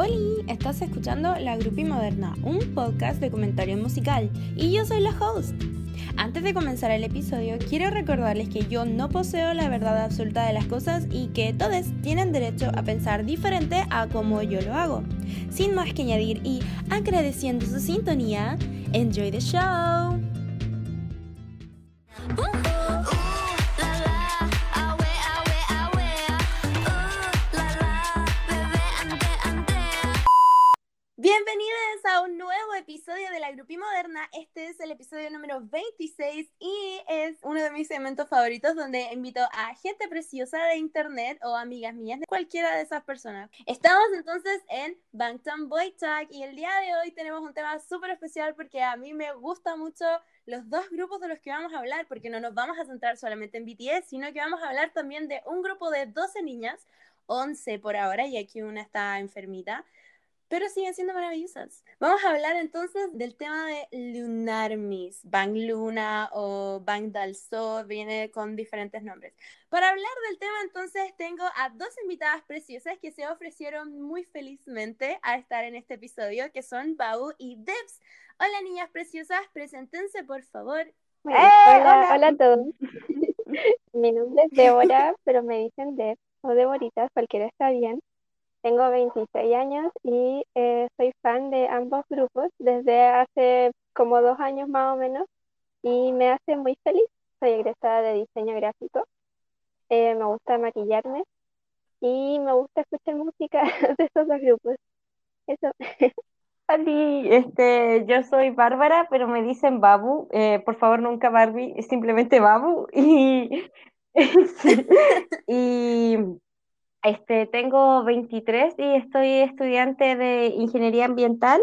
Hola, estás escuchando La Grupi Moderna, un podcast de comentario musical, y yo soy la host. Antes de comenzar el episodio, quiero recordarles que yo no poseo la verdad absoluta de las cosas y que todos tienen derecho a pensar diferente a como yo lo hago. Sin más que añadir y agradeciendo su sintonía, enjoy the show. A un nuevo episodio de la Grupi Moderna. Este es el episodio número 26 y es uno de mis segmentos favoritos donde invito a gente preciosa de internet o amigas mías de cualquiera de esas personas. Estamos entonces en Bangtan Boy Tag y el día de hoy tenemos un tema súper especial porque a mí me gusta mucho los dos grupos de los que vamos a hablar porque no nos vamos a centrar solamente en BTS, sino que vamos a hablar también de un grupo de 12 niñas, 11 por ahora y aquí una está enfermita pero siguen siendo maravillosas. Vamos a hablar entonces del tema de Lunarmis, Bang Luna o Bang Dal Sol, viene con diferentes nombres. Para hablar del tema entonces tengo a dos invitadas preciosas que se ofrecieron muy felizmente a estar en este episodio, que son Bau y Debs. Hola niñas preciosas, preséntense por favor. ¡Eh! hola, hola, a todos. Mi nombre es Débora, pero me dicen Debs o Deborita, cualquiera está bien. Tengo 26 años y eh, soy fan de ambos grupos desde hace como dos años más o menos y me hace muy feliz. Soy egresada de diseño gráfico, eh, me gusta maquillarme y me gusta escuchar música de esos dos grupos. Eso. Hola, este, yo soy Bárbara, pero me dicen Babu. Eh, por favor, nunca Barbie, simplemente Babu. Y, y este, tengo 23 y estoy estudiante de ingeniería ambiental.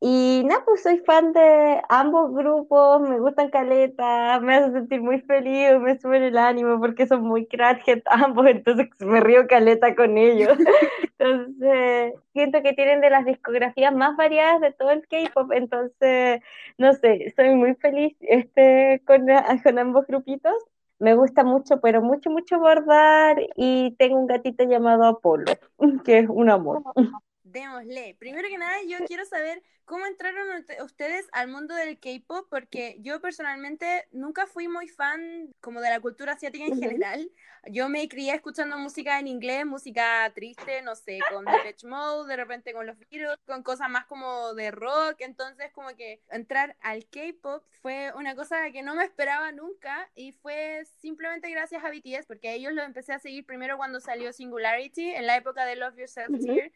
Y nada, pues soy fan de ambos grupos, me gustan caleta, me hacen sentir muy feliz, me suben el ánimo porque son muy crackhead ambos, entonces me río caleta con ellos. Entonces, siento que tienen de las discografías más variadas de todo el K-pop, entonces, no sé, soy muy feliz este, con, con ambos grupitos me gusta mucho, pero mucho, mucho bordar y tengo un gatito llamado Apolo, que es un amor. Démosle. Primero que nada, yo quiero saber cómo entraron ustedes al mundo del K-pop, porque yo personalmente nunca fui muy fan como de la cultura asiática en general. Yo me crié escuchando música en inglés, música triste, no sé, con Depeche Mode, de repente con los virus, con cosas más como de rock. Entonces, como que entrar al K-pop fue una cosa que no me esperaba nunca y fue simplemente gracias a BTS, porque a ellos los empecé a seguir primero cuando salió Singularity, en la época de Love Yourself Here.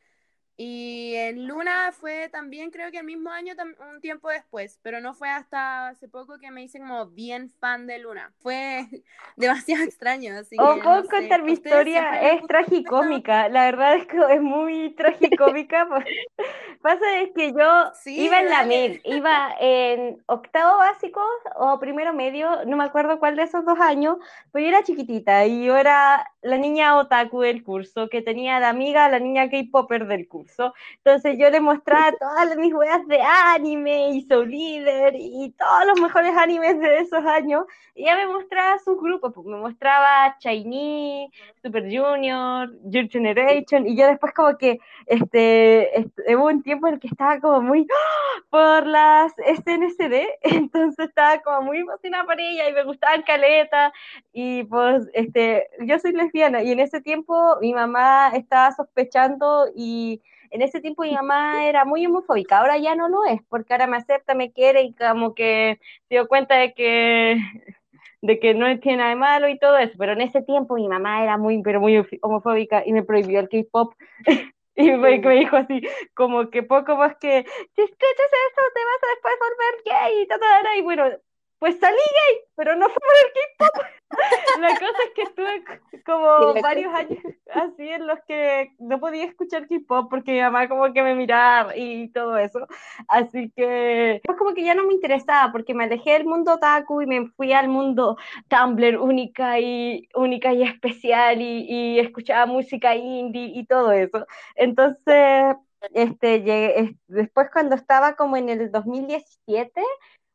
Y en Luna fue también, creo que el mismo año, un tiempo después, pero no fue hasta hace poco que me hice como bien fan de Luna. Fue demasiado extraño. Así o puedo contar mi historia, es tragicómica, la verdad es que es muy tragicómica. Pasa es que yo iba en la MED, iba en octavo básico o primero medio, no me acuerdo cuál de esos dos años, pero yo era chiquitita y yo era la niña otaku del curso, que tenía de amiga la niña K-Popper del curso. Entonces yo le mostraba todas mis weas de anime y Soul Leader y todos los mejores animes de esos años. Y ella me mostraba sus grupos, pues me mostraba Shiny, Super Junior, Your Generation, y yo después como que este, este hubo un tiempo en el que estaba como muy ¡ah! por las SNSD, entonces estaba como muy emocionada por ella y me gustaban caleta y pues este, yo soy y en ese tiempo mi mamá estaba sospechando y en ese tiempo mi mamá era muy homofóbica, ahora ya no lo es, porque ahora me acepta, me quiere y como que se dio cuenta de que de que no tiene nada de malo y todo eso, pero en ese tiempo mi mamá era muy, pero muy homofóbica y me prohibió el K-pop. y me, dijo así, como que poco más que, si escuchas eso, te vas a después volver gay y todo, y bueno, pues salí gay, pero no fue por el K-pop. La cosa es que estuve como varios años así en los que no podía escuchar K-pop porque mi mamá como que me miraba y todo eso. Así que pues como que ya no me interesaba porque me alejé del mundo otaku y me fui al mundo Tumblr única y única y especial y, y escuchaba música indie y todo eso. Entonces, este, llegué, después cuando estaba como en el 2017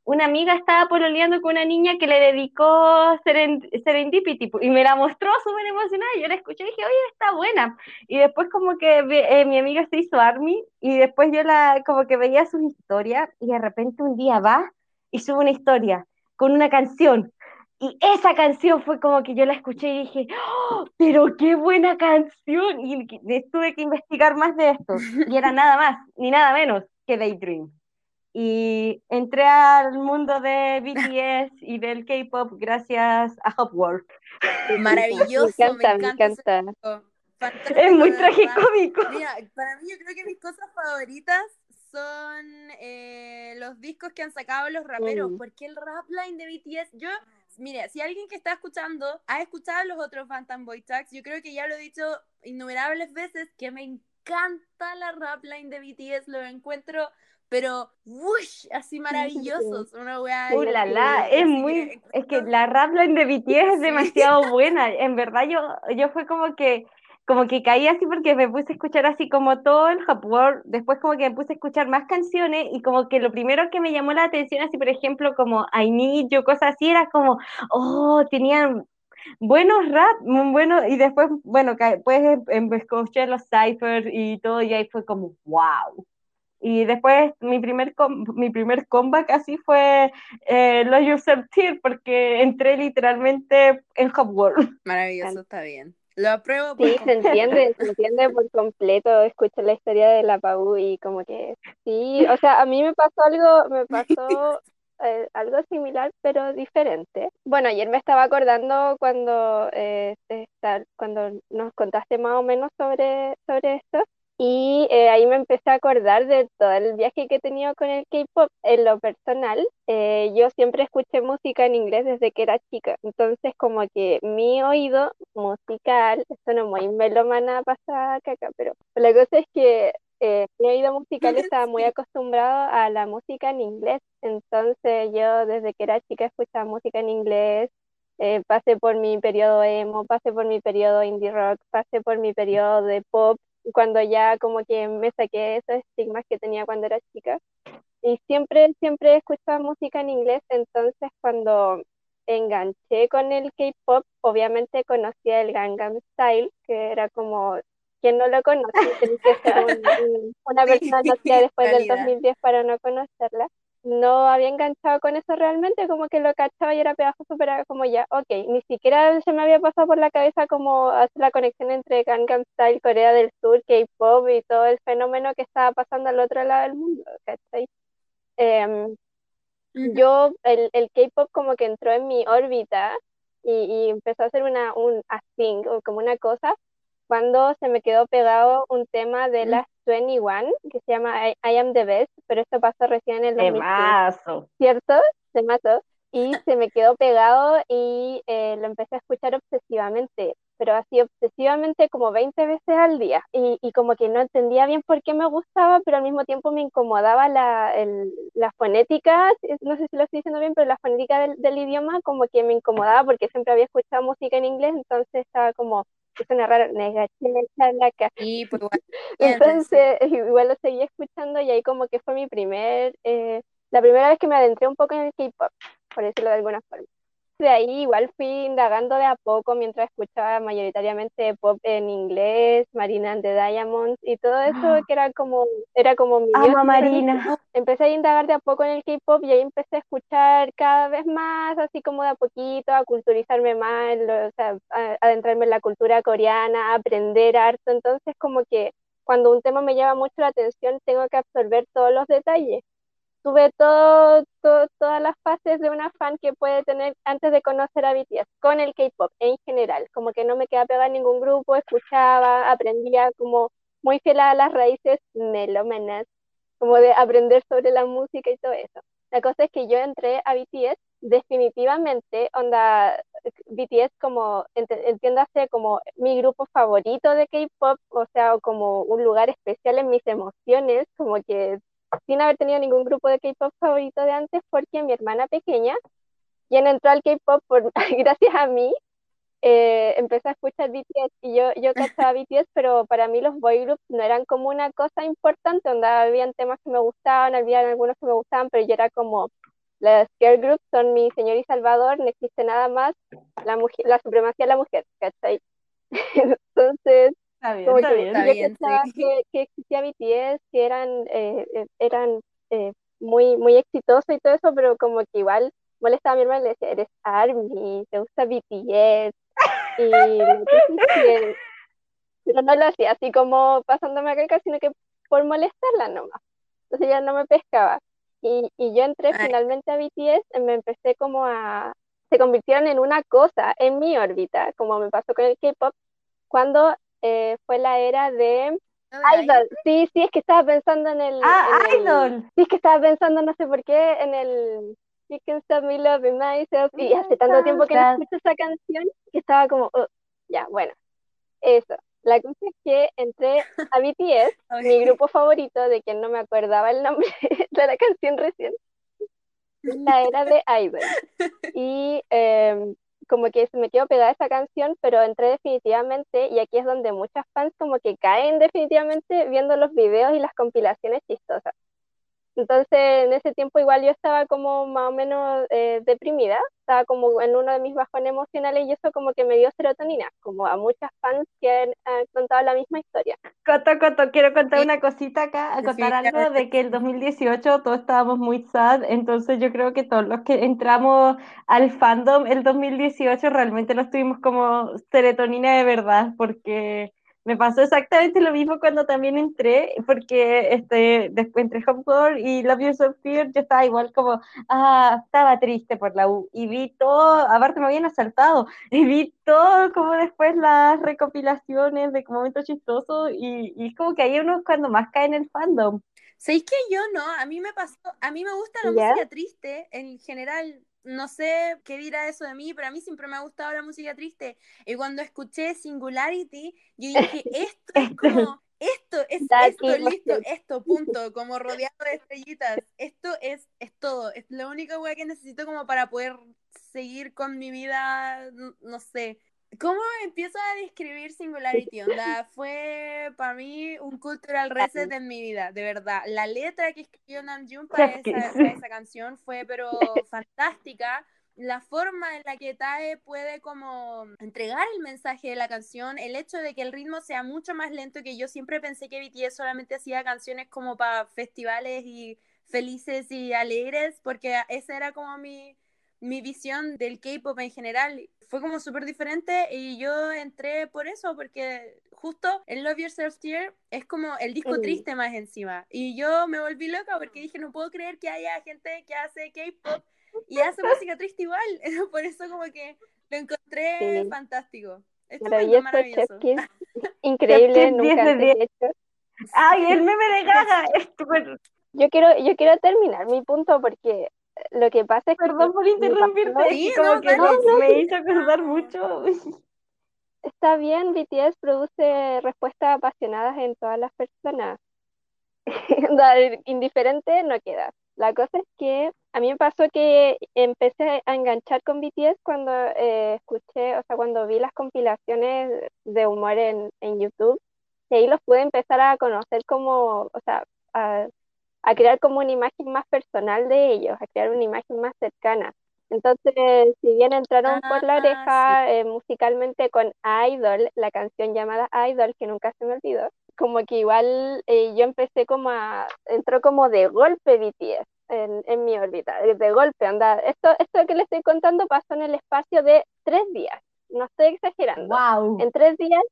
una amiga estaba pololeando con una niña que le dedicó Serendipity y me la mostró súper emocionada. Yo la escuché y dije, oye, está buena. Y después, como que eh, mi amiga se hizo Army y después yo la, como que veía sus historias y de repente un día va y sube una historia con una canción. Y esa canción fue como que yo la escuché y dije, ¡Oh, pero qué buena canción. Y tuve que investigar más de esto. Y era nada más, ni nada menos que Daydream y entré al mundo de BTS y del K-pop gracias a Hopworld. Maravilloso, me encanta. Es muy tragicómico. Mira, para mí yo creo que mis cosas favoritas son eh, los discos que han sacado los raperos, mm. porque el rap line de BTS, yo, mire, si alguien que está escuchando ha escuchado los otros Phantom Boy Tracks, yo creo que ya lo he dicho innumerables veces, que me encanta la rap line de BTS, lo encuentro pero ¡wush! así maravillosos, una weá. Uh, la, la, es muy, es que la rapline de BTS es demasiado buena, en verdad yo, yo fue como que, como que caí así porque me puse a escuchar así como todo el Hop World, después como que me puse a escuchar más canciones y como que lo primero que me llamó la atención, así por ejemplo como I Need You, cosas así, era como, oh, tenían buenos rap, bueno, y después, bueno, puedes em, escuchar los ciphers y todo, y ahí fue como, wow. Y después mi primer, mi primer comeback así fue eh, Love Yourself Tear, porque entré literalmente en Hop World. Maravilloso, está bien. Lo apruebo. Sí, se entiende, se entiende por completo. Escucho la historia de la Pau y como que sí, o sea, a mí me pasó algo, me pasó eh, algo similar, pero diferente. Bueno, ayer me estaba acordando cuando, eh, cuando nos contaste más o menos sobre, sobre esto y eh, ahí me empecé a acordar de todo el viaje que he tenido con el K-pop. En lo personal, eh, yo siempre escuché música en inglés desde que era chica. Entonces, como que mi oído musical, esto no muy melomana pasa caca, pero la cosa es que eh, mi oído musical estaba muy acostumbrado a la música en inglés. Entonces, yo desde que era chica escuchaba música en inglés. pasé por mi periodo emo, pasé por mi periodo indie rock, pasé por mi periodo de pop cuando ya como que me saqué esos estigmas que tenía cuando era chica. Y siempre, siempre escuchaba música en inglés, entonces cuando enganché con el K-pop, obviamente conocía el Gangnam Style, que era como, quien no lo conoce, que ser una persona nacida después del 2010 para no conocerla no había enganchado con eso realmente, como que lo cachaba y era pegajoso, pero era como ya, ok, ni siquiera se me había pasado por la cabeza como hacer la conexión entre Gangnam Style, Corea del Sur, K-pop y todo el fenómeno que estaba pasando al otro lado del mundo, ¿cachai? Em, yo, el, el K-pop como que entró en mi órbita y, y empezó a hacer una, un a thing, como una cosa, cuando se me quedó pegado un tema de las 21 que se llama I, Am the Best, pero esto pasó recién en el 2015, ¿cierto? Se mató y se me quedó pegado y eh, lo empecé a escuchar obsesivamente, pero así obsesivamente como 20 veces al día. Y, y, como que no entendía bien por qué me gustaba, pero al mismo tiempo me incomodaba la, el, la fonética, no sé si lo estoy diciendo bien, pero la fonética del, del idioma como que me incomodaba porque siempre había escuchado música en inglés, entonces estaba como suena raro, acá. Y pues Entonces, igual lo seguí escuchando y ahí como que fue mi primer, eh, la primera vez que me adentré un poco en el K-pop, por decirlo de alguna forma de ahí igual fui indagando de a poco mientras escuchaba mayoritariamente pop en inglés, Marina and the Diamonds y todo eso ah. que era como era como mi Ama Marina. Empecé a indagar de a poco en el K-pop y ahí empecé a escuchar cada vez más, así como de a poquito, a culturizarme más, o sea, a adentrarme en la cultura coreana, a aprender harto, entonces como que cuando un tema me llama mucho la atención tengo que absorber todos los detalles tuve todas las fases de una fan que puede tener antes de conocer a BTS, con el K-pop en general, como que no me quedaba pegada en ningún grupo, escuchaba, aprendía como muy fiel a las raíces melómenas, como de aprender sobre la música y todo eso. La cosa es que yo entré a BTS definitivamente, onda, BTS como, entiéndase como mi grupo favorito de K-pop, o sea, como un lugar especial en mis emociones, como que sin haber tenido ningún grupo de K-pop favorito de antes, porque mi hermana pequeña, quien entró al K-pop gracias a mí, eh, empezó a escuchar BTS y yo, yo cachaba BTS, pero para mí los boy groups no eran como una cosa importante, donde habían temas que me gustaban, había algunos que me gustaban, pero yo era como, las girl groups son mi señor y salvador, no existe nada más, la, mujer, la supremacía de la mujer, ¿cachai? Entonces, como que yo pensaba que, que, existía BTS, que eran, eh, eh, eran eh, muy, muy exitosos y todo eso, pero como que igual molestaba a mi hermana y le decía, eres ARMY, te gusta BTS, y pero no lo hacía así como pasándome a caca, sino que por molestarla nomás. Entonces ya no me pescaba. Y, y yo entré finalmente a BTS, me empecé como a... Se convirtieron en una cosa en mi órbita, como me pasó con el K-pop, cuando eh, fue la era de Idol. Sí, sí, es que estaba pensando en el. Ah, Idol. sí, es que estaba pensando, no sé por qué, en el. You can stop me loving myself. Y hace tanto tiempo que no escucho esa canción que estaba como, oh, ya, bueno, eso. La cosa es que entré a BTS, mi grupo favorito, de quien no me acordaba el nombre de la canción recién, la era de Idol. Y eh, como que se me quedó pegada esa canción, pero entré definitivamente, y aquí es donde muchas fans como que caen definitivamente viendo los videos y las compilaciones chistosas. Entonces, en ese tiempo igual yo estaba como más o menos eh, deprimida, estaba como en uno de mis bajones emocionales y eso como que me dio serotonina, como a muchas fans que han, contado la misma historia. Coto, Coto, quiero contar una cosita acá, contar algo de que el 2018 todos estábamos muy sad, entonces yo creo que todos los que entramos al fandom el 2018 realmente nos tuvimos como serotonina de verdad, porque me pasó exactamente lo mismo cuando también entré, porque este, después entré Home y Love You Fear, yo estaba igual como, ah, estaba triste por la U, y vi todo, aparte me habían asaltado, y vi todo como después las recopilaciones de momentos chistosos, y, y es como que hay uno cuando más cae en el fandom. ¿Sabéis que yo no? A mí me pasó, a mí me gusta la música triste en general, no sé qué dirá eso de mí, pero a mí siempre me ha gustado la música triste. Y cuando escuché Singularity, yo dije, esto es como, esto es esto, listo, esto, punto, como rodeado de estrellitas. Esto es, es todo, es la única wea que necesito como para poder seguir con mi vida, no sé. ¿Cómo empiezo a describir Singularity? Onda, fue para mí un cultural reset en mi vida, de verdad. La letra que escribió Namjoon para esa, para esa canción fue pero fantástica. La forma en la que Tae puede como entregar el mensaje de la canción, el hecho de que el ritmo sea mucho más lento que yo siempre pensé que BTS solamente hacía canciones como para festivales y felices y alegres, porque esa era como mi, mi visión del K-pop en general fue como súper diferente y yo entré por eso, porque justo el Love Yourself Tear es como el disco triste más encima. Y yo me volví loca porque dije, no puedo creer que haya gente que hace K-pop y hace música triste igual. por eso como que lo encontré fantástico. Maravilloso, maravilloso. Increíble, nunca hecho. Ay, el meme de Gaga. Yo quiero, yo quiero terminar mi punto porque lo que pasa es que... Perdón por interrumpirte, sí, como que me hizo acordar mucho. Está bien, BTS produce respuestas apasionadas en todas las personas. Indiferente no queda. La cosa es que a mí me pasó que empecé a enganchar con BTS cuando eh, escuché, o sea, cuando vi las compilaciones de humor en, en YouTube, y ahí los pude empezar a conocer como, o sea, a a crear como una imagen más personal de ellos, a crear una imagen más cercana. Entonces, si bien entraron por la ah, oreja eh, musicalmente con Idol, la canción llamada Idol, que nunca se me olvidó, como que igual eh, yo empecé como a, entró como de golpe BTS en, en mi órbita, de golpe, anda. Esto, esto que le estoy contando pasó en el espacio de tres días, no estoy exagerando. Wow. En tres días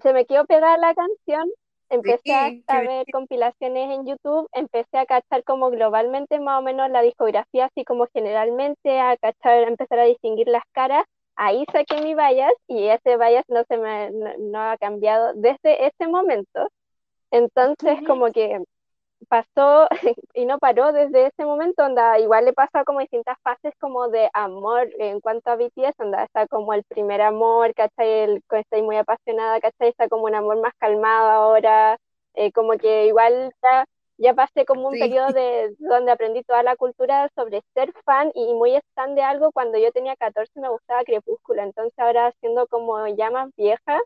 se me quedó pegada la canción empecé a, ver compilaciones en YouTube, empecé a cachar como globalmente más o menos la discografía, así como generalmente a cachar, a empezar a distinguir las caras. Ahí saqué mi bias y ese bias no se me no, ha cambiado desde ese momento. Entonces, como que pasó y no paró desde ese momento, onda, igual le pasa como distintas fases como de amor en cuanto a BTS, onda, está como el primer amor, ¿cachai? El, estoy muy apasionada, ¿cachai? Está como un amor más calmado ahora, eh, como que igual ya, ya pasé como un periodo de donde aprendí toda la cultura sobre ser fan y muy fan de algo, cuando yo tenía 14 me gustaba Crepúsculo, entonces ahora siendo como ya más vieja,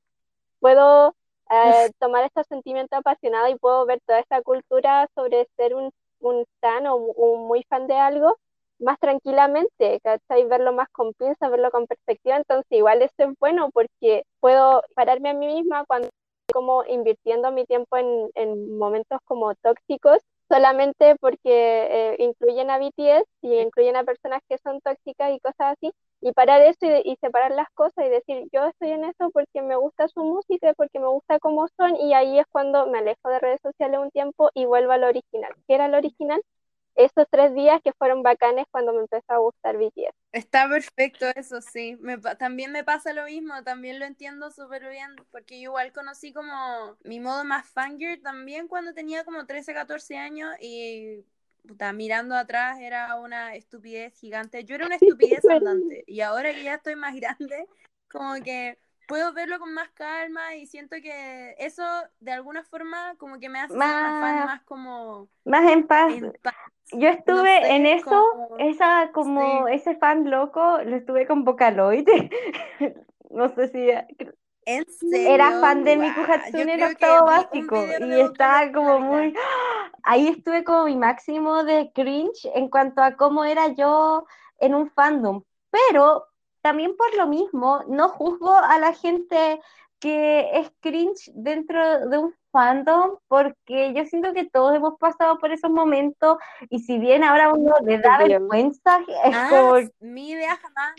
puedo eh, tomar este sentimiento apasionado y puedo ver toda esta cultura sobre ser un, un fan o un muy fan de algo más tranquilamente, ¿cachai? Verlo más con pinza, verlo con perspectiva, entonces igual eso es bueno porque puedo pararme a mí misma cuando como invirtiendo mi tiempo en, en momentos como tóxicos solamente porque eh, incluyen a BTS y incluyen a personas que son tóxicas y cosas así, y parar eso y, separar las cosas y decir, yo estoy en eso porque me gusta su música, porque me gusta cómo son, y ahí es cuando me alejo de redes sociales un tiempo y vuelvo a lo original. ¿Qué era lo original? esos tres días que fueron bacanes cuando me empezó a gustar BTS. Está perfecto eso, sí. también me pasa lo mismo, también lo entiendo súper bien, porque igual conocí como mi modo más fangirl también cuando tenía como 13, 14 años y puta, mirando atrás era una estupidez gigante. Yo era una estupidez andante y ahora que ya estoy más grande, como que puedo verlo con más calma y siento que eso de alguna forma como que me hace más, fan más como más en paz. Yo estuve en eso, esa como ese fan loco, lo estuve con Vocaloid. no sé si ¿En Era fan de Miku Hatsune en octavo básico y estaba como muy ahí estuve como mi máximo de cringe en cuanto a cómo era yo en un fandom, pero también por lo mismo, no juzgo a la gente que es cringe dentro de un fandom, porque yo siento que todos hemos pasado por esos momentos y si bien ahora uno le da vergüenza, es ah, como... Mi idea jamás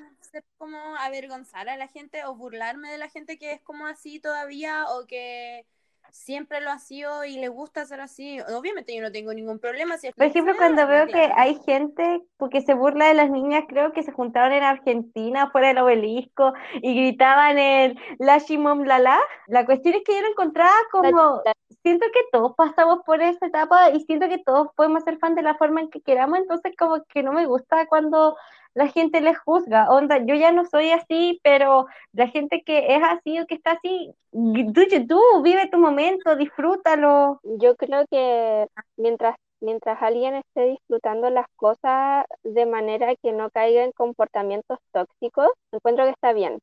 como avergonzar a la gente o burlarme de la gente que es como así todavía o que siempre lo ha sido y le gusta ser así. Obviamente yo no tengo ningún problema. Si Por ejemplo, cuando veo que hay gente porque se burla de las niñas, creo que se juntaron en Argentina, fuera del obelisco, y gritaban el La Shimom Lala. La cuestión es que yo lo encontraba como... Siento que todos pasamos por esa etapa y siento que todos podemos ser fan de la forma en que queramos, entonces como que no me gusta cuando la gente les juzga. Onda, yo ya no soy así, pero la gente que es así o que está así, tú, tú vive tu momento, disfrútalo. Yo creo que mientras mientras alguien esté disfrutando las cosas de manera que no caiga en comportamientos tóxicos, encuentro que está bien.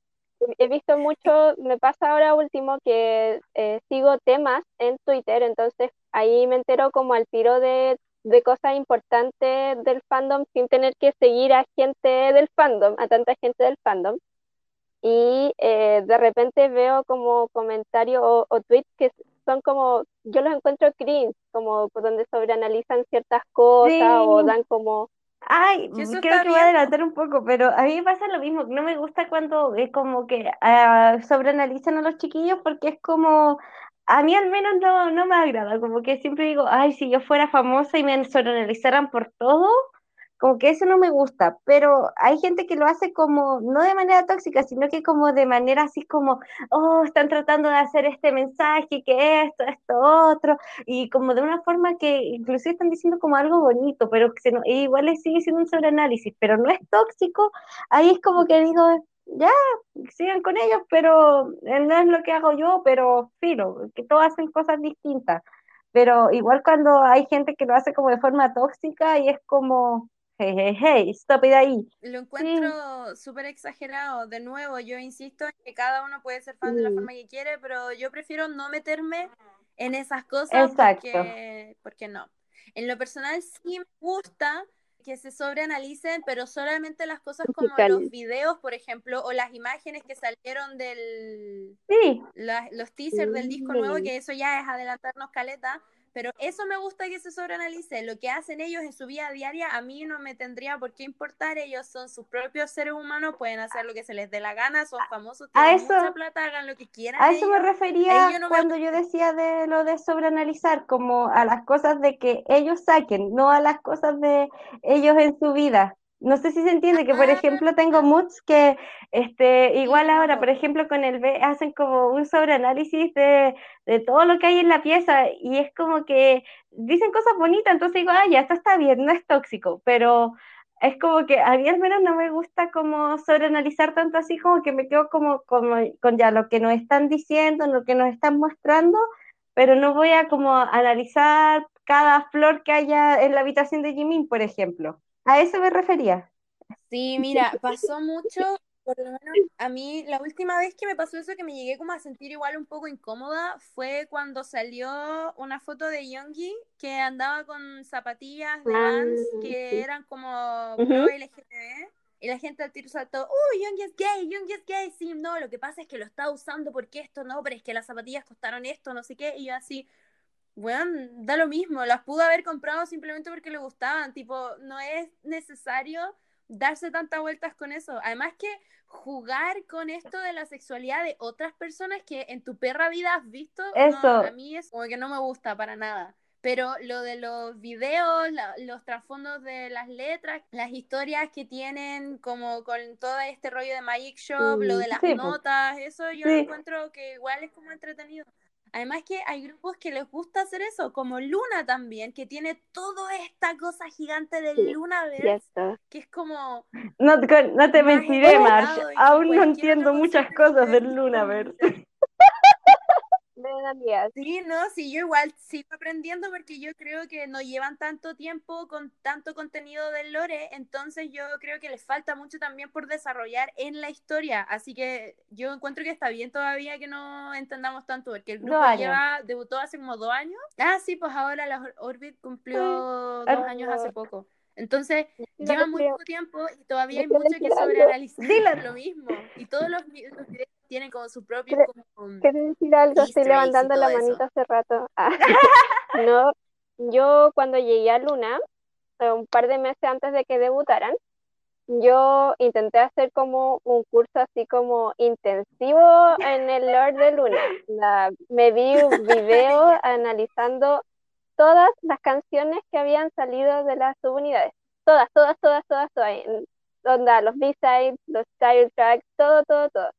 He visto mucho, me pasa ahora último que eh, sigo temas en Twitter, entonces ahí me entero como al tiro de de cosas importantes del fandom sin tener que seguir a gente del fandom, a tanta gente del fandom. Y eh, de repente veo como comentarios o, tweets que son como, yo los encuentro cringe, como donde sobreanalizan ciertas cosas o dan como... Ay, creo que voy a adelantar un poco, pero a mí me pasa lo mismo, no me gusta cuando es como que uh, sobreanalizan a los chiquillos porque es como, a mí al menos no, no me agrada, como que siempre digo, ay, si yo fuera famosa y me analizaran por todo, como que eso no me gusta, pero hay gente que lo hace como, no de manera tóxica, sino que como de manera así como, oh, están tratando de hacer este mensaje, que esto, esto, otro, y como de una forma que inclusive están diciendo como algo bonito, pero que se, igual sigue siendo un sobreanálisis, pero no es tóxico, ahí es como que digo, ya, sigan con ellos, pero eh, no es lo que hago yo, pero filo, que todos hacen cosas distintas. Pero igual cuando hay gente que lo hace como de forma tóxica y es como, hey, hey, hey, stop it ahí. Lo encuentro súper exagerado. De nuevo, yo insisto en que cada uno puede ser fan de la forma que quiere, pero yo prefiero no meterme en esas cosas Porque, porque no. En lo personal sí me gusta que se sobreanalicen, pero solamente las cosas como los videos, por ejemplo, o las imágenes que salieron del... Sí. los teasers del disco nuevo, que eso ya es adelantarnos caleta, pero eso me gusta que se sobreanalice. Lo que hacen ellos en su vida diaria, a mí no me tendría por qué importar. Ellos son sus propios seres humanos, pueden hacer lo que se les dé la gana, son famosos, tienen mucha plata, hagan lo que quieran. A eso me refería cuando yo decía de lo de sobreanalizar, como a las cosas de que ellos saquen, no a las cosas de ellos en su vida. No sé si se entiende que, por ejemplo, tengo moods que, este, igual ahora, por ejemplo, con el B hacen como un sobreanálisis de, de todo lo que hay en la pieza y es como que dicen cosas bonitas, entonces digo, ah, ya, esto está bien, no es tóxico, pero es como que a mí al menos no me gusta como sobreanalizar tanto así, como que me quedo como, como con ya lo que nos están diciendo, lo que nos están mostrando, pero no voy a como analizar cada flor que haya en la habitación de Jimin, por ejemplo. A eso me refería. Sí, mira, pasó mucho por lo menos a mí la última vez que me pasó eso que me llegué como a sentir igual un poco incómoda fue cuando salió una foto de Youngie que andaba con zapatillas de ah, Vans que eran como pro LGTB y la gente al tiro saltó, ¡Uy, Youngie es gay! ¡Youngie es gay! Sí, no, lo que pasa es que lo está usando porque esto, no, pero es que las zapatillas costaron esto, no sé qué. Y yo así, bueno, da lo mismo, las pudo haber comprado simplemente porque le gustaban. Tipo, no es necesario darse tantas vueltas con eso. Además que jugar con esto de la sexualidad de otras personas que en tu perra vida has visto, eso. a mí es como que no me gusta para nada. Pero lo de los videos, los trasfondos de las letras, las historias que tienen como con todo este rollo de Magic Shop, lo de las notas, eso yo encuentro que igual es como entretenido. Además que hay grupos que les gusta hacer eso, como Luna también, que tiene toda esta cosa gigante del Luna Lunaverse, que es como... No, no te mentiré, Marsh, aún no entiendo muchas cosas del Lunaverse. Sí, no, sí, yo igual sigo aprendiendo porque yo creo que no llevan tanto tiempo con tanto contenido del lore, entonces yo creo que les falta mucho también por desarrollar en la historia, así que yo encuentro que está bien todavía que no entendamos tanto, porque el grupo lleva, debutó hace como dos años. Ah, sí, pues ahora la Orbit cumplió dos años hace poco. Entonces, lleva muy poco tiempo y todavía hay mucho que sobreanalizar. Dile lo mismo. Y todos los, los videos tienen como su propio... Como, decir algo? Estoy levantando la manita hace rato. Ah. no, yo cuando llegué a Luna, eh, un par de meses antes de que debutaran, yo intenté hacer como un curso así como intensivo en el Lord de Luna. me vi un video analizando todas las canciones que habían salido de las subunidades. Todas, todas, todas, todas, todas. Onda, los B-sides, los style tracks, todo, todo, todo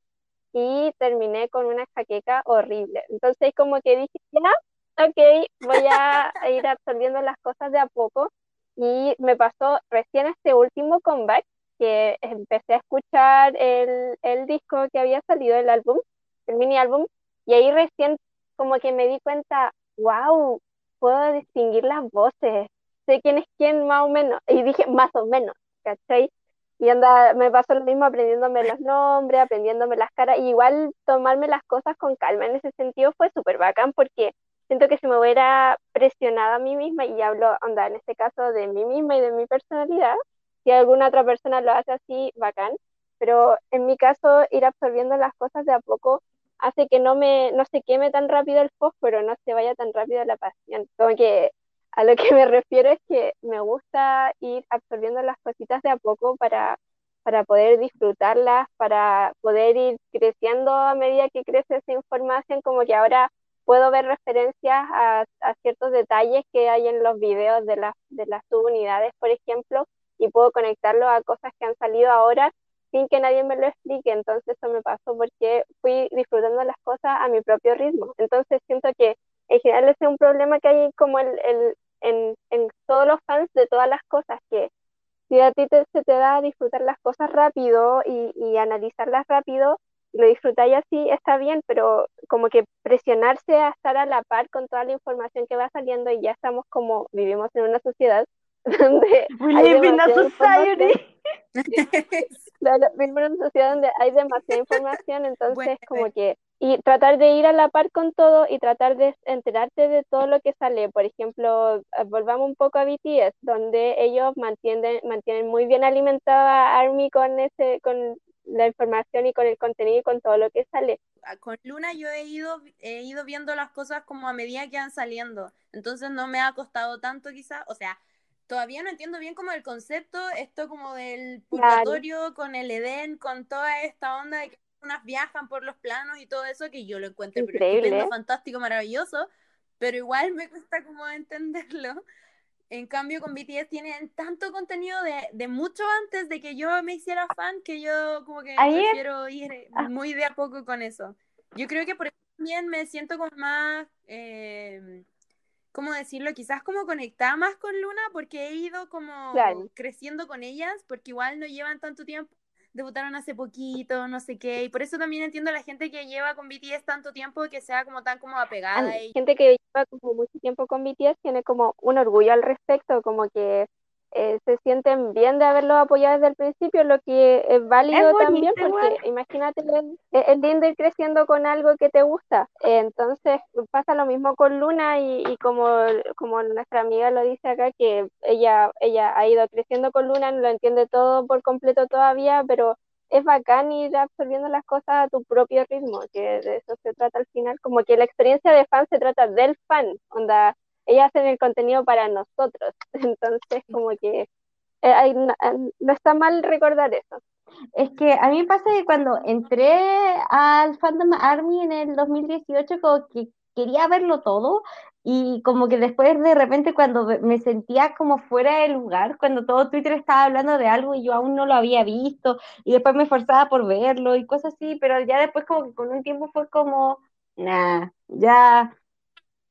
y terminé con una jaqueca horrible. Entonces como que dije, ya, ok, voy a ir absorbiendo las cosas de a poco y me pasó recién este último comeback que empecé a escuchar el, el disco que había salido, el álbum, el mini álbum, y ahí recién como que me di cuenta, wow, puedo distinguir las voces, sé quién es quién más o menos, y dije más o menos, ¿cachai? Y anda, me pasó lo mismo aprendiéndome los nombres, aprendiéndome las caras, y igual tomarme las cosas con calma en ese sentido fue súper bacán porque siento que si me hubiera presionado a mí misma, y hablo, onda, en este caso de mí misma y de mi personalidad, si alguna otra persona lo hace así, bacán, pero en mi caso ir absorbiendo las cosas de a poco hace que no me no se queme tan rápido el fósforo, no se vaya tan rápido la pasión. Como que a lo que me refiero es que me gusta ir absorbiendo las cositas de a poco para, para poder disfrutarlas, para poder ir creciendo a medida que crece esa información, como que ahora puedo ver referencias a, ciertos detalles que hay en los videos de, las de las subunidades, por ejemplo, y puedo conectarlo a cosas que han salido ahora sin que nadie me lo explique. Entonces eso me pasó porque fui disfrutando las cosas a mi propio ritmo. Entonces siento que en general ese es un problema que hay como el, el, en, en todos los fans de todas las cosas, que si a ti te, se te da disfrutar las cosas rápido y, y analizarlas rápido, lo disfrutáis así, está bien, pero como que presionarse a estar a la par con toda la información que va saliendo y ya estamos como, vivimos en una sociedad donde... We live in a society. vivimos en una sociedad donde hay demasiada información, entonces como que y tratar de ir a la par con todo y tratar de enterarte de todo lo que sale. Por ejemplo, eh, volvamos un poco a BTS, donde ellos mantienen, mantienen muy bien alimentada a ARMY con, ese, con la información y con el contenido y con todo lo que sale. Ah, con Luna yo he ido, he ido viendo las cosas como a medida que van saliendo, entonces no me ha costado tanto quizás, o sea, todavía no entiendo bien como el concepto, esto como del purgatorio con el Edén, con toda esta onda de que unas viajan por los planos y todo eso, que yo lo encuentro Increíble. fantástico, maravilloso, pero igual me cuesta como entenderlo. En cambio, con BTS tienen tanto contenido de, de mucho antes de que yo me hiciera fan que yo como que prefiero ir ah. muy de a poco con eso. Yo creo que por eso también me siento como más, eh, ¿cómo decirlo? Quizás como conectada más con Luna porque he ido como creciendo con ellas porque igual no llevan tanto tiempo debutaron hace poquito, no sé qué, y por eso también entiendo a la gente que lleva con BTS tanto tiempo que sea como tan como apegada. Hay gente que lleva como mucho tiempo con BTS tiene como un orgullo al respecto, como que eh, se sienten bien de haberlo apoyado desde el principio, lo que es válido también, porque imagínate, es, lindo ir creciendo con algo que te gusta. entonces pasa lo mismo con Luna y, como, como nuestra amiga lo dice acá, que ella, ella ha ido creciendo con Luna, no lo entiende todo por completo todavía, pero es bacán ir absorbiendo las cosas a tu propio ritmo, que de eso se trata al final, como que la experiencia de fan se trata del fan, onda, ellas hacen el contenido para nosotros, entonces como que eh, no, está mal recordar eso. Es que a mí me pasa que cuando entré al Fandom Army en el 2018, como que quería verlo todo y como que después de repente cuando me sentía como fuera de lugar, cuando todo Twitter estaba hablando de algo y yo aún no lo había visto y después me esforzaba por verlo y cosas así, pero ya después como que con un tiempo fue como, nah, ya,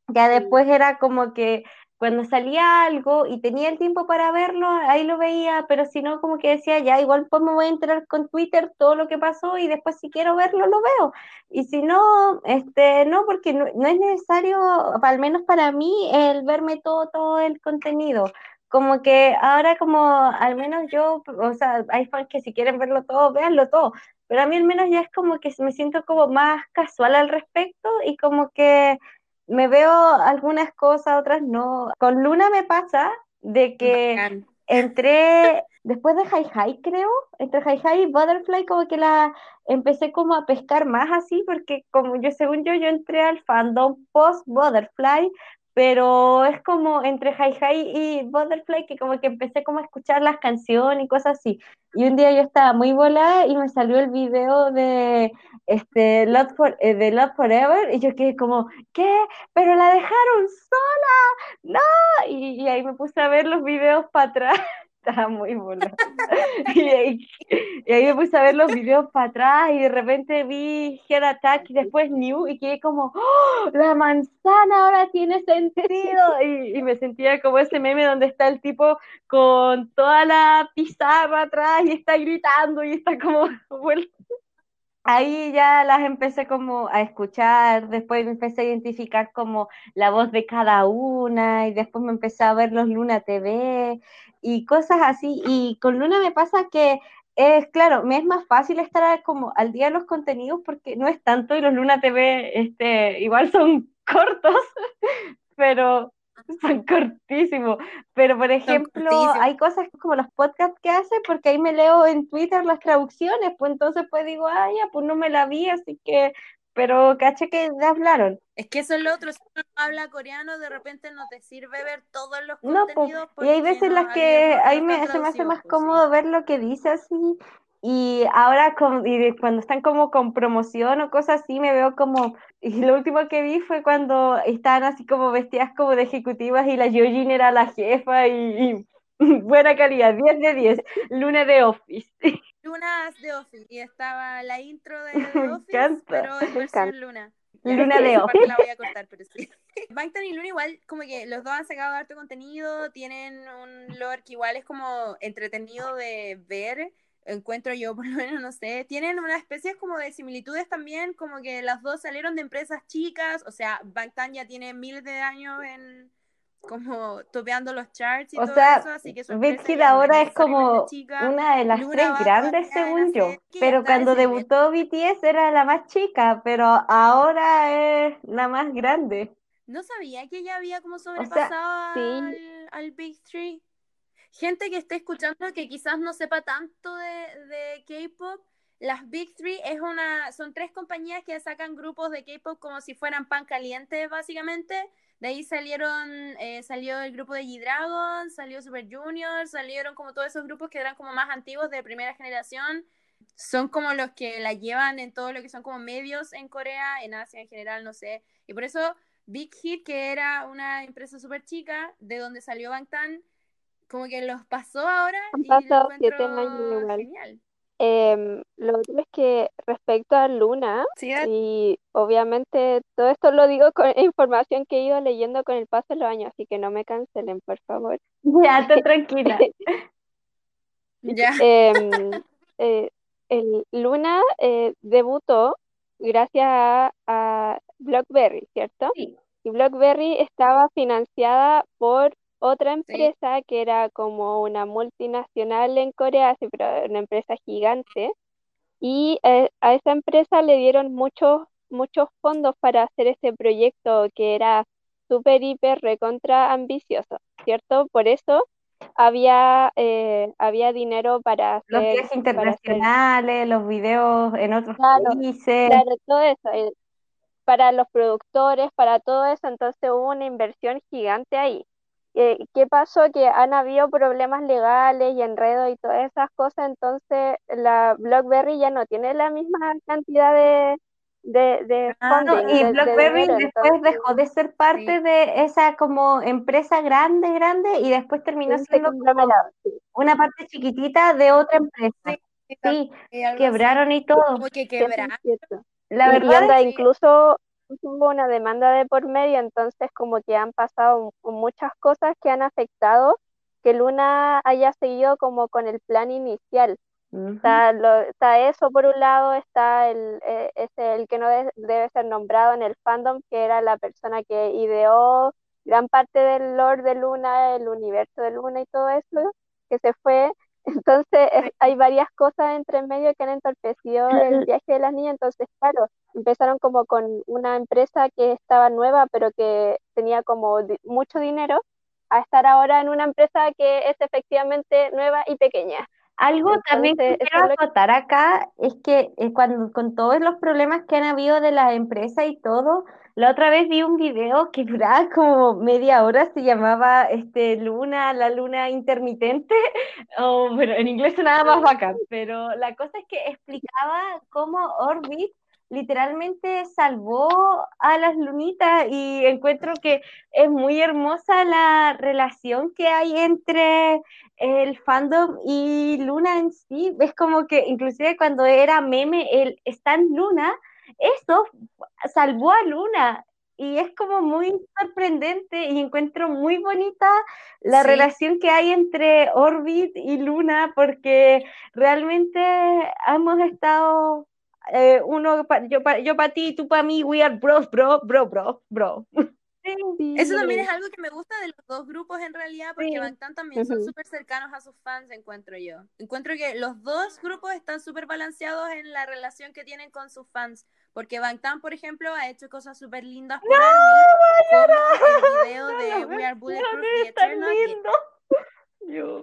ya después era como que cuando salía algo y tenía el tiempo para verlo, ahí lo veía, pero si no, como que decía, ya igual pues me voy a enterar con Twitter todo lo que pasó y después si quiero verlo, lo veo. Y si no, este, no, porque no, es necesario, al menos para mí, el verme todo, todo el contenido. Como que ahora como al menos yo, o sea, hay fans que si quieren verlo todo, véanlo todo, pero a mí al menos ya es como que me siento como más casual al respecto y como que me veo algunas cosas, otras no. Con Luna me pasa de que entré, después de Hi Hi creo, entre Hi Hi y Butterfly como que la empecé como a pescar más así, porque como yo, según yo, yo entré al fandom post Butterfly, pero es como entre Hi Hi y Butterfly que como que empecé como a escuchar las canciones y cosas así. Y un día yo estaba muy volada y me salió el video de este Love, for, eh, de Love Forever y yo quedé como, ¿qué? Pero la dejaron sola, no. Y, y ahí me puse a ver los videos para atrás estaba muy buena. y, ahí, me puse a ver los videos para atrás y de repente vi Head Attack y después New y quedé como, ¡Oh, la manzana ahora tiene sentido. Y, me sentía como ese meme donde está el tipo con toda la pizarra atrás y está gritando y está como ahí ya las empecé como a escuchar, después me empecé a identificar como la voz de cada una y después me empecé a ver los Luna TV y cosas así. Y con Luna me pasa que es claro, me es más fácil estar como al día de los contenidos porque no es tanto y los Luna TV este, igual son cortos, pero son cortísimos. Pero, por ejemplo, hay cosas como los podcasts que hace, porque ahí me leo en Twitter las traducciones, pues entonces pues digo, ah, ya, pues no me la vi, así que, pero caché que hablaron. Es que eso es lo otro, si uno habla coreano, de repente no te sirve ver todos los contenidos. y hay veces en las que ahí me, se me hace más cómodo ver lo que dice así y ahora y cuando están como con promoción o cosas así, me veo como, y lo último que vi fue cuando estaban así como vestidas como de ejecutivas y la Yojin era la jefa y, buena calidad, 10 de 10, Luna de Office. Luna de Office, y estaba la intro de The Office, pero en versión Luna. Luna de Office. La voy a cortar, pero sí. Bangtan y Luna igual, como que los dos han sacado harto contenido, tienen un lore que igual es como entretenido de ver, encuentro yo, por lo menos, no sé, tienen una especie como de similitudes también, como que las dos salieron de empresas chicas, o sea, Bangtan ya tiene miles de años en como topeando los charts y todo eso, así que su Hit ahora es como una de las tres grandes según yo, pero cuando debutó BTS era la más chica, pero ahora es la más grande. No sabía que ella había como sobrepasado al, al Big Three gente que esté escuchando que quizás no sepa tanto de, K-pop, las Big Three es una, son tres compañías que sacan grupos de K-pop como si fueran pan caliente, básicamente. De ahí salieron, eh, salió el grupo de G-Dragon, salió Super Junior, salieron como todos esos grupos que eran como más antiguos de primera generación. Son como los que la llevan en todo lo que son como medios en Corea, en Asia en general, no sé. Y por eso Big Hit, que era una empresa súper chica, de donde salió Bangtan, como que los pasó ahora Han pasado siete años igual. Genial. Em, lo otro es que respecto a Luna, y obviamente todo esto lo digo con información que he ido leyendo con el paso de los años, así que no me cancelen, por favor. Ya, estoy tranquila. ya. Em, eh, el Luna eh, debutó gracias a, a, BlackBerry, ¿cierto? Sí. Y BlackBerry estaba financiada por otra empresa que era como una multinacional en Corea, sí, pero una empresa gigante, y eh, a esa empresa le dieron muchos, muchos fondos para hacer este proyecto que era súper, hiper, recontra ambicioso, ¿cierto? Por eso había, eh, había dinero para hacer... Los viajes internacionales, los videos en otros países. Claro, todo eso. Eh, para los productores, para todo eso, entonces hubo una inversión gigante ahí. Eh, ¿Qué pasó? Que han habido problemas legales y enredos y todas esas cosas, entonces la BlackBerry ya no tiene la misma cantidad de, de, de ah, y BlackBerry después dejó de ser parte de esa como empresa grande, grande, y después terminó siendo una parte chiquitita de otra empresa. Sí, quebraron y todo. Porque quebraron. La verdad incluso hubo una demanda de por medio, entonces como que han pasado muchas cosas que han afectado que Luna haya seguido como con el plan inicial está, eso por un lado, está el, eh, el que no debe ser nombrado en el fandom, que era la persona que ideó gran parte del lore de Luna, el universo de Luna y todo eso, que se fue. Entonces hay varias cosas entre medio que han entorpecido el viaje de las niñas, entonces claro, empezaron como con una empresa que estaba nueva, pero que tenía como mucho dinero, a estar ahora en una empresa que es efectivamente nueva y pequeña. Algo también que quiero acotar acá es que eh, cuando con todos los problemas que han habido de la empresa y todo, la otra vez vi un video que duraba como media hora, se llamaba este Luna, la luna intermitente, o bueno, en inglés nada más bacán, pero la cosa es que explicaba cómo Orbit literalmente salvó a las lunitas y encuentro que es muy hermosa la relación que hay entre el fandom y Luna en sí. Es como que inclusive cuando era meme el Stan Luna, eso salvó a Luna y es como muy sorprendente y encuentro muy bonita la relación que hay entre Orbit y Luna porque realmente hemos estado eh, uno, yo para yo pa ti, tú para mí, we are bros, bro, bro, bro, bro. Eso también es algo que me gusta de los dos grupos en realidad, porque Bangtan también son súper cercanos a sus fans, encuentro yo. Encuentro que los dos grupos están súper balanceados en la relación que tienen con sus fans, porque Bangtan, por ejemplo, ha hecho cosas súper lindas por no, como el video de We Are Bulletproof The Eternal. Yo.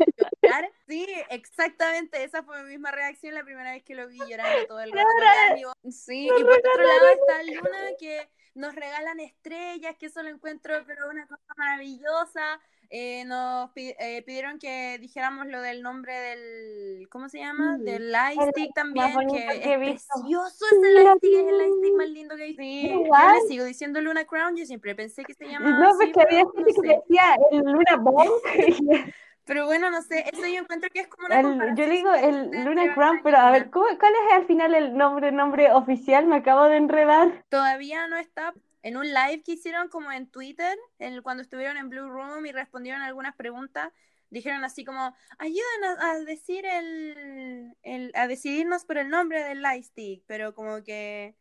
Sí, exactamente, esa fue mi misma reacción la primera vez que lo vi llorando todo el rato. Sí, y por otro lado está Luna que nos regalan estrellas, que eso lo encuentro pero una cosa maravillosa. Eh, nos eh, pidieron que dijéramos lo del nombre del, ¿cómo se llama? Mm. Del lightstick también, que, es precioso ese lightstick, es el lightstick más lindo que he visto. Sí, yo le sigo diciendo Luna Crown, yo siempre pensé que se llamaba No, pues que había gente que decía Luna Bomb. Pero bueno, no sé, eso yo encuentro que es como una Yo le digo el Luna Crown, pero a ver, ¿cuál es al final el nombre, nombre oficial? Me acabo de enredar. Todavía no está. En un live que hicieron como en Twitter, en, cuando estuvieron en Blue Room y respondieron algunas preguntas, dijeron así como, ayúdanos a decir el, el, a decidirnos por el nombre del Lightstick, pero como que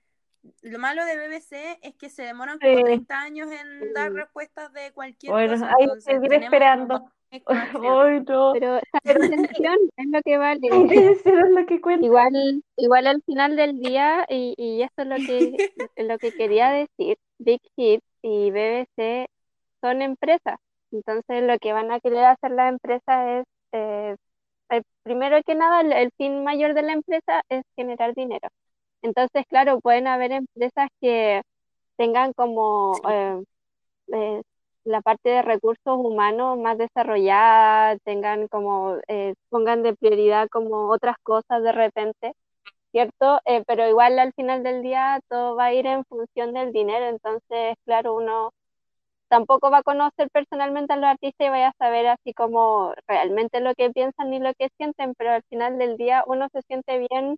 lo malo de BBC es que se demoran como 30 años en dar respuestas de cualquier bueno, cosa. Bueno, ahí seguir esperando. Pero la atención es lo que vale. es lo que cuenta. Igual, igual al final del día, y, y esto es lo que, lo que quería decir, Big Hit y BBC son empresas. Entonces lo que van a querer hacer las empresas es, eh, primero que nada, el, fin mayor de la empresa es generar dinero. Entonces, claro, pueden haber empresas que tengan como eh, eh, la parte de recursos humanos más desarrollada, tengan como, eh, pongan de prioridad como otras cosas de repente, ¿cierto? Eh, pero igual al final del día todo va a ir en función del dinero, entonces, claro, uno tampoco va a conocer personalmente a los artistas y vaya a saber así como realmente lo que piensan ni lo que sienten, pero al final del día uno se siente bien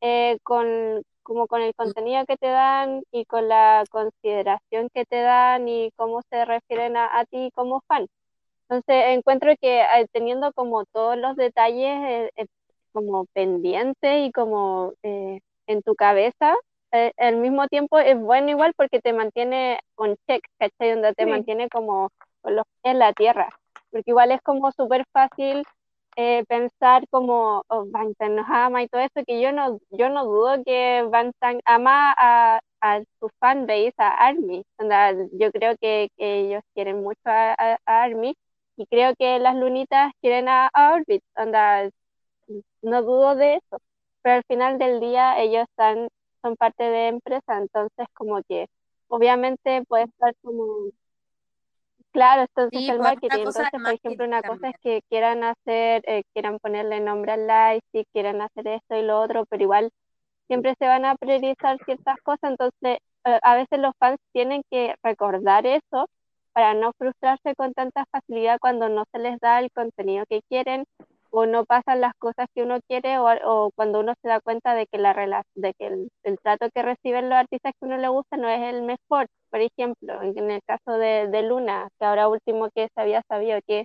eh, con, como con el contenido que te dan y con la consideración que te dan y cómo se refieren a, ti como fan. Entonces encuentro que eh, teniendo como todos los detalles eh, eh, como pendientes y como en tu cabeza, al mismo tiempo es bueno igual porque te mantiene con check, ¿cachai? Donde te mantiene como con los pies en la tierra. porque igual es como súper fácil eh, pensar como oh, Bangtan nos ama y todo eso, que yo no, yo no dudo que Bangtan ama a, a su fanbase, a ARMY. yo creo que, ellos quieren mucho a, a, ARMY y creo que las lunitas quieren a, Orbit. no dudo de eso. Pero al final del día ellos están, son parte de empresa, entonces como que obviamente puede estar como Claro, entonces el pues, marketing. Entonces, por ejemplo, una cosa es que quieran hacer, eh, quieran ponerle nombre al live, si quieran hacer esto y lo otro, pero igual siempre se van a priorizar ciertas cosas, entonces eh, a veces los fans tienen que recordar eso para no frustrarse con tanta facilidad cuando no se les da el contenido que quieren o no pasan las cosas que uno quiere o, cuando uno se da cuenta de que la de que el, trato que reciben los artistas que uno le gusta no es el mejor. Por ejemplo, en, el caso de, de Luna, que ahora último que se había sabido que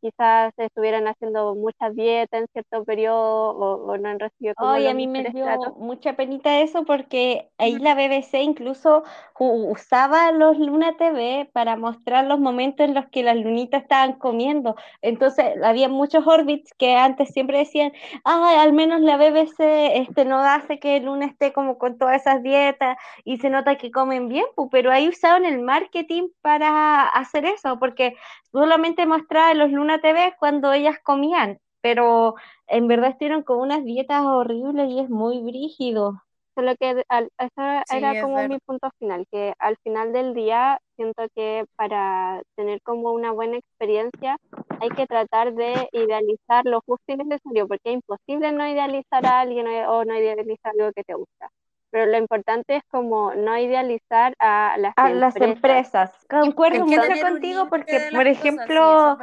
quizás estuvieran haciendo muchas dietas en cierto periodo o, no han recibido como a mí me dio mucha penita eso porque ahí la BBC incluso usaba los Luna TV para mostrar los momentos en los que las lunitas estaban comiendo. Entonces había muchos orbits que antes siempre decían, ah, al menos la BBC este, no hace que el Luna esté como con todas esas dietas y se nota que comen bien, pero ahí usaron el marketing para hacer eso, porque solamente mostraba los Luna TV cuando ellas comían, pero en verdad estuvieron con unas dietas horribles y es muy brígido. Solo que eso era como mi punto final, que al final del día siento que para tener como una buena experiencia hay que tratar de idealizar lo justo y necesario, porque es imposible no idealizar a alguien o no idealizar algo que te gusta. Pero lo importante es como no idealizar a las a las empresas. Concuerdo mucho contigo porque, por ejemplo,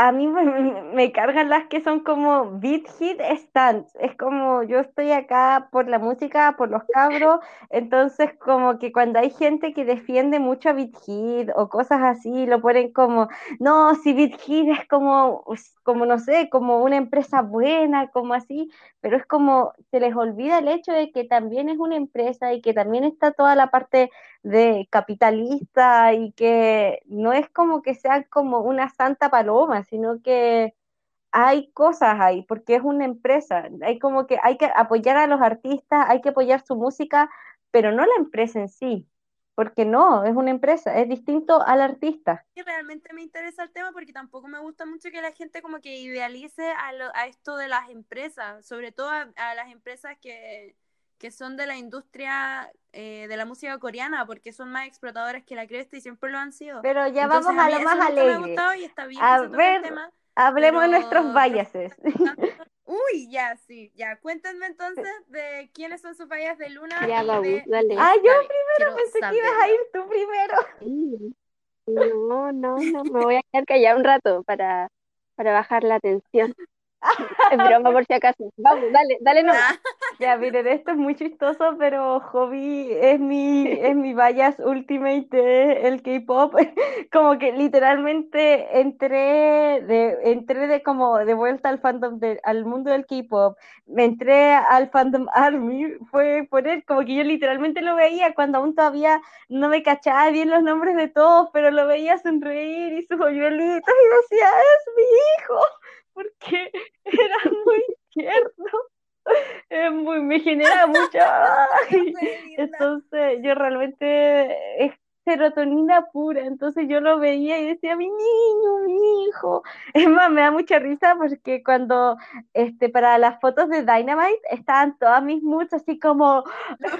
a mí me, cargan las que son como beat hit stands. Es como yo estoy acá por la música, por los cabros, entonces como que cuando hay gente que defiende mucho a beat hit o cosas así, lo ponen como, no, si beat hit es como, como no sé, como una empresa buena, como así, pero es como se les olvida el hecho de que también es una empresa y que también está toda la parte de capitalista y que no es como que sea como una santa paloma, sino que hay cosas ahí, porque es una empresa, hay como que hay que apoyar a los artistas, hay que apoyar su música, pero no la empresa en sí, porque no, es una empresa, es distinto al artista. Y realmente me interesa el tema porque tampoco me gusta mucho que la gente como que idealice a, a esto de las empresas, sobre todo a las empresas que, que son de la industria eh, de la música coreana, porque son más explotadoras que la cresta y siempre lo han sido. Pero ya vamos a, lo más alegre. a ver, hablemos de nuestros biases. Uy, ya, sí, ya. Cuéntenme entonces de quiénes son sus biases de Luna. Ya, dale. Ah, yo primero pensé que ibas a ir tú primero. No, no, no, me voy a quedar callada un rato para, para bajar la tensión. Es broma por si acaso. Vamos, dale, dale no. Ya, miren, esto es muy chistoso, pero Hobby es mi, es mi bias ultimate de el K-pop. Como que literalmente entré de, entré de como de vuelta al fandom de, al mundo del K-pop. Me entré al fandom Army, fue por él, como que yo literalmente lo veía cuando aún todavía no me cachaba bien los nombres de todos, pero lo veía sonreír y sus hoyuelitos y decía, es mi hijo porque era muy tierno. muy, me genera mucho. Entonces, yo realmente es serotonina pura. Entonces yo lo veía y decía, mi niño, mi hijo. Es más, me da mucha risa porque cuando, este, para las fotos de Dynamite estaban todas mis moods así como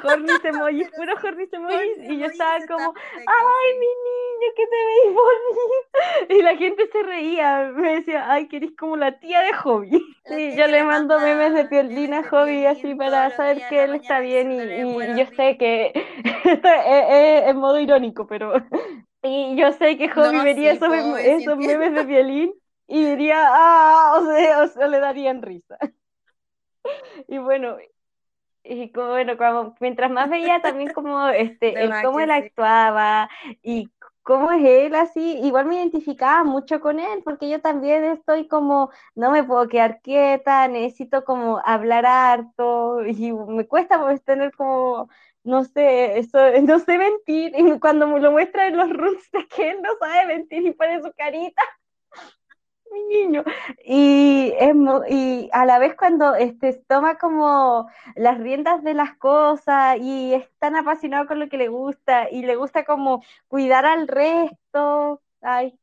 Hornis emojis, puro Hornis emojis, y yo estaba como, ay, mi niño, que te veis bonito. Y la gente se reía, me decía, ay, que eres como la tía de Hobby. Sí, yo le mando memes de piolina a Hobby así para saber que él está bien y, yo sé que en modo irónico pero. Y yo sé que Hobby vería esos, memes de violín y diría, ah, o sea, o sea, le darían risa. Y bueno, y como, bueno, como, mientras más veía también como este, el cómo él actuaba y cómo es él así, igual me identificaba mucho con él, porque yo también estoy como, no me puedo quedar quieta, necesito como hablar harto, y me cuesta pues tener como no sé, eso, no sé mentir, y cuando me lo muestra en los rooms de que él no sabe mentir y pone su carita, mi niño. Y, es, y a la vez cuando este, toma como las riendas de las cosas y es tan apasionado con lo que le gusta y le gusta como cuidar al resto. Ay,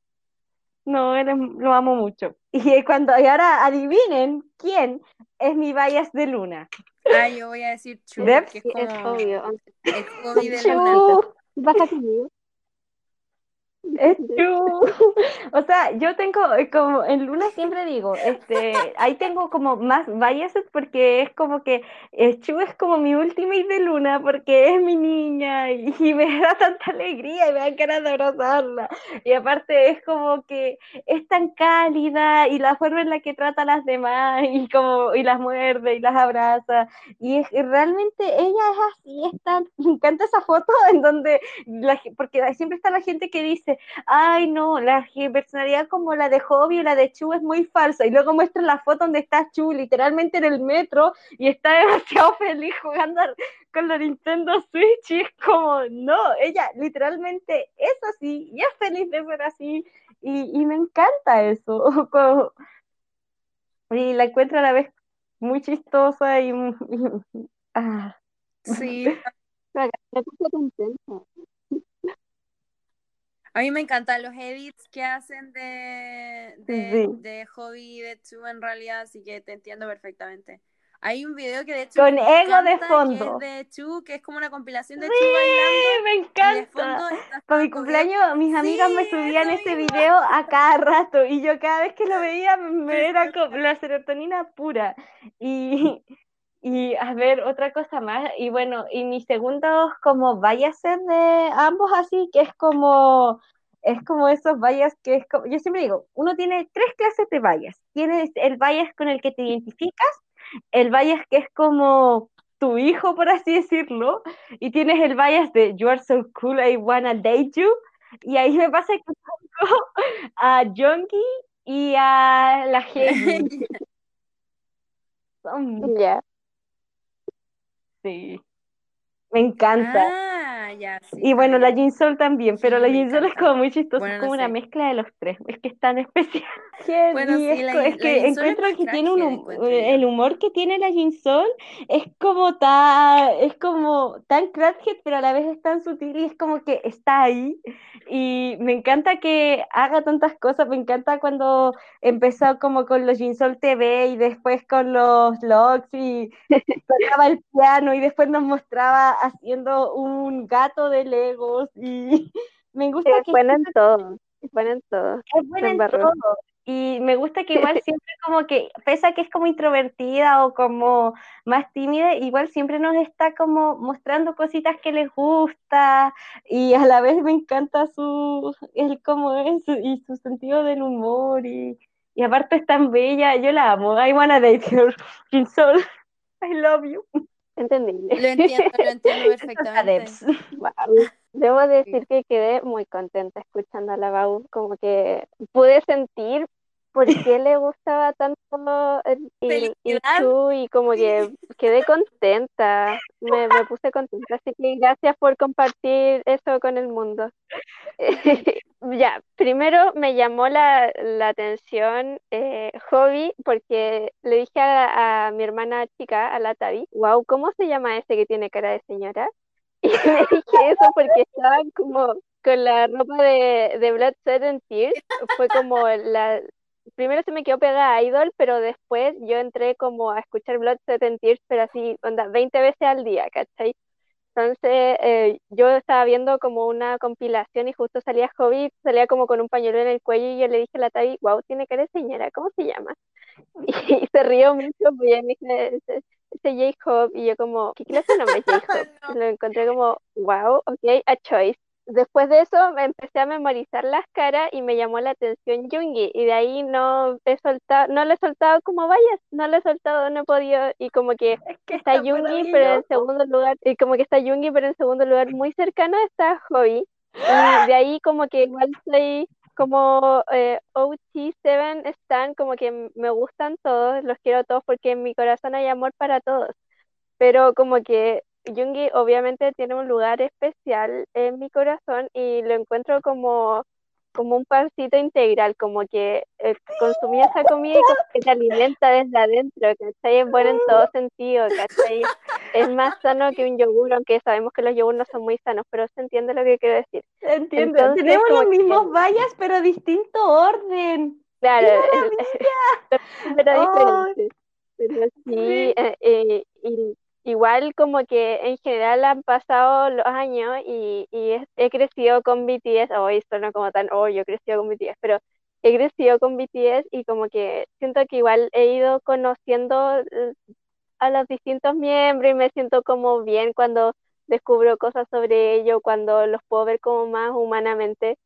no, lo amo mucho. Y cuando y ahora adivinen quién es mi bias de Luna. Ah, yo voy a decir Chu, que es, como... es obvio. Es obvio de Luna. Baja conmigo. Es O sea, yo tengo eh, como en Luna siempre digo, este, ahí tengo como más biases porque es como que eh, Chu es como mi ultimate de Luna porque es mi niña y, me da tanta alegría y me da ganas de abrazarla. Y aparte es como que es tan cálida y la forma en la que trata a las demás y como y las muerde y las abraza y es, realmente ella es así, es tan, me encanta esa foto en donde la, porque siempre está la gente que dice ay no, la personalidad como la de Hobby o la de Chu es muy falsa. Y luego muestra la foto donde está Chu literalmente en el metro y está demasiado feliz jugando con la Nintendo Switch y es como, no, ella literalmente es así y es feliz de ser así y, me encanta eso. y la encuentro a la vez muy chistosa y... ah. Sí. A mí me encantan los edits que hacen de, de, de Hobby de Chu en realidad, así que te entiendo perfectamente. Hay un video que de hecho con ego de fondo que es de Chu, que es como una compilación de Chu bailando. me encanta. Para mi cumpleaños mis amigas me subían ese video a cada rato y yo cada vez que lo veía me era como la serotonina pura. Y y a ver, otra cosa más, y bueno, y mi segundo como vaya a ser de ambos así, que es como, es como esos vallas que es como, yo siempre digo, uno tiene tres clases de vallas. Tienes el vallas con el que te identificas, el vallas que es como tu hijo, por así decirlo, y tienes el vallas de You are so cool, I wanna date you, y ahí me pasa que a Jongi y a la Heidi. Ya. Sí. Me encanta. Ah, ya, sí, y bueno, la Jinsol también, pero la Jinsol es como muy chistosa, es como una mezcla de los tres, es que es tan especial. Bueno, sí, es, que encuentro que tiene un el humor que tiene la Jinsol es como tan, es como tan crackhead, pero a la vez es tan sutil y es como que está ahí. Y me encanta que haga tantas cosas, me encanta cuando empezó como con los Jinsol TV y después con los logs y tocaba el piano y después nos mostraba haciendo un gato de Legos y me gusta es que... Buena en todo, es buena en todo. Es buena en todo. Y me gusta que igual siempre como que, pese a que es como introvertida o como más tímida, igual siempre nos está como mostrando cositas que les gusta y a la vez me encanta su, el como es y su sentido del humor y, y aparte es tan bella, yo la amo, I wanna date her, Sol, I love you. Entendible. Lo entiendo, lo entiendo perfectamente. Debo decir que quedé muy contenta escuchando a la Bau, como que pude sentir por qué le gustaba tanto el, el, y como que quedé contenta, me, me, puse contenta, así que gracias por compartir eso con el mundo. ya, primero me llamó la, la atención eh, Hobby porque le dije a, a, mi hermana chica, a la Tavi, wow, ¿cómo se llama ese que tiene cara de señora? Y le dije eso porque estaba como con la ropa de, de Blood, Sweat and Tears, fue como la, primero se me quedó pegada a Idol, pero después yo entré como a escuchar Blood, Sweat and Tears, pero así, onda, 20 veces al día, ¿cachai? Entonces eh, yo estaba viendo como una compilación y justo salía Hobby, salía como con un pañuelo en el cuello y yo le dije a la Tavi, wow, tiene cara de señora, ¿cómo se llama? Y, se rió mucho, pues me dice, ese, J-Hope, y yo como, ¿qué clase de nombre es J-Hope? Lo encontré como, wow, ok, a choice después de eso me empecé a memorizar las caras y me llamó la atención Jungi y de ahí no he soltado, no le he soltado como vayas, no le he soltado, no he podido y como que, está, Jungi pero en segundo lugar y como que está Jungi pero en segundo lugar muy cercano está Hobby. Y de ahí como que igual soy como eh, OT7 están como que me gustan todos, los quiero todos porque en mi corazón hay amor para todos. Pero como que Jungi obviamente tiene un lugar especial en mi corazón y lo encuentro como como un pancito integral, como que eh, consumía esa comida y como que te alimenta desde adentro, ¿cachai? Es bueno en todo sentido, ¿cachai? Es más sano que un yogur, aunque sabemos que los yogur no son muy sanos, pero se entiende lo que quiero decir. Entiendo, tenemos los mismos vallas, pero distinto orden. Claro, pero diferente. Pero sí, eh, eh, y igual como que en general han pasado los años y, he, crecido con BTS, hoy oh, no como tan, oh, yo he crecido con BTS, pero he crecido con BTS y como que siento que igual he ido conociendo eh, a los distintos miembros y me siento como bien cuando descubro cosas sobre ellos, cuando los puedo ver como más humanamente.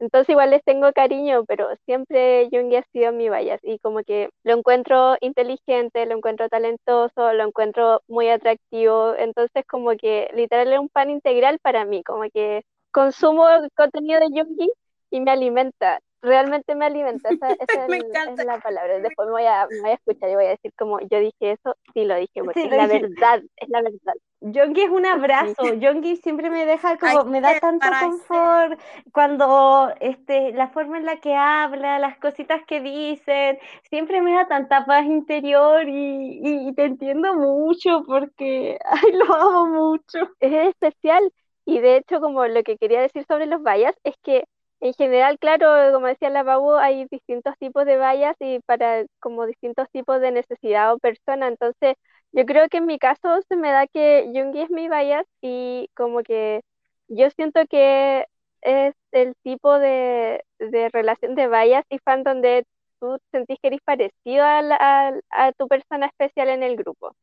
Entonces igual les tengo cariño, pero siempre Jungi ha sido mi vallas y como que lo encuentro inteligente, lo encuentro talentoso, lo encuentro muy atractivo, entonces como que literal es un pan integral para mí, como que consumo contenido de Jungi y me alimenta, realmente me alimenta, esa, es, la palabra. Después me voy, a, voy, a, escuchar y voy a decir como yo dije eso, sí lo dije, porque es la verdad, es la verdad. Yongi es un abrazo, Yongi siempre me deja como, me da tanto confort cuando este, la forma en la que habla, las cositas que dicen, siempre me da tanta paz interior y, y, te entiendo mucho porque, ay, lo amo mucho. Es especial y de hecho como lo que quería decir sobre los vallas es que en general, claro, como decía la Babu, hay distintos tipos de vallas y para como distintos tipos de necesidad o persona. Entonces, yo creo que en mi caso se me da que Jungi es mi bias y como que yo siento que es el tipo de, relación de bias y fan donde tú sentís que eres parecido a, a tu persona especial en el grupo.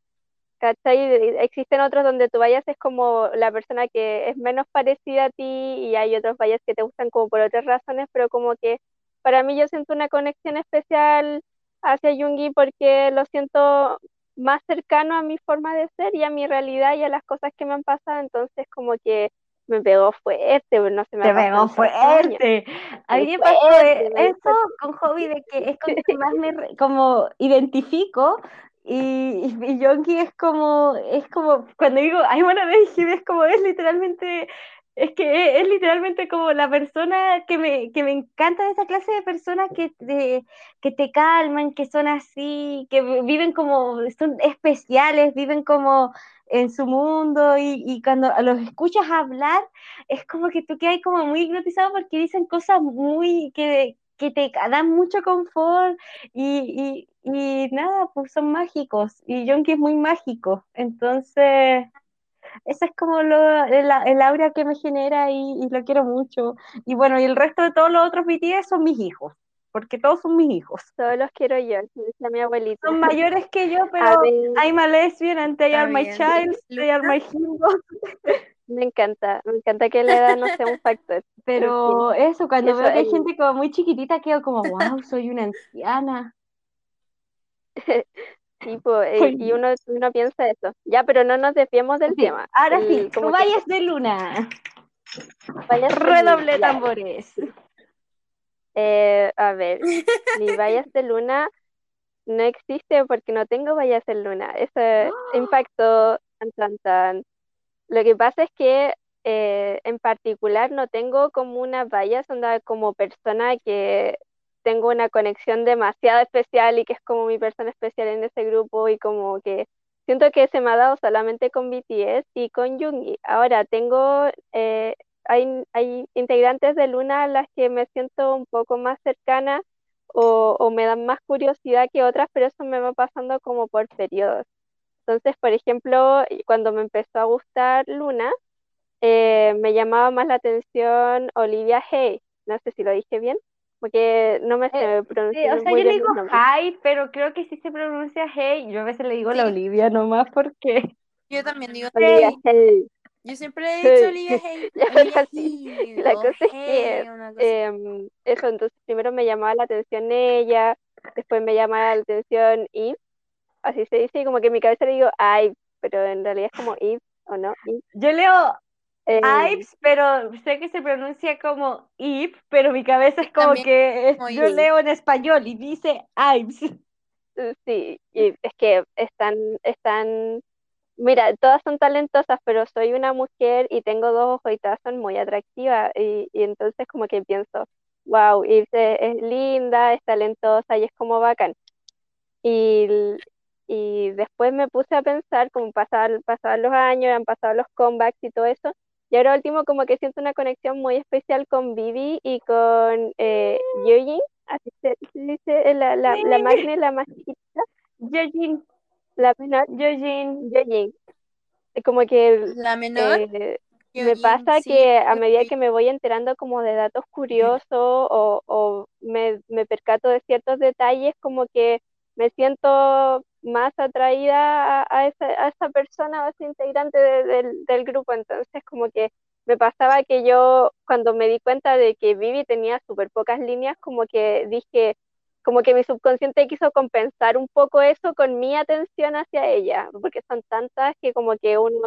¿Cachai? Existen otros donde tú vayas es como la persona que es menos parecida a ti y hay otros vayas que te gustan como por otras razones, pero como que para mí yo siento una conexión especial hacia Jungi porque lo siento más cercano a mi forma de ser y a mi realidad y a las cosas que me han pasado, entonces como que me pegó fuerte, no se me Te pegó fuerte. A mí me pasó eso con Hobby de que es con que más me como identifico y, y Yonki es como, es como, cuando digo, wanna be es como, es literalmente, es que es, literalmente como la persona que me, que me encanta de esa clase de personas que te, que te calman, que son así, que viven como, son especiales, viven como en su mundo y, y cuando los escuchas hablar, es como que tú quedas como muy hipnotizado porque dicen cosas muy, que, que te dan mucho confort y, y, nada, pues son mágicos y Yonki es muy mágico, entonces esa es como lo, el, el, aura que me genera y, lo quiero mucho. Y bueno, y el resto de todos los otros BTS son mis hijos, porque todos son mis hijos. Todos los quiero yo, dice mi abuelita. Son mayores que yo, pero I'm a lesbian and they are my child, they are my heroes. Me encanta, me encanta que la edad no sea un factor. Pero eso, cuando veo que hay gente como muy chiquitita, quedo como, wow, soy una anciana. tipo, eh, y uno, uno piensa eso. Ya, pero no nos desviemos del tema. Ahora sí, como vayas de luna. Redoble tambores. Eh, a ver, mi vallas de luna no existe porque no tengo vallas de luna. Ese impacto tan, tan, tan lo que pasa es que eh, en particular no tengo como una valla, son como persona que tengo una conexión demasiado especial y que es como mi persona especial en ese grupo y como que siento que se me ha dado solamente con BTS y con Jungi. Ahora tengo, eh, hay, hay integrantes de Luna a las que me siento un poco más cercana o, o me dan más curiosidad que otras, pero eso me va pasando como por periodos. Entonces, por ejemplo, cuando me empezó a gustar Luna, eh, me llamaba más la atención Olivia Hay. No sé si lo dije bien, porque no me sé eh, pronunciar. o sea, yo le digo Hay, pero creo que sí se pronuncia Hey. Yo a veces le digo la Olivia nomás porque. Yo también digo Olivia Hey. Yo siempre he dicho Olivia Hey. La cosa es que em, eso, entonces primero me llamaba la atención ella, después me llamaba la atención Eve, así se dice, y como que en mi cabeza le digo ay, pero en realidad es como Eve, ¿o no? Yo leo eh, Ives, pero sé que se pronuncia como Eve, pero mi cabeza es como que yo leo en español y dice Ives. Sí, y es que están, están, mira, todas son talentosas, pero soy una mujer y tengo dos ojitas, son muy atractivas, y, y entonces como que pienso, wow, Irse es linda, es talentosa y es como bacán. Y, y después me puse a pensar, como pasaban, pasaban los años, han pasado los comebacks y todo eso, y ahora último como que siento una conexión muy especial con Vivi y con eh, así se, dice la, la, la Magne, la más chiquita. Yojin. La menor. Yojin. Yojin. Como que... La menor. Eh, me pasa que a medida que me voy enterando como de datos curiosos o, o me, me, percato de ciertos detalles, como que me siento más atraída a, esa, a esa, persona, a ese integrante del, del grupo. Entonces, como que me pasaba que yo, cuando me di cuenta de que Vivi tenía súper pocas líneas, como que dije, como que mi subconsciente quiso compensar un poco eso con mi atención hacia ella, porque son tantas que como que uno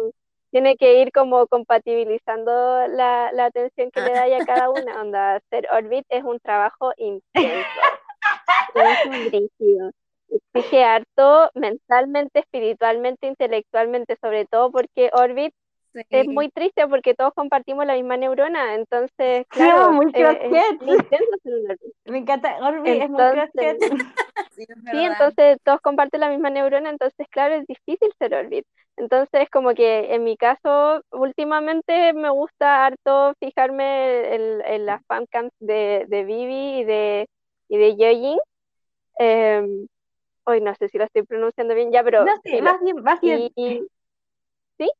tiene que ir como compatibilizando la, la atención que le da a cada una. Onda, hacer Orbit es un trabajo intenso. es un brígido. Exige harto mentalmente, espiritualmente, intelectualmente, sobre todo porque Orbit es muy triste porque todos compartimos la misma neurona, entonces, claro, muy eh, Me encanta, Orbit es muy sí, entonces todos comparten la misma neurona, entonces, claro, es difícil ser Orbit. Entonces, como que en mi caso, últimamente me gusta harto fijarme en, las fancams de, de Vivi y de, y de Yojin. Em, hoy no sé si lo estoy pronunciando bien ya, pero... No sé, más bien, más bien. ¿Sí?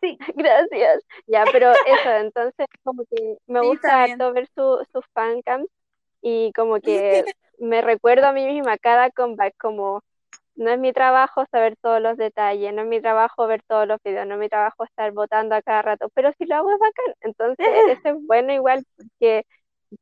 Sí. Gracias. Ya, pero eso, entonces como que me gusta harto ver sus su fancams y como que me recuerdo a mí misma cada comeback como no es mi trabajo saber todos los detalles, no es mi trabajo ver todos los videos, no es mi trabajo estar votando a cada rato, pero si lo hago es bacán. Entonces, eso es bueno igual porque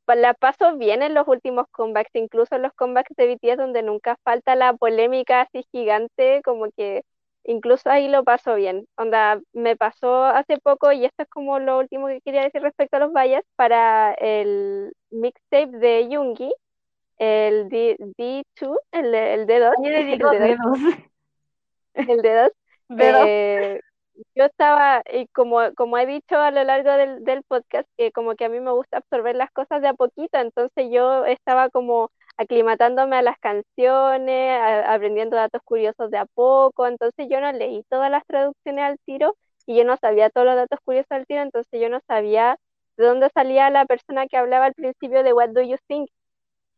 la paso bien en los últimos comebacks, incluso en los comebacks de BTS donde nunca falta la polémica así gigante, como que incluso ahí lo paso bien. Onda, me pasó hace poco y esto es como lo último que quería decir respecto a los vallas para el mixtape de Yoongi el D, 2 el, el D2. El D2. Eh, yo estaba, y como, como he dicho a lo largo del, del podcast, que como que a mí me gusta absorber las cosas de a poquito, entonces yo estaba como aclimatándome a las canciones, aprendiendo datos curiosos de a poco, entonces yo no leí todas las traducciones al tiro y yo no sabía todos los datos curiosos al tiro, entonces yo no sabía de dónde salía la persona que hablaba al principio de What Do You Think,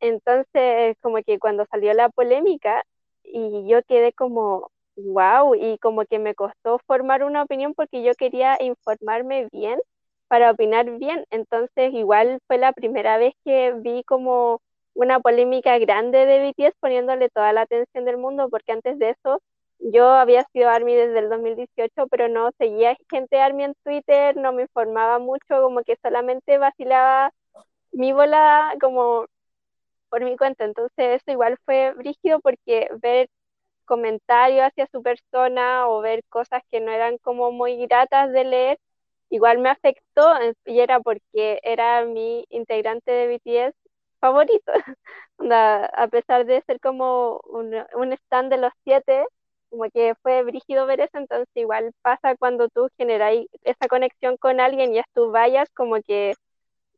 entonces, como que cuando salió la polémica, y yo quedé como, wow, y como que me costó formar una opinión porque yo quería informarme bien para opinar bien. Entonces, igual fue la primera vez que vi como una polémica grande de BTS poniéndole toda la atención del mundo, porque antes de eso yo había sido ARMY desde el 2018, pero no seguía gente ARMY en Twitter, no me informaba mucho, como que solamente vacilaba mi bola como por mi cuenta. Entonces eso igual fue brígido porque ver comentarios hacia su persona o ver cosas que no eran como muy gratas de leer, igual me afectó y era porque era mi integrante de BTS favorito. a pesar de ser como un, un stand de los siete, como que fue brígido ver eso, entonces igual pasa cuando tú generas esa conexión con alguien y ya tú vayas, como que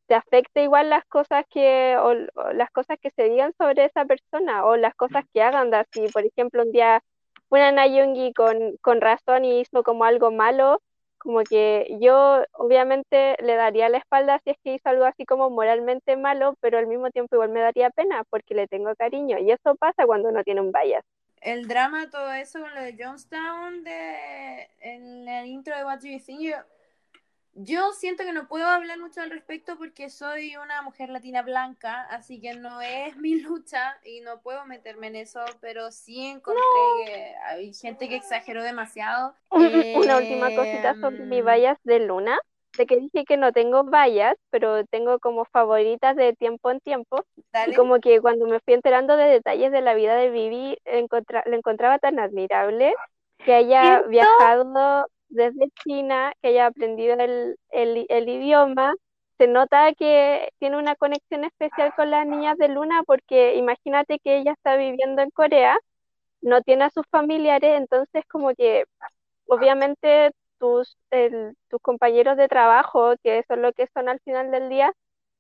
te afecta igual las cosas que, o, las cosas que se digan sobre esa persona, o las cosas que hagan, si por ejemplo un día una Nayungi con, con razón y hizo como algo malo, como que yo obviamente le daría la espalda si es que hizo algo así como moralmente malo, pero al mismo tiempo igual me daría pena porque le tengo cariño. Y eso pasa cuando uno tiene un bias. El drama, todo eso con lo de Jonestown, de, en el intro de What You Think, yo siento que no puedo hablar mucho al respecto porque soy una mujer latina blanca, así que no es mi lucha y no puedo meterme en eso, pero sí encontré que hay gente que exageró demasiado. Una última cosita sobre mi em, vallas de luna, de que dije que no tengo vallas, pero tengo como favoritas de tiempo en tiempo. Y como que cuando me fui enterando de detalles de la vida de Vivi, lo encontraba tan admirable que haya viajado desde China, que haya aprendido el, el, idioma, se nota que tiene una conexión especial con las niñas de Luna, porque imagínate que ella está viviendo en Corea, no tiene a sus familiares, entonces como que obviamente tus, tus compañeros de trabajo, que son lo que son al final del día,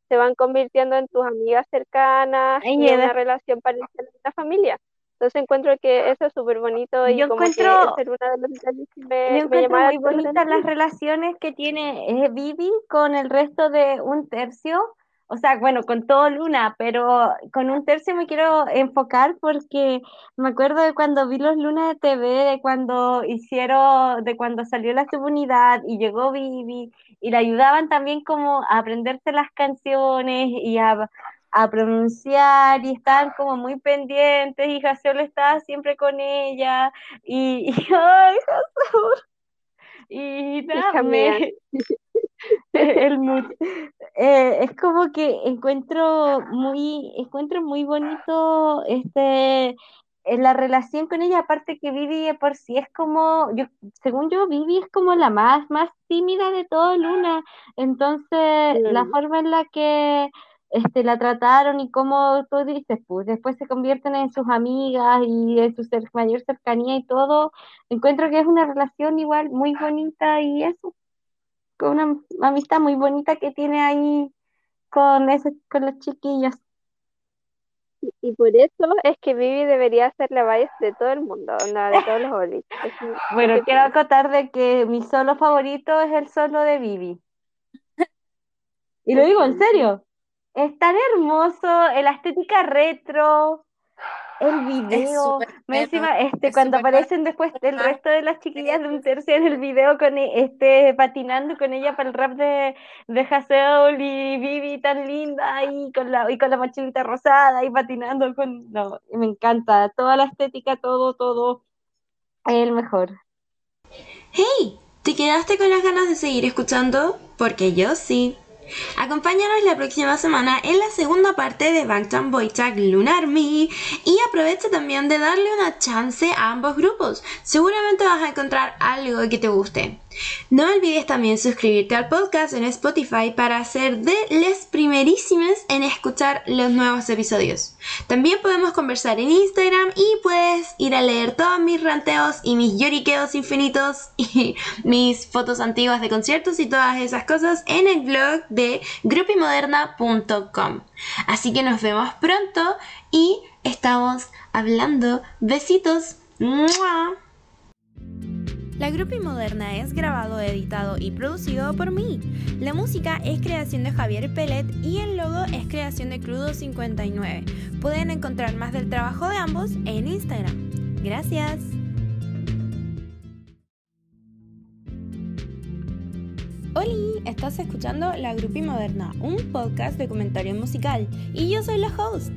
se van convirtiendo en tus amigas cercanas y en una relación parecida a una familia. Entonces encuentro que eso es súper bonito y yo como encuentro, que es una de las que me, me, muy bonitas las relaciones que tiene eh, Vivi con el resto de un tercio o sea, bueno, con todo Luna, pero con un tercio me quiero enfocar porque me acuerdo de cuando vi los Lunas de TV, de cuando hicieron, de cuando salió la subunidad y llegó Vivi y le ayudaban también como a aprenderse las canciones y a, pronunciar y estaban como muy pendientes y Jasol estaba siempre con ella y, y ay, y nada, me, el mood. Eh, es como que encuentro muy, encuentro muy bonito este la relación con ella, aparte que Vivi por sí es como, yo, según yo, Vivi es como la más, más tímida de todo Luna. Entonces, la forma en la que este, la trataron y como tú dices, pues después se convierten en sus amigas y en su mayor cercanía y todo, encuentro que es una relación igual muy bonita y eso con una amistad muy bonita que tiene ahí con, ese, con los chiquillos. Y por eso es que Vivi debería ser la base de todo el mundo, de todos los boliches. Bueno, quiero acotar de que mi solo favorito es el solo de Vivi. Y lo digo en serio. Es tan hermoso, la estética retro, el video, me encima, este, cuando aparecen después el resto de las chiquillas de un tercio en el video con e, este patinando con ella para el rap de, de y Vivi tan linda y con la y con la mochilita rosada y patinando con no, me encanta, toda la estética, todo, todo el mejor. Hey, ¿te quedaste con las ganas de seguir escuchando? Porque yo sí. Acompáñanos la próxima semana en la segunda parte de Bangtan Boychak Lunar Me y aprovecha también de darle una chance a ambos grupos. Seguramente vas a encontrar algo que te guste. No olvides también suscribirte al podcast en Spotify para ser de las primerísimas en escuchar los nuevos episodios. También podemos conversar en Instagram y puedes ir a leer todos mis ranteos y mis lloriqueos infinitos y mis fotos antiguas de conciertos y todas esas cosas en el blog de grupimoderna.com. Así que nos vemos pronto y estamos hablando. Besitos. La Grupi Moderna es grabado, editado y producido por mí. La música es creación de Javier Pellet y el logo es creación de Crudo59. Pueden encontrar más del trabajo de ambos en Instagram. Gracias. Hola, estás escuchando La Grupi Moderna, un podcast de comentario musical, y yo soy la host.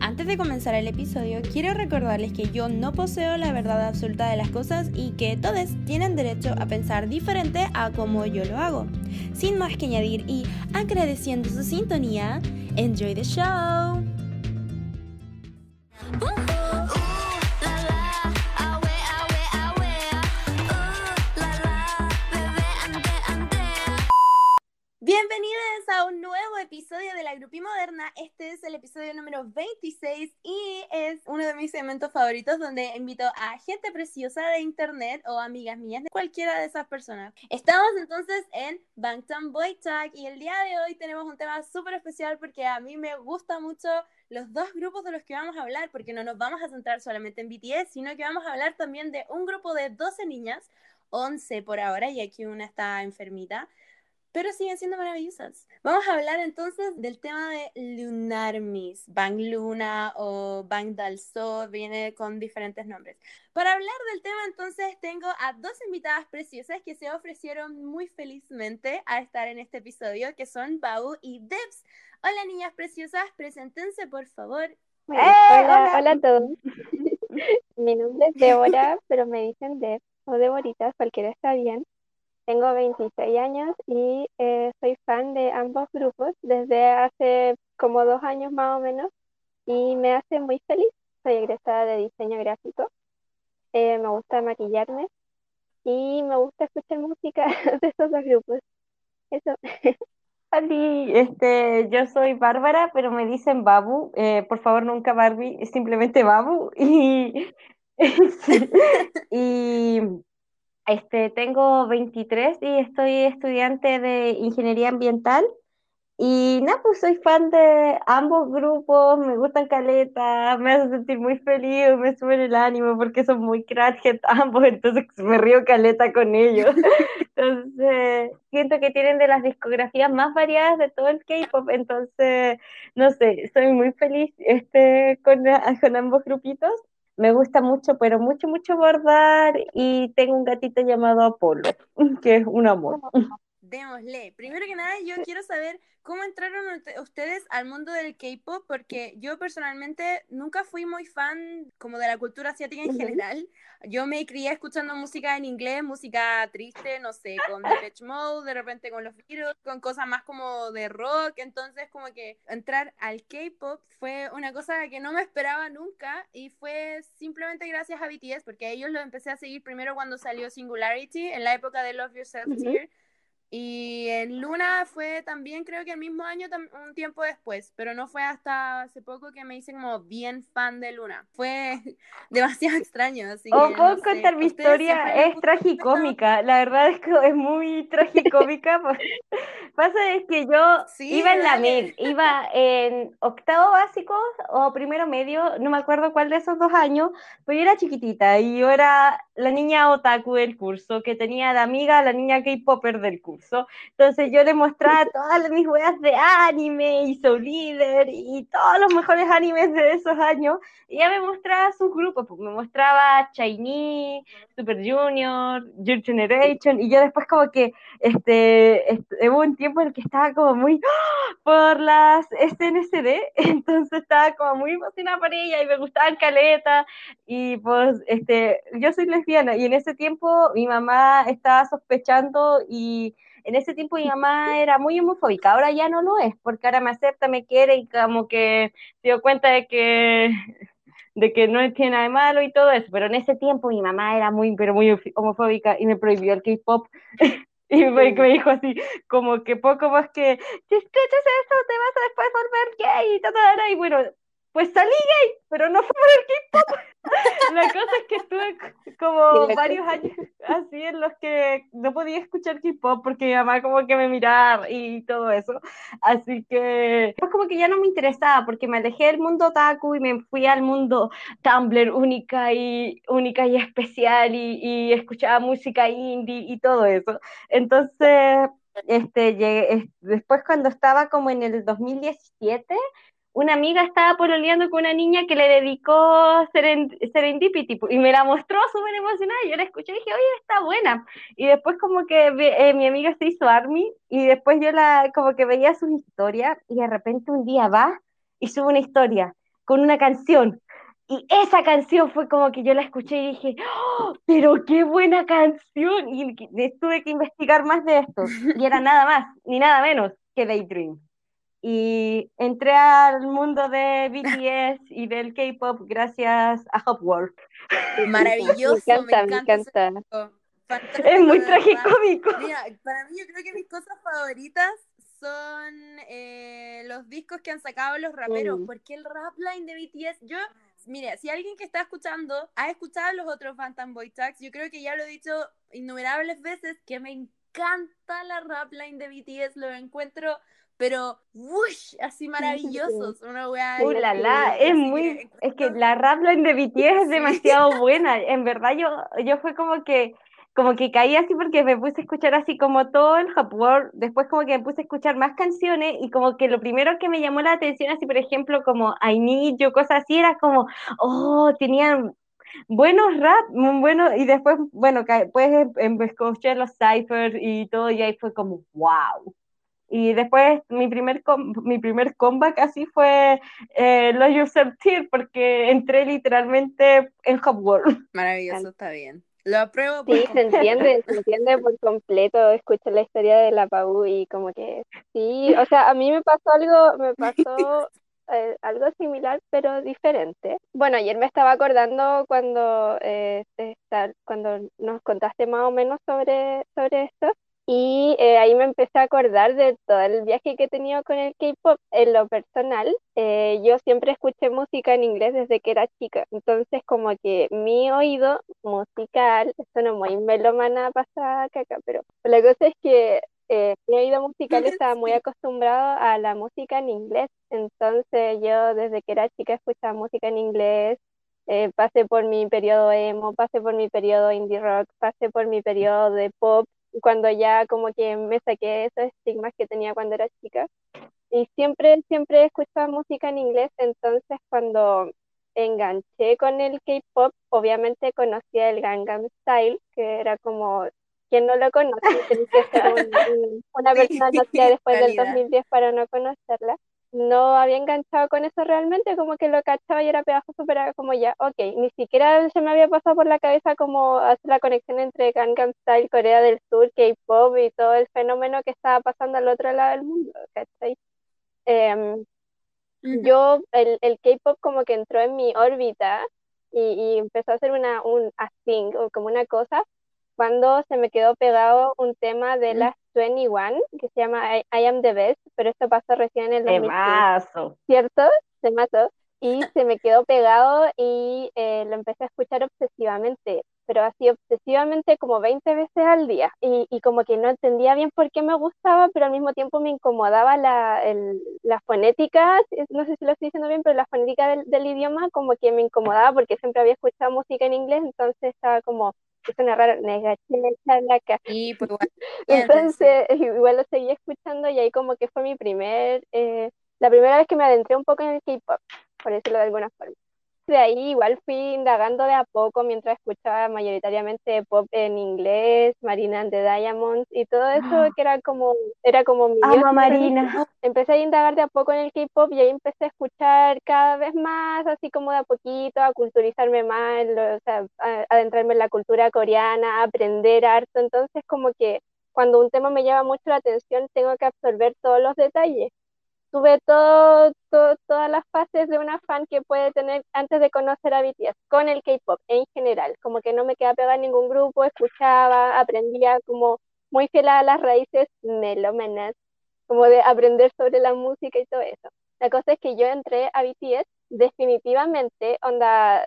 Antes de comenzar el episodio, quiero recordarles que yo no poseo la verdad absoluta de las cosas y que todos tienen derecho a pensar diferente a como yo lo hago. Sin más que añadir y agradeciendo su sintonía, enjoy the show. Este es el episodio número 26 y es uno de mis segmentos favoritos donde invito a gente preciosa de internet o amigas mías de cualquiera de esas personas. Estamos entonces en Bangtan Boy Talk y el día de hoy tenemos un tema súper especial porque a mí me gusta mucho los dos grupos de los que vamos a hablar porque no nos vamos a centrar solamente en BTS, sino que vamos a hablar también de un grupo de 12 niñas, 11 por ahora y aquí una está enfermita pero siguen siendo maravillosas. Vamos a hablar entonces del tema de Lunarmis, Bang Luna o Bang Dal viene con diferentes nombres. Para hablar del tema entonces tengo a dos invitadas preciosas que se ofrecieron muy felizmente a estar en este episodio, que son Bau y Debs. Hola niñas preciosas, preséntense por favor. ¡Eh! hola, hola, a todos. Mi nombre es Débora, pero me dicen Deb o Deborita, cualquiera está bien. Tengo 26 años y eh, soy fan de ambos grupos desde hace como dos años más o menos y me hace muy feliz. Soy egresada de diseño gráfico, eh, me gusta maquillarme y me gusta escuchar música de estos dos grupos. Eso. este, yo soy Bárbara, pero me dicen Babu. Eh, por favor, nunca Barbie, simplemente Babu. Y, y este, tengo 23 y estoy estudiante de ingeniería ambiental Y nada, pues soy fan de ambos grupos, me gustan caleta, me hace sentir muy feliz, me suben el ánimo porque son muy crackhead ambos, entonces me río caleta con ellos. Entonces, siento que tienen de las discografías más variadas de todo el K-pop, entonces, no sé, soy muy feliz este, con, con ambos grupitos. Me gusta mucho, pero mucho, mucho bordar y tengo un gatito llamado Apolo, que es un amor. Démosle. Primero que nada, yo quiero saber cómo entraron ustedes al mundo del K-pop, porque yo personalmente nunca fui muy fan como de la cultura asiática en general. Yo me crié escuchando música en inglés, música triste, no sé, con Depeche Mode, de repente con los virus, con cosas más como de rock. Entonces, como que entrar al K-pop fue una cosa que no me esperaba nunca y fue simplemente gracias a BTS, porque ellos los empecé a seguir primero cuando salió Singularity, en la época de Love Yourself Here y en Luna fue también, creo que el mismo año, un tiempo después, pero no fue hasta hace poco que me hice como bien fan de Luna. Fue demasiado extraño. Así o puedo contar mi historia, es tragicómica, la verdad es que es muy tragicómica. Pues. Pasa es que yo iba en la MED, iba en octavo básico o primero medio, no me acuerdo cuál de esos dos años, pero yo era chiquitita y yo era la niña otaku del curso, que tenía de amiga la niña K-Popper del curso. Entonces yo le mostraba todas mis weas de anime y Soul Leader y todos los mejores animes de esos años. Y ella me mostraba sus grupos, pues me mostraba Shiny, Super Junior, Your Generation. Y yo después como que este, este, hubo un tiempo en el que estaba como muy ¡ah! por las SNSD. Entonces estaba como muy emocionada por ella y me gustaba el caleta. Y pues este, yo soy lesbiana y en ese tiempo mi mamá estaba sospechando y en ese tiempo mi mamá era muy homofóbica, ahora ya no lo es, porque ahora me acepta, me quiere y como que se dio cuenta de que de que no tiene nada de malo y todo eso, pero en ese tiempo mi mamá era muy, pero muy homofóbica y me prohibió el K-pop. y me, dijo así, como que poco más que, si escuchas esto, te vas a después volver gay y todo, y bueno, pues salí gay, pero no fue por el K-pop. La cosa es que estuve como varios años así en los que no podía escuchar K-pop porque mi mamá como que me miraba y todo eso. Así que pues como que ya no me interesaba porque me alejé del mundo otaku y me fui al mundo Tumblr única y única y especial y, y escuchaba música indie y todo eso. Entonces, este, llegué, después cuando estaba como en el 2017 una amiga estaba pololeando con una niña que le dedicó Serendipity y me la mostró súper emocionada yo la escuché y dije, oye, está buena. Y después como que eh, mi amiga se hizo Army y después yo la como que veía sus historias y de repente un día va y sube una historia con una canción. Y esa canción fue como que yo la escuché y dije, ¡Oh, pero qué buena canción. Y tuve que investigar más de esto. Y era nada más, ni nada menos que Daydream y entré al mundo de BTS y del K-pop gracias a Hopworld. Maravilloso, me encanta. Me encanta. Es muy tragicómico. Mira, para mí yo creo que mis cosas favoritas son eh, los discos que han sacado los raperos, mm. porque el rap line de BTS, yo, mire, si alguien que está escuchando ha escuchado los otros Phantom Boy Tags, yo creo que ya lo he dicho innumerables veces, que me encanta la rap line de BTS, lo encuentro pero ¡wush! así maravillosos. Una weá. Uy, la, la, es muy. Es que la rap line de BTS es demasiado buena. En verdad, yo, yo fue como que. Como que caí así porque me puse a escuchar así como todo el Hop World, después como que me puse a escuchar más canciones y como que lo primero que me llamó la atención, así por ejemplo como I Need You, cosas así, era como, oh, tenían buenos rap, bueno, y después, bueno, pues escuché los ciphers y todo, y ahí fue como, wow. Y después mi primer, mi primer comeback así fue eh, Love Yourself Tear, porque entré literalmente en Hop World. Maravilloso, está bien. Lo apruebo. sí, se entiende, se entiende por completo. Escuché la historia de la Pau y como que sí, o sea, a mí me pasó algo, me pasó eh, algo similar, pero diferente. Bueno, ayer me estaba acordando cuando, eh, cuando nos contaste más o menos sobre, sobre esto y eh, ahí me empecé a acordar de todo el viaje que he tenido con el K-pop. En lo personal, eh, yo siempre escuché música en inglés desde que era chica. Entonces, como que mi oído musical, esto no muy melomana pasa caca, pero la cosa es que eh, mi oído musical estaba muy acostumbrado a la música en inglés, entonces yo desde que era chica escuchaba música en inglés, eh, pasé por mi periodo emo, pasé por mi periodo indie rock, pasé por mi periodo de pop, cuando ya como que me saqué esos estigmas que tenía cuando era chica. Y siempre, siempre escuchaba música en inglés, entonces cuando enganché con el K-pop, obviamente conocía el Gangnam Style, que era como, quien no lo conoce, tenés que ser una persona nacida después del 2010 para no conocerla. No había enganchado con eso realmente, como que lo cachaba y era pedazo pero como ya, ok, ni siquiera se me había pasado por la cabeza como hacer la conexión entre Gangnam Style, Corea del Sur, K-pop y todo el fenómeno que estaba pasando al otro lado del mundo, ¿cachai? Em, yo, el, el K-pop como que entró en mi órbita y, y, empezó a hacer una, un a thing, o como una cosa, cuando se me quedó pegado un tema de las 21, que se llama I, Am the Best, pero esto pasó recién en el 2015, ¿cierto? Se mató. Y se me quedó pegado y eh, lo empecé a escuchar obsesivamente pero así obsesivamente como 20 veces al día y, y, como que no entendía bien por qué me gustaba, pero al mismo tiempo me incomodaba la, el, la fonética, no sé si lo estoy diciendo bien, pero la fonética del, del, idioma como que me incomodaba porque siempre había escuchado música en inglés, entonces estaba como, es una rara, y pues, entonces igual lo seguía escuchando y ahí como que fue mi primer, eh, la primera vez que me adentré un poco en el K-pop, por decirlo de alguna forma de ahí igual fui indagando de a poco mientras escuchaba mayoritariamente pop en inglés, Marina and the Diamonds y todo eso ah. que era como era como mi Ama Marina. Empecé a indagar de a poco en el K-pop y ahí empecé a escuchar cada vez más, así como de a poquito, a culturizarme más, o sea, a adentrarme en la cultura coreana, a aprender harto, entonces como que cuando un tema me llama mucho la atención tengo que absorber todos los detalles tuve todo, todas las fases de una fan que puede tener antes de conocer a BTS, con el K-pop en general, como que no me quedaba pegada en ningún grupo, escuchaba, aprendía como muy fiel a las raíces melómanas, como de aprender sobre la música y todo eso. La cosa es que yo entré a BTS definitivamente, onda,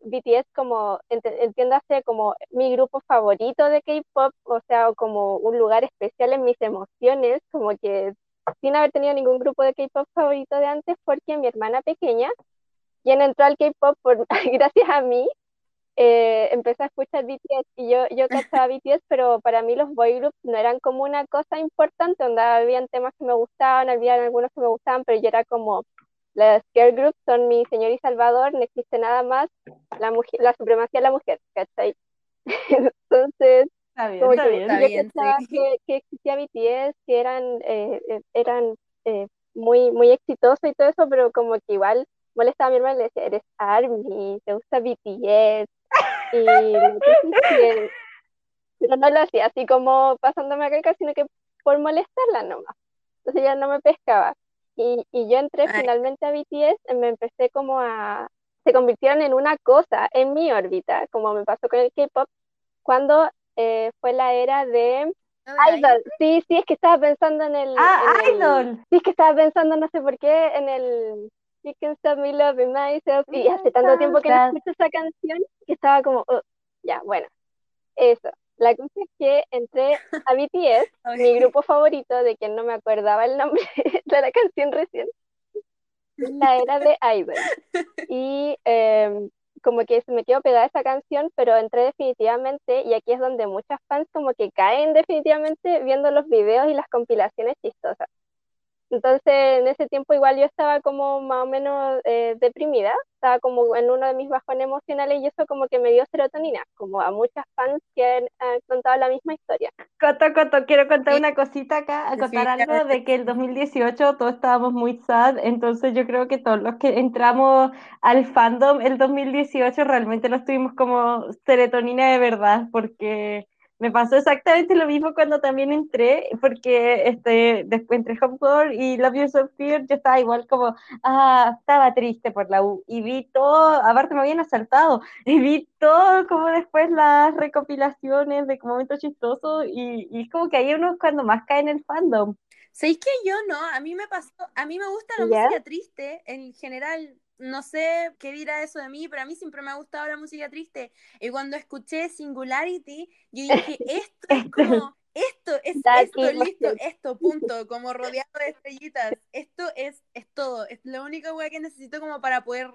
BTS como, entiéndase como mi grupo favorito de K-pop, o sea, como un lugar especial en mis emociones, como que sin haber tenido ningún grupo de K-pop favorito de antes, porque mi hermana pequeña, quien entró al K-pop gracias a mí, eh, a escuchar BTS y yo, yo cachaba BTS, pero para mí los boy groups no eran como una cosa importante, donde habían temas que me gustaban, había algunos que me gustaban, pero yo era como, las girl groups son mi señor y salvador, no existe nada más, la, mujer, la supremacía de la mujer, ¿cachai? Entonces, Está bien, está bien. Está bien que, que, existía BTS, que eran, eh, eh, eran eh, muy, muy exitosos y todo eso, pero como que igual molestaba a mi hermana y le decía, eres ARMY, te gusta BTS. Y pero no lo hacía así como pasándome a caca, sino que por molestarla nomás. Entonces ya no me pescaba. Y, y yo entré finalmente a BTS, me empecé como a... Se convirtieron en una cosa en mi órbita, como me pasó con el K-pop, cuando eh, fue la era de Idol. Sí, sí, es que estaba pensando en el. Ah, Idol. sí, es que estaba pensando, no sé por qué, en el. You can stop me loving myself. Y hace tanto tiempo que no escucho esa canción que estaba como, oh, ya, bueno, eso. La cosa es que entré a BTS, mi grupo favorito, de quien no me acordaba el nombre de la canción recién, la era de Idol. Y eh, como que se me quedó pegada esa canción, pero entré definitivamente y aquí es donde muchas fans como que caen definitivamente viendo los videos y las compilaciones chistosas. Entonces, en ese tiempo igual yo estaba como más o menos eh, deprimida, estaba como en uno de mis bajones emocionales y eso como que me dio serotonina, como a muchas fans que han, contado la misma historia. Coto, Coto, quiero contar una cosita acá, contar algo de que el 2018 todos estábamos muy sad, entonces yo creo que todos los que entramos al fandom el 2018 realmente nos tuvimos como serotonina de verdad, porque me pasó exactamente lo mismo cuando también entré, porque este, después entré Hopcore y Love You So Fear, yo estaba igual como, ah, estaba triste por la U, y vi todo, aparte me habían asaltado, y vi todo como después las recopilaciones de momentos chistosos, y, y es como que hay unos cuando más caen en el fandom. ¿Sabéis que yo no? A mí me pasó, a mí me gusta la música triste en general, no sé qué dirá eso de mí, pero a mí siempre me ha gustado la música triste. Y cuando escuché Singularity, yo dije, esto es como esto es esto, listo, esto, punto, como rodeado de estrellitas. Esto es, es todo, es la única wea que necesito como para poder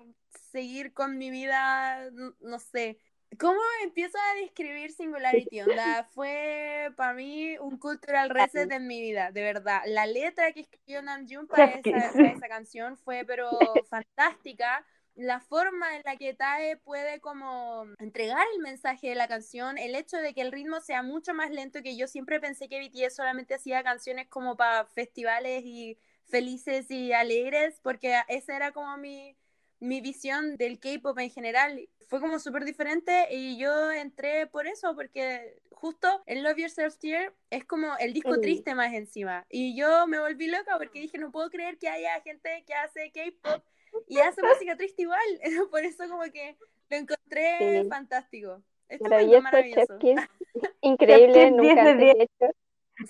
seguir con mi vida, no sé. ¿Cómo empiezo a describir Singularity? Onda, fue para mí un cultural reset en mi vida, de verdad. La letra que escribió Namjoon para esa, para esa canción fue pero fantástica la forma en la que Tae puede como entregar el mensaje de la canción, el hecho de que el ritmo sea mucho más lento que yo siempre pensé que BTS solamente hacía canciones como para festivales y felices y alegres, porque esa era como mi, mi visión del K-pop en general. Fue como súper diferente y yo entré por eso, porque justo el Love Yourself Tear es como el disco triste más encima. Y yo me volví loca porque dije, no puedo creer que haya gente que hace K-pop y hace música triste igual. Por eso como que lo encontré fantástico. Maravilloso, maravilloso. Increíble, nunca hecho.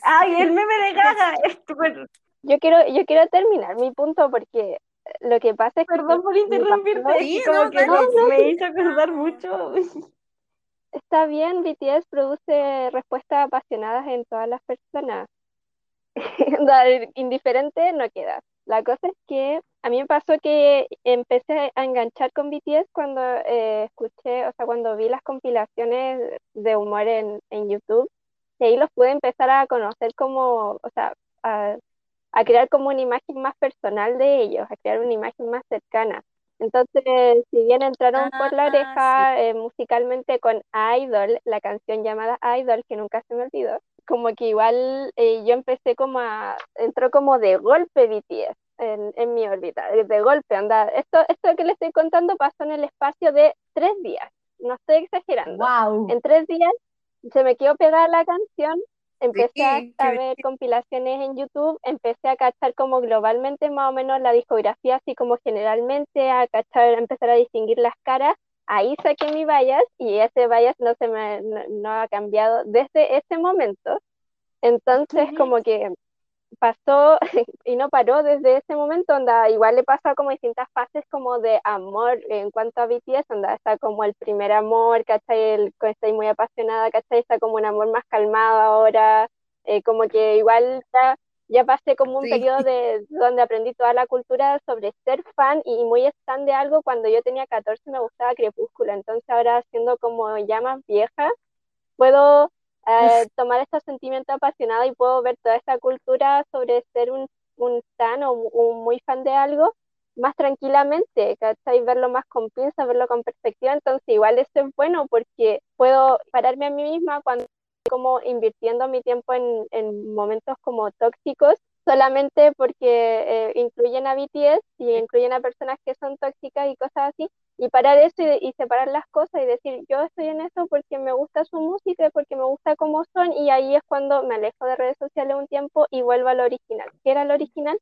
Ay, el meme de Gaga, Yo quiero, yo quiero terminar mi punto porque lo que pasa es que... Perdón por interrumpirte, sí, como que me hizo acordar mucho. Está bien, BTS produce respuestas apasionadas en todas las personas. Indiferente no queda. La cosa es que a mí me pasó que empecé a enganchar con BTS cuando eh, escuché, o sea, cuando vi las compilaciones de humor en, en YouTube, y ahí los pude empezar a conocer como, o sea, a, a crear como una imagen más personal de ellos, a crear una imagen más cercana. Entonces, si bien entraron por la ah, oreja eh, musicalmente con Idol, la canción llamada Idol, que nunca se me olvidó, como que igual eh, yo empecé como a, entró como de golpe BTS en, en mi órbita, de golpe, anda. Esto, esto que les estoy contando pasó en el espacio de tres días, no estoy exagerando. En tres días se me quedó pegada la canción, empecé a, ver compilaciones en YouTube, empecé a cachar como globalmente más o menos la discografía, así como generalmente, a cachar, a empezar a distinguir las caras. Ahí saqué mi bias y ese bias no se me no, ha cambiado desde ese momento. Entonces, como que pasó y no paró desde ese momento, onda, igual le pasa como distintas fases como de amor en cuanto a BTS, onda, está como el primer amor, ¿cachai? El, estoy muy apasionada, ¿cachai? Está como un amor más calmado ahora, eh, como que igual ya, ya pasé como un periodo de donde aprendí toda la cultura sobre ser fan y muy fan de algo, cuando yo tenía 14 me gustaba Crepúsculo, entonces ahora siendo como ya más vieja, puedo eh, tomar estos sentimientos apasionados y puedo ver toda esta cultura sobre ser un, un fan o un muy fan de algo más tranquilamente, ¿cachai? Verlo más con pinza, verlo con perspectiva, entonces igual eso es bueno porque puedo pararme a mí misma cuando como invirtiendo mi tiempo en, en momentos como tóxicos solamente porque eh, incluyen a BTS y incluyen a personas que son tóxicas y cosas así, y parar eso y, separar las cosas y decir, yo estoy en eso porque me gusta su música, porque me gusta cómo son, y ahí es cuando me alejo de redes sociales un tiempo y vuelvo al original. ¿Qué era el original?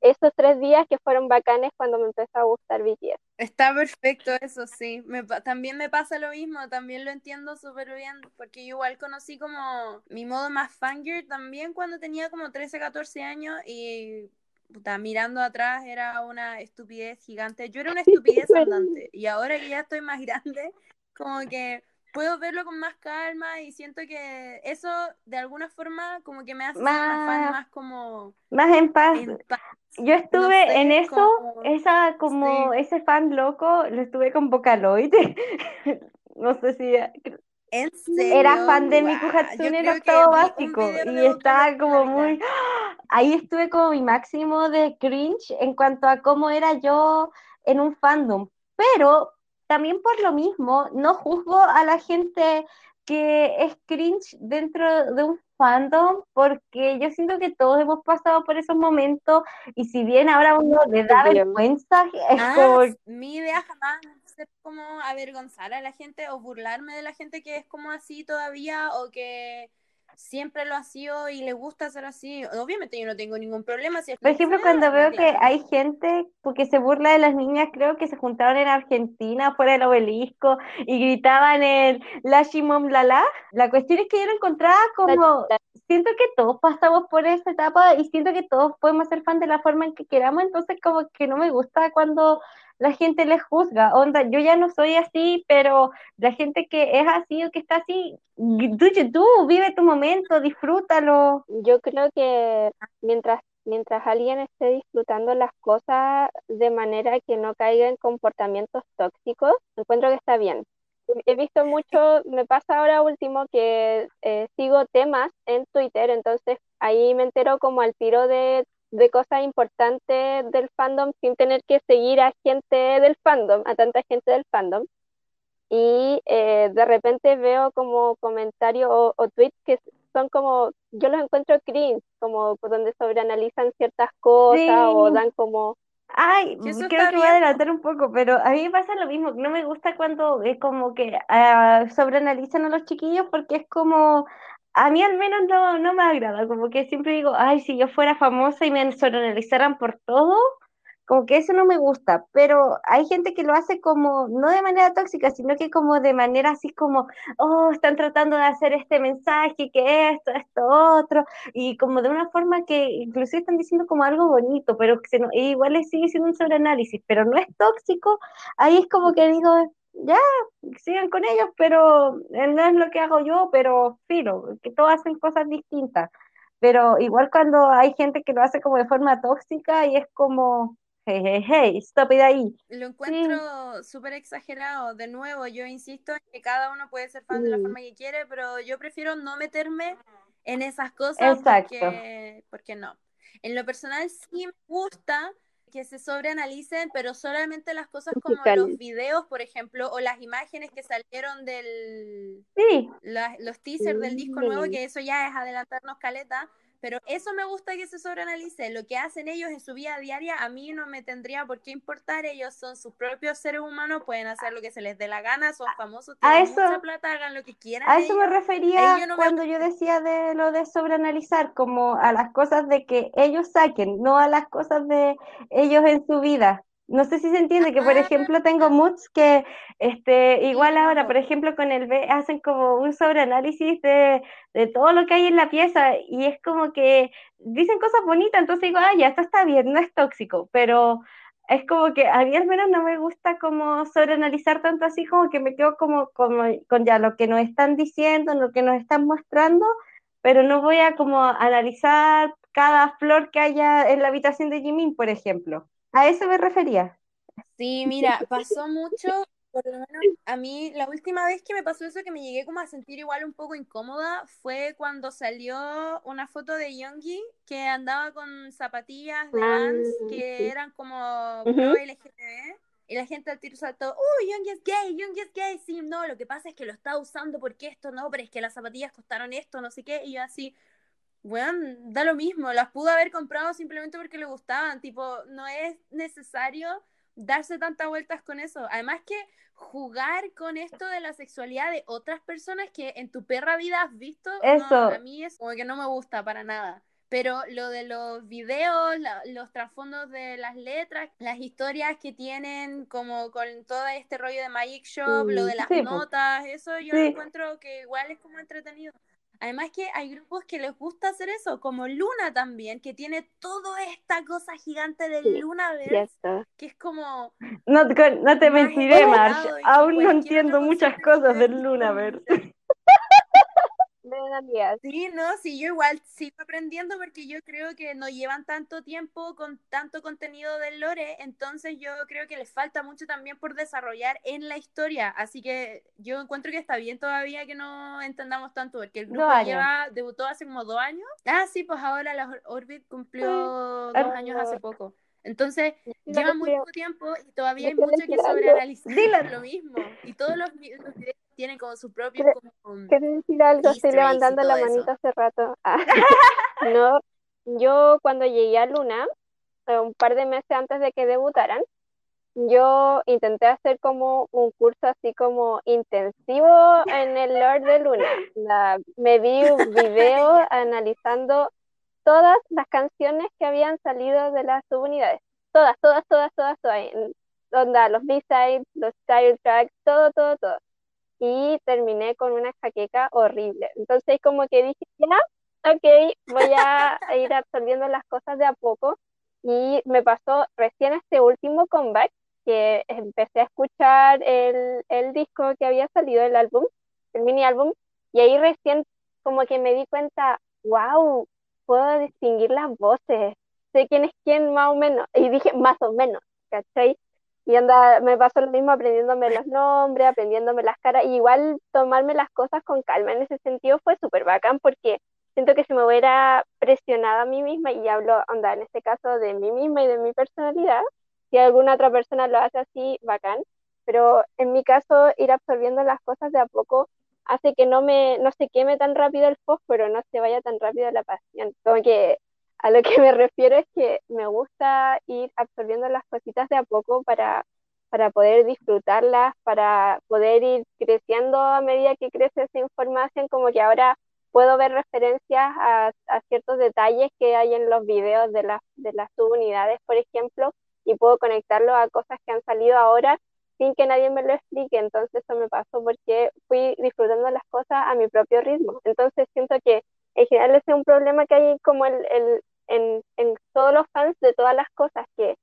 Esos tres días que fueron bacanes cuando me empezó a gustar BTS. Está perfecto eso, sí. También me pasa lo mismo, también lo entiendo súper bien, porque igual conocí como mi modo más fangirl también cuando tenía como 13, 14 años y puta, mirando atrás era una estupidez gigante. Yo era una estupidez andante y ahora que ya estoy más grande, como que puedo verlo con más calma y siento que eso de alguna forma como que me hace más, más como más en paz. Yo estuve en eso, esa como ese fan loco, lo estuve con Vocaloid. no sé si ¿En Era fan de Miku Hatsune en octavo básico y estaba como muy... Ahí estuve como mi máximo de cringe en cuanto a cómo era yo en un fandom. Pero también por lo mismo, no juzgo a la gente que es cringe dentro de un fandom, porque yo siento que todos hemos pasado por esos momentos y si bien ahora uno le da vergüenza, es ah, como... Mi idea jamás ser como avergonzar a la gente o burlarme de la gente que es como así todavía o que siempre lo ha sido y le gusta ser así. Obviamente yo no tengo ningún problema. Si Por ejemplo, cuando veo que hay gente porque se burla de las niñas, creo que se juntaron en Argentina, fuera del obelisco, y gritaban el La Shimom Lala. La cuestión es que yo lo encontraba como... Siento que todos pasamos por esa etapa y siento que todos podemos ser fan de la forma en que queramos, entonces como que no me gusta cuando la gente les juzga. Onda, yo ya no soy así, pero la gente que es así o que está así, tú, tú, vive tu momento, disfrútalo. Yo creo que mientras mientras alguien esté disfrutando las cosas de manera que no caiga en comportamientos tóxicos, encuentro que está bien. He visto mucho, me pasa ahora último que eh, sigo temas en Twitter, entonces ahí me entero como al tiro de, de cosas importantes del fandom sin tener que seguir a gente del fandom, a tanta gente del fandom. Y eh, de repente veo como comentarios o, o, tweets que son como, yo los encuentro cringe, como donde sobreanalizan ciertas cosas o dan como... Ay, creo que voy a adelantar un poco, pero a mí me pasa lo mismo, no me gusta cuando es como que uh, sobreanalizan a los chiquillos porque es como, a mí al menos no, no me agrada, como que siempre digo, ay, si yo fuera famosa y me sobreanalizaran por todo, como que eso no me gusta, pero hay gente que lo hace como, no de manera tóxica, sino que como de manera así como, oh, están tratando de hacer este mensaje, que esto, esto, otro, y como de una forma que inclusive están diciendo como algo bonito, pero que se no, igual sigue siendo un sobreanálisis, pero no es tóxico, ahí es como que digo, ya, sigan con ellos, pero no es lo que hago yo, pero filo, que todos hacen cosas distintas. Pero igual cuando hay gente que lo hace como de forma tóxica y es como, hey, hey, hey, stop it ahí. Lo encuentro súper exagerado. De nuevo, yo insisto en que cada uno puede ser fan de la forma que quiere, pero yo prefiero no meterme en esas cosas porque, porque no. En lo personal sí me gusta que se sobreanalicen, pero solamente las cosas como los videos, por ejemplo, o las imágenes que salieron del... Sí. los teasers del disco nuevo, que eso ya es adelantarnos caleta pero eso me gusta que se sobreanalice. Lo que hacen ellos en su vida diaria, a mí no me tendría por qué importar. Ellos son sus propios seres humanos, pueden hacer lo que se les dé la gana, son famosos, tienen mucha plata, hagan lo que quieran. A eso me refería cuando yo decía de lo de sobreanalizar, como a las cosas de que ellos saquen, no a las cosas de ellos en su vida. No sé si se entiende que, por ejemplo, tengo moods que, este, igual ahora, por ejemplo, con el B hacen como un sobreanálisis de, de todo lo que hay en la pieza y es como que dicen cosas bonitas, entonces digo, ah, ya, esto está bien, no es tóxico, pero es como que a mí al menos no me gusta como sobreanalizar tanto así, como que me quedo como, como con ya lo que nos están diciendo, lo que nos están mostrando, pero no voy a como analizar cada flor que haya en la habitación de Jimin, por ejemplo. A eso me refería. Sí, mira, pasó mucho, por lo menos a mí, la última vez que me pasó eso, que me llegué como a sentir igual un poco incómoda, fue cuando salió una foto de Yoongi que andaba con zapatillas de Vans ah, que eran como pro LGTB. Y la gente al tiro saltó, ¡Uy, Yoongi es gay! ¡Yoongi es gay! Sí, no, lo que pasa es que lo está usando porque esto, no, pero es que las zapatillas costaron esto, no sé qué. Y yo así, bueno, da lo mismo, las pudo haber comprado simplemente porque le gustaban, tipo, no es necesario darse tantas vueltas con eso. Además que jugar con esto de la sexualidad de otras personas que en tu perra vida has visto, eso. a mí es como que no me gusta para nada. Pero lo de los videos, los trasfondos de las letras, las historias que tienen como con todo este rollo de Magic Shop, lo de las notas, eso yo encuentro que igual es como entretenido. Además que hay grupos que les gusta hacer eso, como Luna también, que tiene toda esta cosa gigante del Luna Lunaverse, que es como... No, no te mentiré, Marsh, aún no entiendo muchas cosas del Lunaverse. Sí, no, sí, yo igual sigo aprendiendo porque yo creo que no llevan tanto tiempo con tanto contenido del lore, entonces yo creo que les falta mucho también por desarrollar en la historia, así que yo encuentro que está bien todavía que no entendamos tanto, porque el grupo lleva, debutó hace como dos años. Ah, sí, pues ahora la Orbit cumplió dos años hace poco. Entonces, lleva muy poco tiempo y todavía hay mucho que sobreanalizar. lo mismo. Y todos los, los tienen como su propio... Como, decir algo? Estoy levantando la manita hace rato. Ah. no, yo cuando llegué a Luna, eh, un par de meses antes de que debutaran, yo intenté hacer como un curso así como intensivo en el Lord de Luna. me vi un video analizando todas las canciones que habían salido de las subunidades. Todas, todas, todas, todas, todas. Onda, los B-sides, los style tracks, todo, todo, todo y terminé con una jaqueca horrible. Entonces como que dije, ya, ok, voy a ir absorbiendo las cosas de a poco y me pasó recién este último comeback que empecé a escuchar el, el disco que había salido, el álbum, el mini álbum, y ahí recién como que me di cuenta, wow, puedo distinguir las voces, sé quién es quién más o menos, y dije más o menos, ¿cachai? Y anda, me pasó lo mismo aprendiéndome los nombres, aprendiéndome las caras, y igual tomarme las cosas con calma en ese sentido fue súper bacán porque siento que si me hubiera presionado a mí misma, y hablo, anda, en este caso de mí misma y de mi personalidad, si alguna otra persona lo hace así, bacán, pero en mi caso ir absorbiendo las cosas de a poco hace que no me no se queme tan rápido el fósforo, no se vaya tan rápido la pasión. Como a lo que me refiero es que me gusta ir absorbiendo las cositas de a poco para, para poder disfrutarlas, para poder ir creciendo a medida que crece esa información, como que ahora puedo ver referencias a, ciertos detalles que hay en los videos de, las de las subunidades, por ejemplo, y puedo conectarlo a cosas que han salido ahora sin que nadie me lo explique. Entonces eso me pasó porque fui disfrutando las cosas a mi propio ritmo. Entonces siento que en general ese es un problema que hay como el, el en, en, todos los fans de todas las cosas, que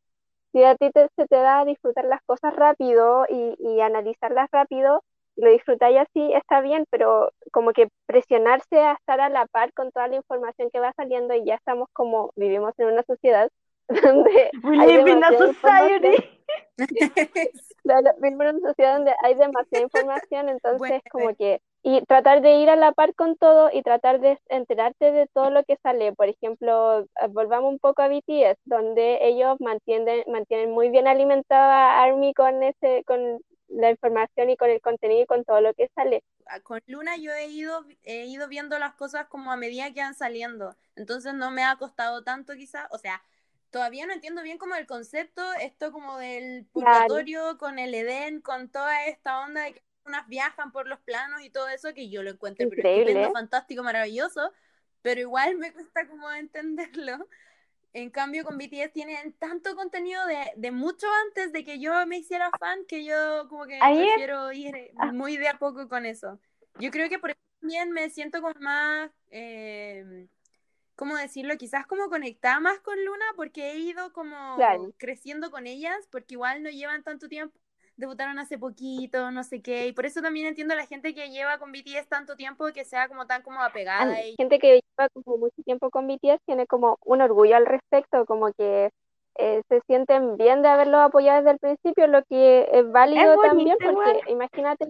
si a ti se te da disfrutar las cosas rápido y, y analizarlas rápido, lo disfrutáis así, está bien, pero como que presionarse a estar a la par con toda la información que va saliendo y ya estamos como, vivimos en una sociedad donde... We live in a society. vivimos en una sociedad donde hay demasiada información, entonces como que... Y tratar de ir a la par con todo y tratar de enterarte de todo lo que sale. Por ejemplo, eh, volvamos un poco a BTS, donde ellos mantienen, mantienen muy bien alimentada a ARMY con, ese, con la información y con el contenido y con todo lo que sale. Ah, con Luna yo he ido, he ido viendo las cosas como a medida que van saliendo, entonces no me ha costado tanto quizás, o sea, todavía no entiendo bien como el concepto, esto como del purgatorio con el Edén, con toda esta onda de que unas viajan por los planos y todo eso, que yo lo encuentro Increíble. fantástico, maravilloso, pero igual me cuesta como entenderlo. En cambio, con BTS tienen tanto contenido de, mucho antes de que yo me hiciera fan que yo como que prefiero ir ah. muy de a poco con eso. Yo creo que por eso también me siento como más, eh, ¿cómo decirlo? Quizás como conectada más con Luna porque he ido como creciendo con ellas porque igual no llevan tanto tiempo debutaron hace poquito, no sé qué, y por eso también entiendo a la gente que lleva con BTS tanto tiempo que sea como tan como apegada. La gente que lleva como mucho tiempo con BTS tiene como un orgullo al respecto, como que eh, se sienten bien de haberlo apoyado desde el principio, lo que es válido también, porque imagínate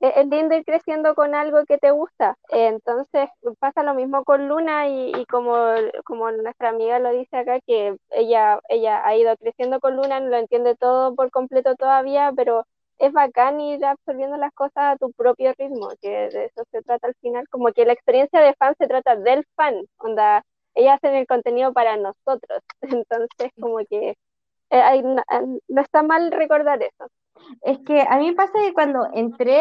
el, lindo ir creciendo con algo que te gusta. entonces pasa lo mismo con Luna y, y, como, como nuestra amiga lo dice acá, que ella, ella ha ido creciendo con Luna, no lo entiende todo por completo todavía, pero es bacán ir absorbiendo las cosas a tu propio ritmo, que de eso se trata al final, como que la experiencia de fan se trata del fan, onda ellas hacen el contenido para nosotros. Entonces, como que eh, no, está mal recordar eso. Es que a mí me pasa que cuando entré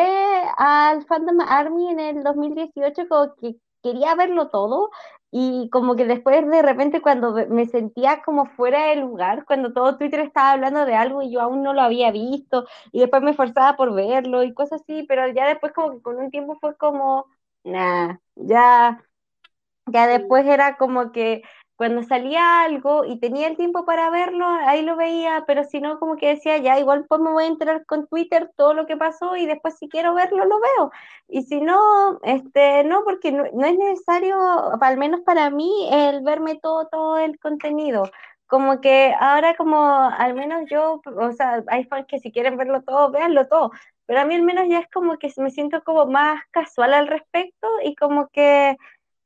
al Fandom Army en el 2018, como que quería verlo todo y como que después de repente cuando me sentía como fuera de lugar, cuando todo Twitter estaba hablando de algo y yo aún no lo había visto y después me esforzaba por verlo y cosas así, pero ya después como que con un tiempo fue como, nah, ya ya después era como que cuando salía algo y tenía el tiempo para verlo, ahí lo veía, pero si no, como que decía, ya igual pues me voy a enterar con Twitter todo lo que pasó y después si quiero verlo, lo veo. Y si no, este, no, porque no, es necesario, al menos para mí, el verme todo, todo el contenido. Como que ahora como, al menos yo, o sea, hay fans que si quieren verlo todo, véanlo todo. Pero a mí al menos ya es como que me siento como más casual al respecto y como que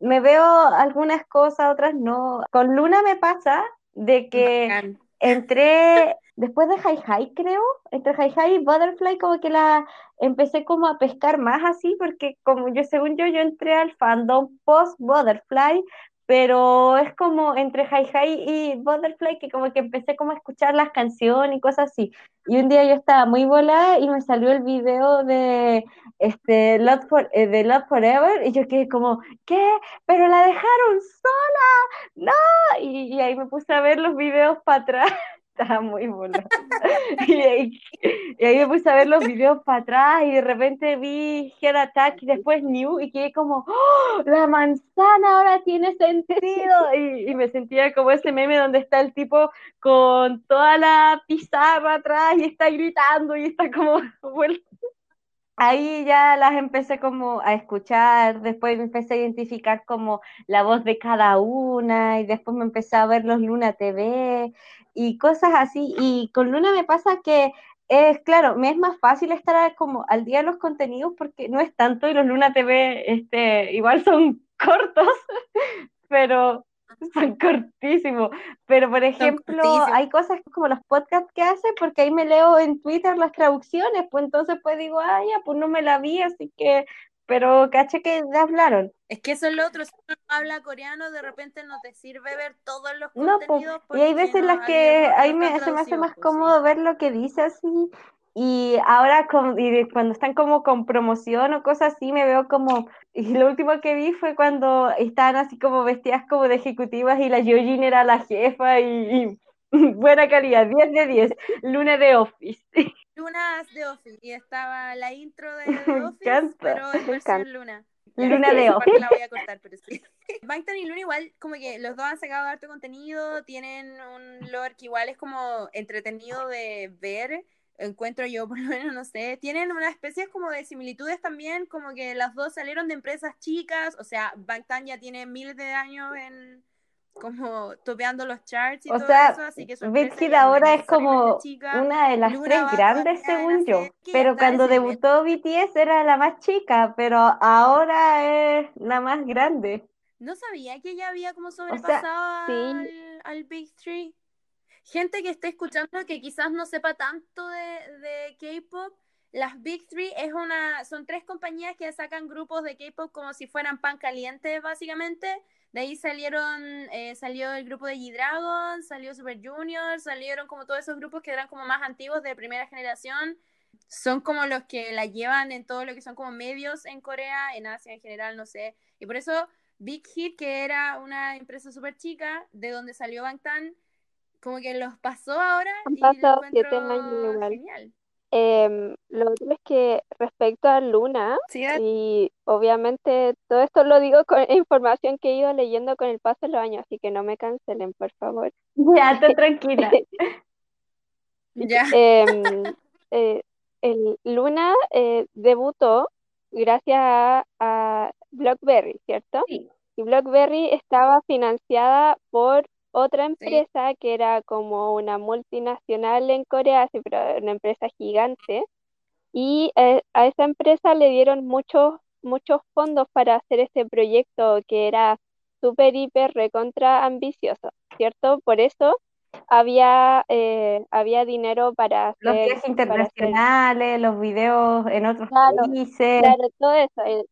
me veo algunas cosas, otras no. Con Luna me pasa de que entré, después de High High creo, entre High High y Butterfly como que la empecé como a pescar más así, porque como yo, según yo, yo entré al fandom post Butterfly, pero es como entre Hi Hi y Butterfly que como que empecé como a escuchar las canciones y cosas así. Y un día yo estaba muy volada y me salió el video de este Love, for, eh, de Love Forever y yo quedé como, ¿qué? Pero la dejaron sola, no. Y, ahí me puse a ver los videos para atrás Estaba muy buena. y, ahí, me puse a ver los videos para atrás y de repente vi Head Attack y después New y quedé como, ¡Oh, la manzana ahora tiene sentido. Y, y, me sentía como ese meme donde está el tipo con toda la pizarra atrás y está gritando y está como ahí ya las empecé como a escuchar, después me empecé a identificar como la voz de cada una y después me empecé a ver los Luna TV y cosas así. Y con Luna me pasa que es claro, me es más fácil estar como al día de los contenidos porque no es tanto y los Luna TV este, igual son cortos, pero son cortísimos. Pero, por ejemplo, hay cosas como los podcasts que hace, porque ahí me leo en Twitter las traducciones, pues entonces pues digo, ah, ya, pues no me la vi, así que, pero caché que hablaron. Es que eso es lo otro, si uno habla coreano, de repente no te sirve ver todos los contenidos. No, y hay veces en las que ahí me, se me hace más cómodo ver lo que dice así y ahora cuando están como con promoción o cosas así, me veo como, y lo último que vi fue cuando estaban así como vestidas como de ejecutivas y la Yojin era la jefa y, buena calidad, 10 de 10, Luna de Office. Luna de Office, y estaba la intro de, Office, pero en versión Luna. Luna de Office. La voy a cortar, pero sí. Bangtan y Luna igual, como que los dos han sacado harto contenido, tienen un lore que igual es como entretenido de ver, encuentro yo, por lo menos, no sé, tienen una especie como de similitudes también, como que las dos salieron de empresas chicas, o sea, Bangtan ya tiene miles de años en como topeando los charts y todo eso, así que Big Hit ahora es como una de las tres grandes según yo, pero cuando debutó BTS era la más chica, pero ahora es la más grande. No sabía que ella había como sobrepasado al, al Big Three gente que esté escuchando que quizás no sepa tanto de, de K-pop, las Big Three es una, son tres compañías que sacan grupos de K-pop como si fueran pan caliente, básicamente. De ahí salieron, eh, salió el grupo de G-Dragon, salió Super Junior, salieron como todos esos grupos que eran como más antiguos de primera generación. Son como los que la llevan en todo lo que son como medios en Corea, en Asia en general, no sé. Y por eso Big Hit, que era una empresa súper chica, de donde salió Bangtan, como que los pasó ahora Han pasado siete años igual. Em, lo otro es que respecto a Luna, y obviamente todo esto lo digo con información que he ido leyendo con el paso de los años, así que no me cancelen, por favor. Ya, estoy tranquila. ya. Em, eh, el Luna eh, debutó gracias a, a BlackBerry, ¿cierto? Sí. Y BlackBerry estaba financiada por otra empresa que era como una multinacional en Corea, sí, pero una empresa gigante, y eh, a esa empresa le dieron muchos, muchos fondos para hacer este proyecto que era súper, hiper, recontra ambicioso, ¿cierto? Por eso había, eh, había dinero para hacer... Los viajes internacionales, los videos en otros países. Claro, todo eso. Eh,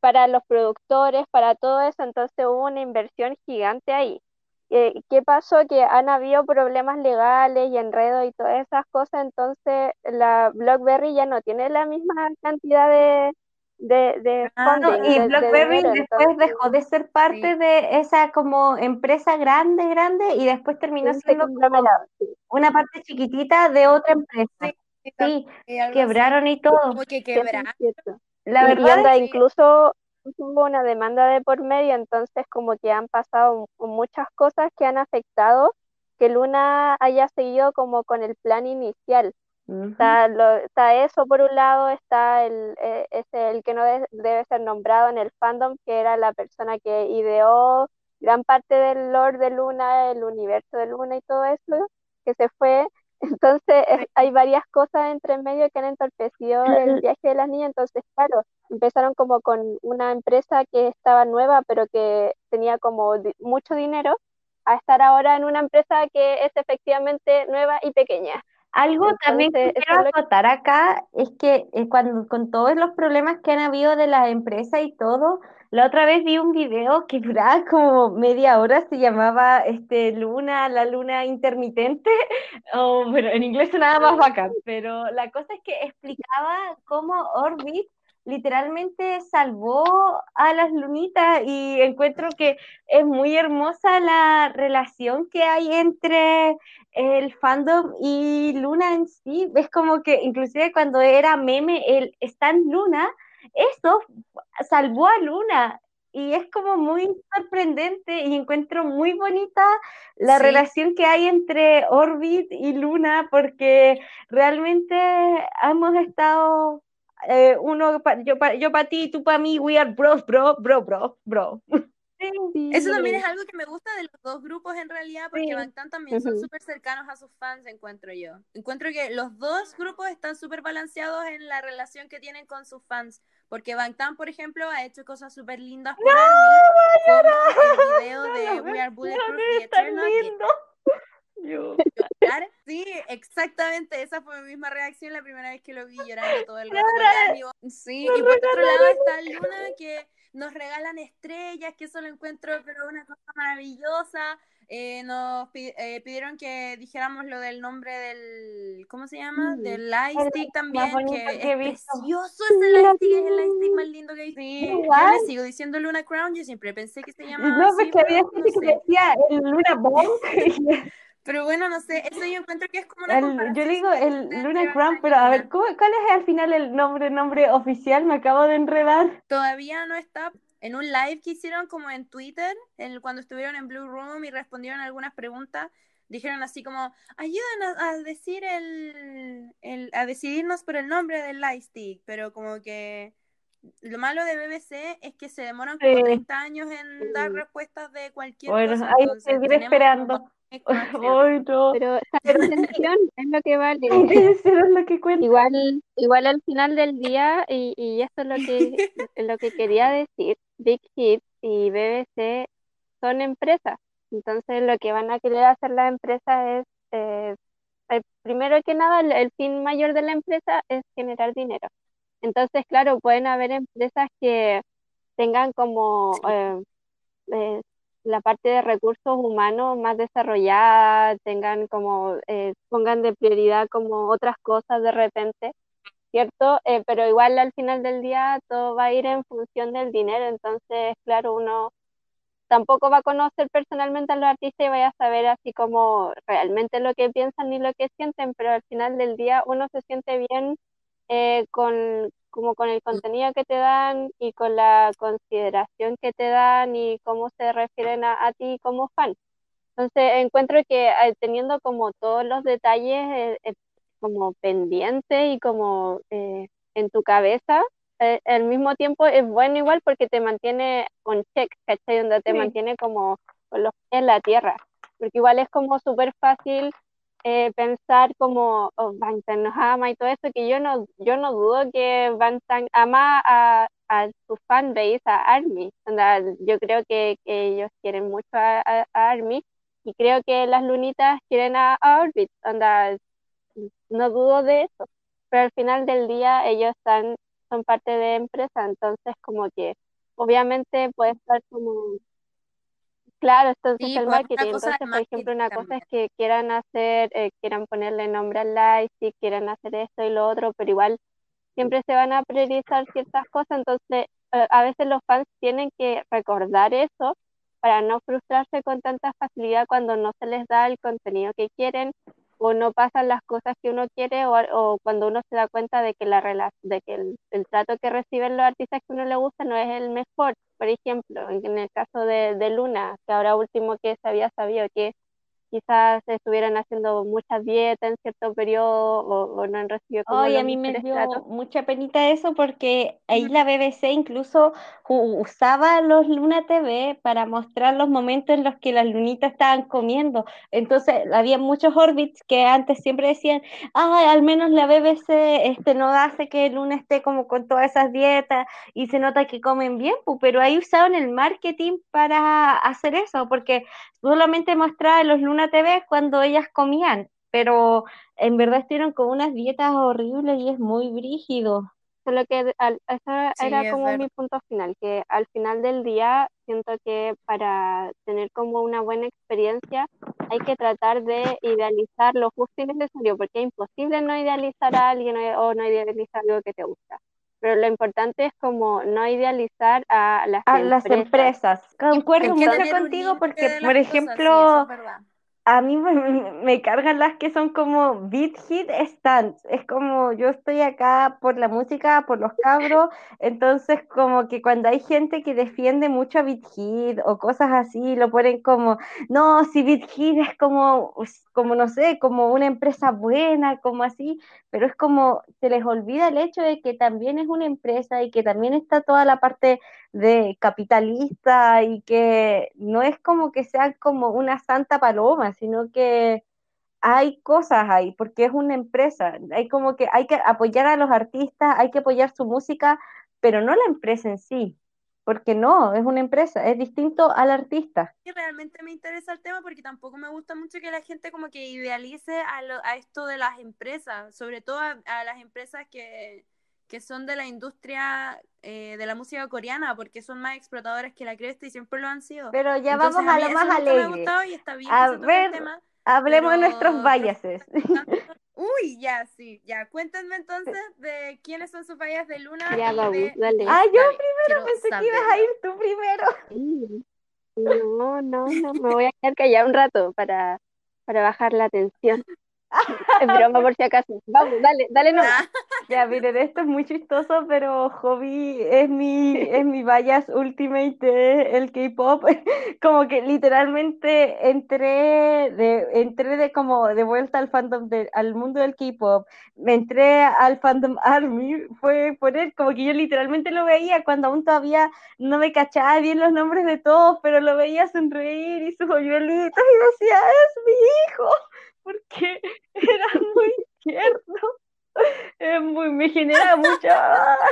para los productores, para todo eso, entonces hubo una inversión gigante ahí. Eh, ¿qué pasó? Que han habido problemas legales y enredos y todas esas cosas, entonces la BlackBerry ya no tiene la misma cantidad de, de, ah, y BlackBerry después dejó de ser parte de esa como empresa grande, grande, y después terminó siendo una parte chiquitita de otra empresa. Sí, quebraron y todo. La verdad es incluso hubo una demanda de por medio, entonces como que han pasado muchas cosas que han afectado que Luna haya seguido como con el plan inicial. está, eso por un lado, está el, eh, el que no debe ser nombrado en el fandom, que era la persona que ideó gran parte del lore de Luna, el universo de Luna y todo eso, que se fue. Entonces hay varias cosas entre medio que han entorpecido el viaje de las niñas, entonces claro, empezaron como con una empresa que estaba nueva, pero que tenía como mucho dinero, a estar ahora en una empresa que es efectivamente nueva y pequeña. Algo también que quiero acotar acá es que eh, cuando con todos los problemas que han habido de la empresa y todo, la otra vez vi un video que duraba como media hora, se llamaba este Luna, la luna intermitente, o bueno, en inglés nada más bacán, pero la cosa es que explicaba cómo Orbit literalmente salvó a las lunitas y encuentro que es muy hermosa la relación que hay entre el fandom y Luna en sí. Es como que inclusive cuando era meme el Stan Luna, eso salvó a Luna. Y es como muy sorprendente y encuentro muy bonita la relación que hay entre Orbit y Luna porque realmente hemos estado eh, uno yo para yo para ti tú para mí we are bros bro bro bro bro. Eso también es algo que me gusta de los dos grupos en realidad, porque Bangtan también son súper cercanos a sus fans, encuentro yo. Encuentro que los dos grupos están súper balanceados en la relación que tienen con sus fans, porque Bangtan, por ejemplo, ha hecho cosas súper lindas por ¡No! como el video de We Are Bulletproof The Eternal. Yo. Sí, exactamente. Esa fue mi misma reacción la primera vez que lo vi llorando todo el rato. Sí, y por otro lado está Luna que nos regalan estrellas, que eso lo encuentro pero una cosa maravillosa. Eh, nos eh, pidieron que dijéramos lo del nombre del, ¿cómo se llama? Mm. Del lightstick también, que, es precioso ese lightstick, es el lightstick más lindo que visto. Sí, yo le sigo diciendo Luna Crown, yo siempre pensé que se llamaba No, pues que había gente que decía el Luna Bomb. Pero bueno, no sé, eso yo encuentro que es como una Yo digo el Luna Crown, pero a ver, ¿cuál es al final el nombre, nombre oficial? Me acabo de enredar. Todavía no está. En un live que hicieron como en Twitter, el, cuando estuvieron en Blue Room y respondieron algunas preguntas, dijeron así como, ayúdanos a, decir el, el, a decidirnos por el nombre del Lightstick, pero como que lo malo de BBC es que se demoran como 30 años en dar respuestas de cualquier bueno, cosa. Bueno, hay que seguir esperando. Ay, no. Pero la atención es lo que vale. Eso es lo que cuenta. Igual, igual al final del día, y, y esto es lo que, lo que quería decir, Big Hit y BBC son empresas. Entonces lo que van a querer hacer las empresas es, eh, primero que nada, el, fin mayor de la empresa es generar dinero. Entonces, claro, pueden haber empresas que tengan como eh, eh, la parte de recursos humanos más desarrollada, tengan como, eh, pongan de prioridad como otras cosas de repente, ¿cierto? Eh, pero igual al final del día todo va a ir en función del dinero, entonces, claro, uno tampoco va a conocer personalmente a los artistas y vaya a saber así como realmente lo que piensan ni lo que sienten, pero al final del día uno se siente bien eh, con, como con el contenido que te dan y con la consideración que te dan y cómo se refieren a, ti como fan. Entonces encuentro que eh, teniendo como todos los detalles eh, eh, como pendientes y como en tu cabeza, al mismo tiempo es bueno igual porque te mantiene con check, ¿cachai? Donde te mantiene como con los pies en la tierra. Porque igual es como súper fácil eh, pensar como oh, Bangtan nos ama y todo eso, que yo no, yo no dudo que Bangtan ama a, a su fanbase, a ARMY. yo creo que, ellos quieren mucho a, ARMY y creo que las lunitas quieren a, Orbit. No dudo de eso. Pero al final del día ellos están, son parte de empresa, entonces como que obviamente puede estar como Claro, entonces el pues, marketing. Entonces, por ejemplo, una cosa es que quieran hacer, eh, quieran ponerle nombre al live, si quieran hacer esto y lo otro, pero igual siempre se van a priorizar ciertas cosas, entonces eh, a veces los fans tienen que recordar eso para no frustrarse con tanta facilidad cuando no se les da el contenido que quieren o no pasan las cosas que uno quiere o, cuando uno se da cuenta de que, la, de que el, el, trato que reciben los artistas que uno le gusta no es el mejor. Por ejemplo, en el caso de, de Luna, que ahora último que se había sabido que quizás estuvieran haciendo muchas dietas en cierto periodo o, no han recibido como Ay, a mí me dio mucha penita eso porque ahí la BBC incluso usaba los Luna TV para mostrar los momentos en los que las lunitas estaban comiendo. Entonces, había muchos orbits que antes siempre decían, ah, al menos la BBC este, no hace que Luna esté como con todas esas dietas y se nota que comen bien, pero ahí usaron el marketing para hacer eso, porque solamente mostraba los Luna TV cuando ellas comían, pero en verdad estuvieron con unas dietas horribles y es muy brígido. Solo que eso era como mi punto final, que al final del día siento que para tener como una buena experiencia hay que tratar de idealizar lo justo y necesario, porque es imposible no idealizar a alguien o no idealizar algo que te gusta. pero lo importante es como no idealizar a las a las empresas. Concuerdo mucho contigo porque, por ejemplo, a mí me, cargan las que son como beat hit stands. Es como yo estoy acá por la música, por los cabros, entonces como que cuando hay gente que defiende mucho a beat hit o cosas así, lo ponen como, no, si beat hit es como, como no sé, como una empresa buena, como así, pero es como se les olvida el hecho de que también es una empresa y que también está toda la parte de capitalista y que no es como que sea como una santa paloma, sino que hay cosas ahí, porque es una empresa, hay como que hay que apoyar a los artistas, hay que apoyar su música, pero no la empresa en sí, porque no, es una empresa, es distinto al artista. Y realmente me interesa el tema porque tampoco me gusta mucho que la gente como que idealice a, a esto de las empresas, sobre todo a las empresas que, que son de la industria eh, de la música coreana, porque son más explotadores que la cresta y siempre lo han sido. Pero ya vamos a, lo más alegre. a ver, hablemos de nuestros biases. Uy, ya, sí, ya. Cuéntenme entonces de quiénes son sus biases de Luna. Ya, vamos, dale. Ah, yo primero pensé que ibas a ir tú primero. No, no, no, me voy a quedar callada un rato para, para bajar la tensión. Es broma por si acaso. Vamos, dale, dale no. Ya, miren, esto es muy chistoso, pero Hobby es mi, es mi bias ultimate del K-pop. Como que literalmente entré de, entré de como de vuelta al fandom de, al mundo del K-pop. Me entré al fandom Army, fue por él, como que yo literalmente lo veía cuando aún todavía no me cachaba bien los nombres de todos, pero lo veía sonreír y sus hoyuelitos y decía, es mi hijo porque era muy tierno. Es muy, me genera mucho.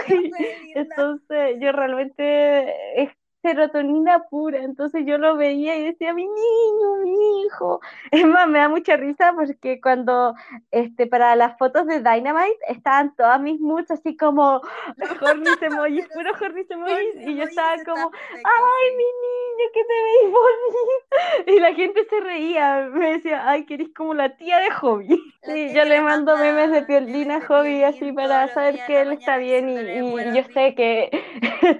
Entonces, yo realmente es serotonina pura. Entonces yo lo veía y decía, mi niño, mi hijo. Es más, me da mucha risa porque cuando este, para las fotos de Dynamite estaban todas mis moods así como hornis emojis, puro hornis emojis. Y yo estaba como, ay, mi niño, que te veis bonito. Y la gente se reía, me decía, ay, que eres como la tía de Hobby. Sí, yo le mando memes de piolina a Hobby así para saber que él está bien y, y, yo sé que es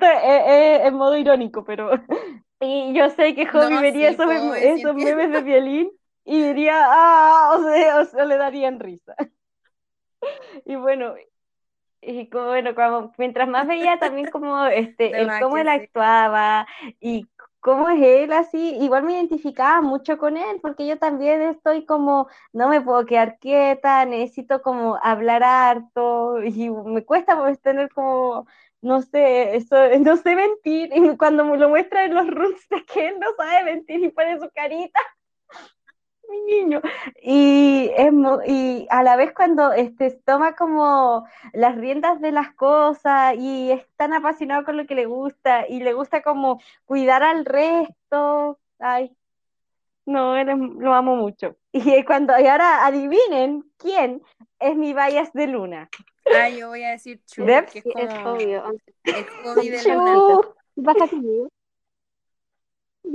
en modo irónico pero. Y yo sé que Hobby vería esos, memes de violín y diría, ah, o sea, o sea, le darían risa. Y bueno, y como, bueno, como, mientras más veía también como este, el cómo él actuaba y cómo es él así, igual me identificaba mucho con él, porque yo también estoy como, no me puedo quedar quieta, necesito como hablar harto, y me cuesta pues tener como no sé, eso, no sé mentir, y cuando me lo muestra en los roots de que él no sabe mentir y pone su carita, mi niño, y, es, y a la vez cuando este, toma como las riendas de las cosas y es tan apasionado con lo que le gusta y le gusta como cuidar al resto, ay, no, lo amo mucho. Y cuando, y ahora adivinen quién es mi bias de luna. Ah, yo voy a decir Chu, que es, como, es obvio. Es obvio de Chu. Baja conmigo.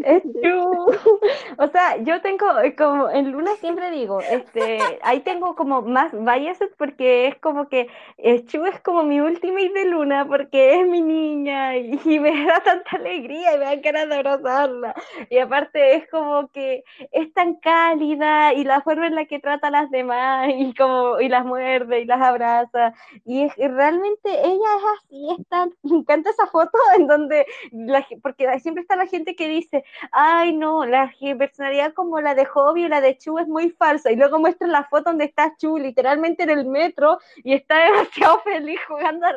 Es O sea, yo tengo eh, como en Luna siempre digo, este, ahí tengo como más biases porque es como que eh, Chu es como mi ultimate de Luna porque es mi niña y, me da tanta alegría y me da ganas de abrazarla. Y aparte es como que es tan cálida y la forma en la que trata a las demás y como y las muerde y las abraza y es realmente ella es así, es tan, me encanta esa foto en donde la, porque siempre está la gente que dice ay no, la personalidad como la de Hobby o la de Chu es muy falsa, y luego muestra la foto donde está Chu literalmente en el metro y está demasiado feliz jugando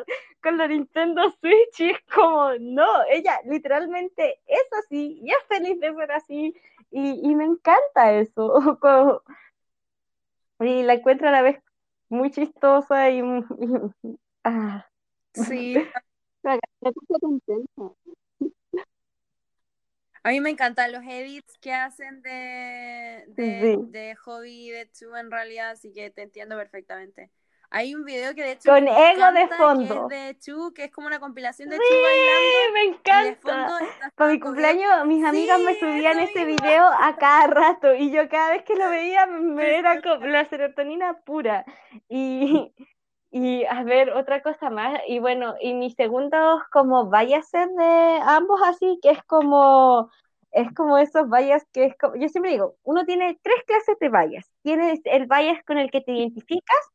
con la Nintendo Switch y es como, no, ella literalmente es así y es feliz de ser así y, me encanta eso. y la encuentro a la vez muy chistosa y... ah. Sí. Contenta. A mí me encantan los edits que hacen de, de, Hobby y de Chu en realidad, así que te entiendo perfectamente. Hay un video que de hecho. Con ego de fondo. Que es de Chu, que es como una compilación de Chu bailando. me encanta. Con mi cumpleaños, mis amigas me subían ese video a cada rato y yo cada vez que lo veía me era como la serotonina pura. Y, y a ver, otra cosa más. Y bueno, y mis segundos como ser de ambos así, que es como, es como esos vallas que es como, yo siempre digo, uno tiene tres clases de vallas. Tienes el vallas con el que te identificas,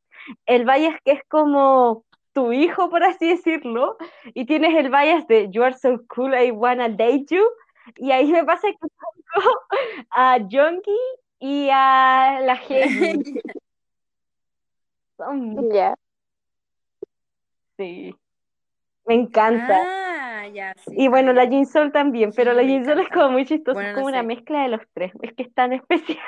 el vallas que es como tu hijo, por así decirlo, y tienes el bias de You are so cool, I wanna date you, y ahí me pasa que pongo a Jongi y a la Heidi. Ya. Sí. Me encanta. Ah, ya, sí. Y bueno, la Jinsol también, pero la Jinsol es como muy chistosa, es como una mezcla de los tres. Es que es tan especial.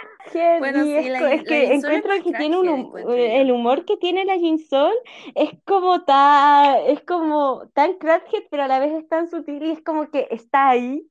Bueno, sí, es, que encuentro que tiene un, el humor que tiene la Jinsol es como tan, es como tan crackhead, pero a la vez es tan sutil y es como que está ahí.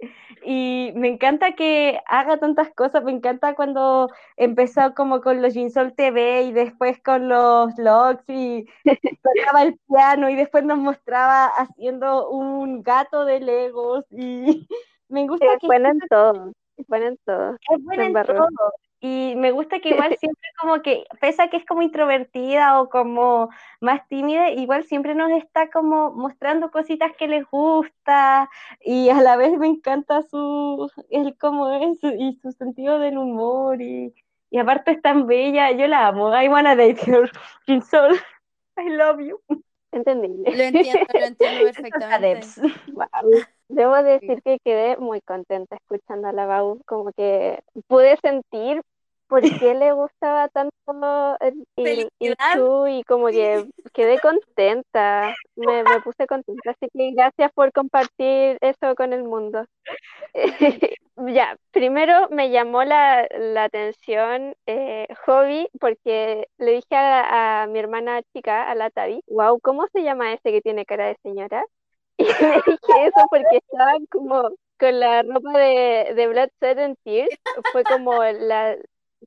Y me encanta que haga tantas cosas, me encanta cuando empezó como con los Jinsol TV y después con los logs y tocaba el piano y después nos mostraba haciendo un gato de Legos y me gusta es que... Buena en todo, es buena en todo. Es en todo. Y me gusta que igual siempre como que, pese a que es como introvertida o como más tímida, igual siempre nos está como mostrando cositas que les gusta y a la vez me encanta su, el cómo es y su sentido del humor y, y aparte es tan bella, yo la amo, I wanna date her, Sol, I love you. Entendible. Lo entiendo, lo entiendo perfectamente. Debo decir que quedé muy contenta escuchando a la Bau, como que pude sentir por qué le gustaba tanto el, el, y como que quedé contenta, me, me, puse contenta, así que gracias por compartir eso con el mundo. ya, primero me llamó la, la atención eh, Hobby porque le dije a, a, mi hermana chica, a la Tavi, wow, ¿cómo se llama ese que tiene cara de señora? Y le dije eso porque estaban como con la ropa de, de Blood, Sweat and Tears, fue como la,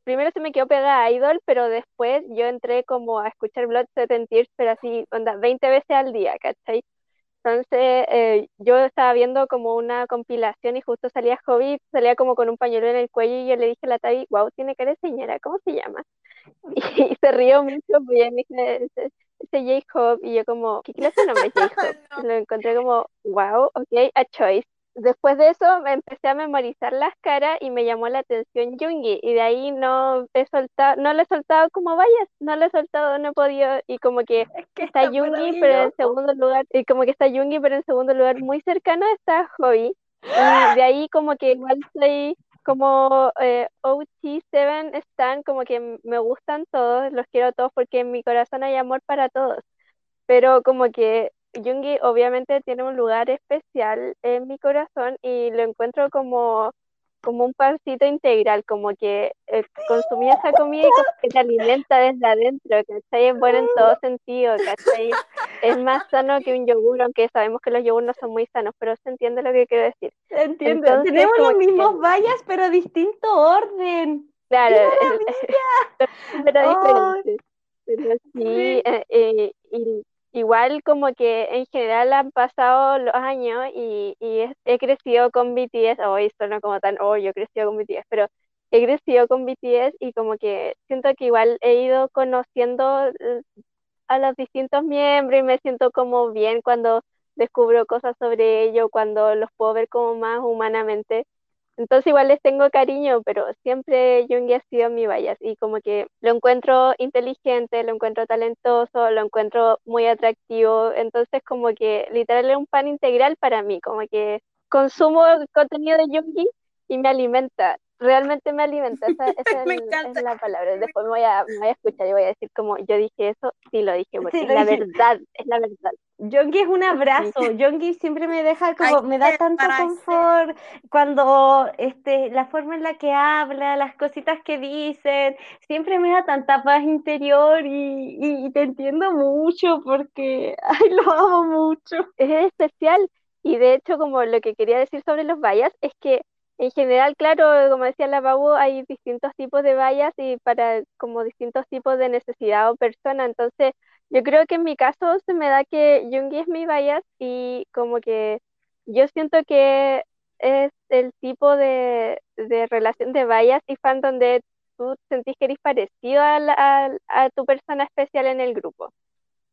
primero se me quedó pegada a Idol, pero después yo entré como a escuchar Blood, Sweat and Tears, pero así, onda, 20 veces al día, ¿cachai? Entonces eh, yo estaba viendo como una compilación y justo salía Hobby, salía como con un pañuelo en el cuello y yo le dije a la Tavi, wow, tiene cara de señora, ¿cómo se llama? Y, se rió mucho, pues ya me dice, ese, J-Hope, y yo como, ¿qué clase de nombre es J-Hope? Lo encontré como, wow, ok, a choice después de eso me empecé a memorizar las caras y me llamó la atención Jungi y de ahí no he soltado, no le he soltado como vayas, no le he soltado, no he podido y como que, está, Jungi pero en segundo lugar, y como que está Jungi pero en segundo lugar muy cercano está Hobby y de ahí como que igual. soy como eh, OT7 están como que me gustan todos, los quiero todos porque en mi corazón hay amor para todos, pero como que Jungi obviamente tiene un lugar especial en mi corazón y lo encuentro como, como un pancito integral, como que eh, consumir esa comida y como que te alimenta desde adentro, ¿cachai? Es bueno en todo sentido, ¿cachai? Es más sano que un yogur, aunque sabemos que los yogur no son muy sanos, pero se entiende lo que quiero decir. Entiendo, tenemos los mismos vallas, pero distinto orden. Claro, pero, diferente. Pero sí, eh, eh, y igual como que en general han pasado los años y, he, crecido con BTS, hoy oh, no como tan, oh, yo he crecido con BTS, pero he crecido con BTS y como que siento que igual he ido conociendo a los distintos miembros y me siento como bien cuando descubro cosas sobre ellos, cuando los puedo ver como más humanamente. Entonces igual les tengo cariño, pero siempre Jungi ha sido mi bias y como que lo encuentro inteligente, lo encuentro talentoso, lo encuentro muy atractivo, entonces como que literal es un pan integral para mí, como que consumo contenido de Jungi y me alimenta, realmente me alimenta, esa, es, la palabra. Después me voy, a, me voy, a, escuchar y voy a decir como yo dije eso, sí lo dije, porque es la verdad, es la verdad. Yongi es un abrazo, Yongi siempre me deja como, me da tanto confort cuando este, la forma en la que habla, las cositas que dicen, siempre me da tanta paz interior y, y, te entiendo mucho porque, ay, lo amo mucho. Es especial y de hecho como lo que quería decir sobre los vallas es que en general, claro, como decía la Babu, hay distintos tipos de vallas y para como distintos tipos de necesidad o persona. Entonces, yo creo que en mi caso se me da que Jungi es mi bias y como que yo siento que es el tipo de, relación de bias y fan donde tú sentís que eres parecido a, a, tu persona especial en el grupo.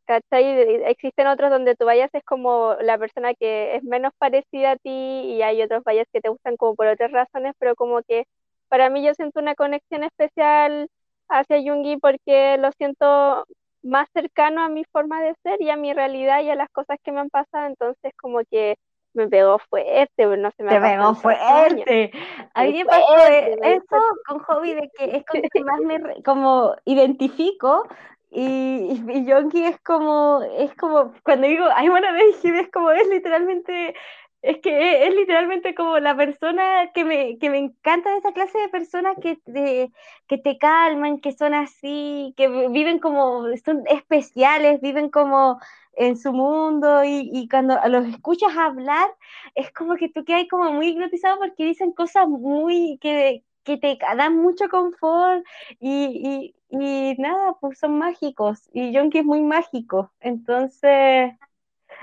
¿Cachai? Existen otros donde tú vayas es como la persona que es menos parecida a ti y hay otros vayas que te gustan como por otras razones, pero como que para mí yo siento una conexión especial hacia Jungi porque lo siento más cercano a mi forma de ser y a mi realidad y a las cosas que me han pasado, entonces como que me pegó fuerte, no se me Te pegó fuerte. A mí me pasó eso con hobby de que es con que más me como identifico y, y Yonki es como, es como, cuando digo, ay, bueno, es como, es literalmente es que es, literalmente como la persona que me, que me encanta de esa clase de personas que te, que te calman, que son así, que viven como, son especiales, viven como en su mundo y, y cuando los escuchas hablar, es como que tú quedas como muy hipnotizado porque dicen cosas muy que, que te dan mucho confort y, y, y nada, pues son mágicos y Yonki es muy mágico, entonces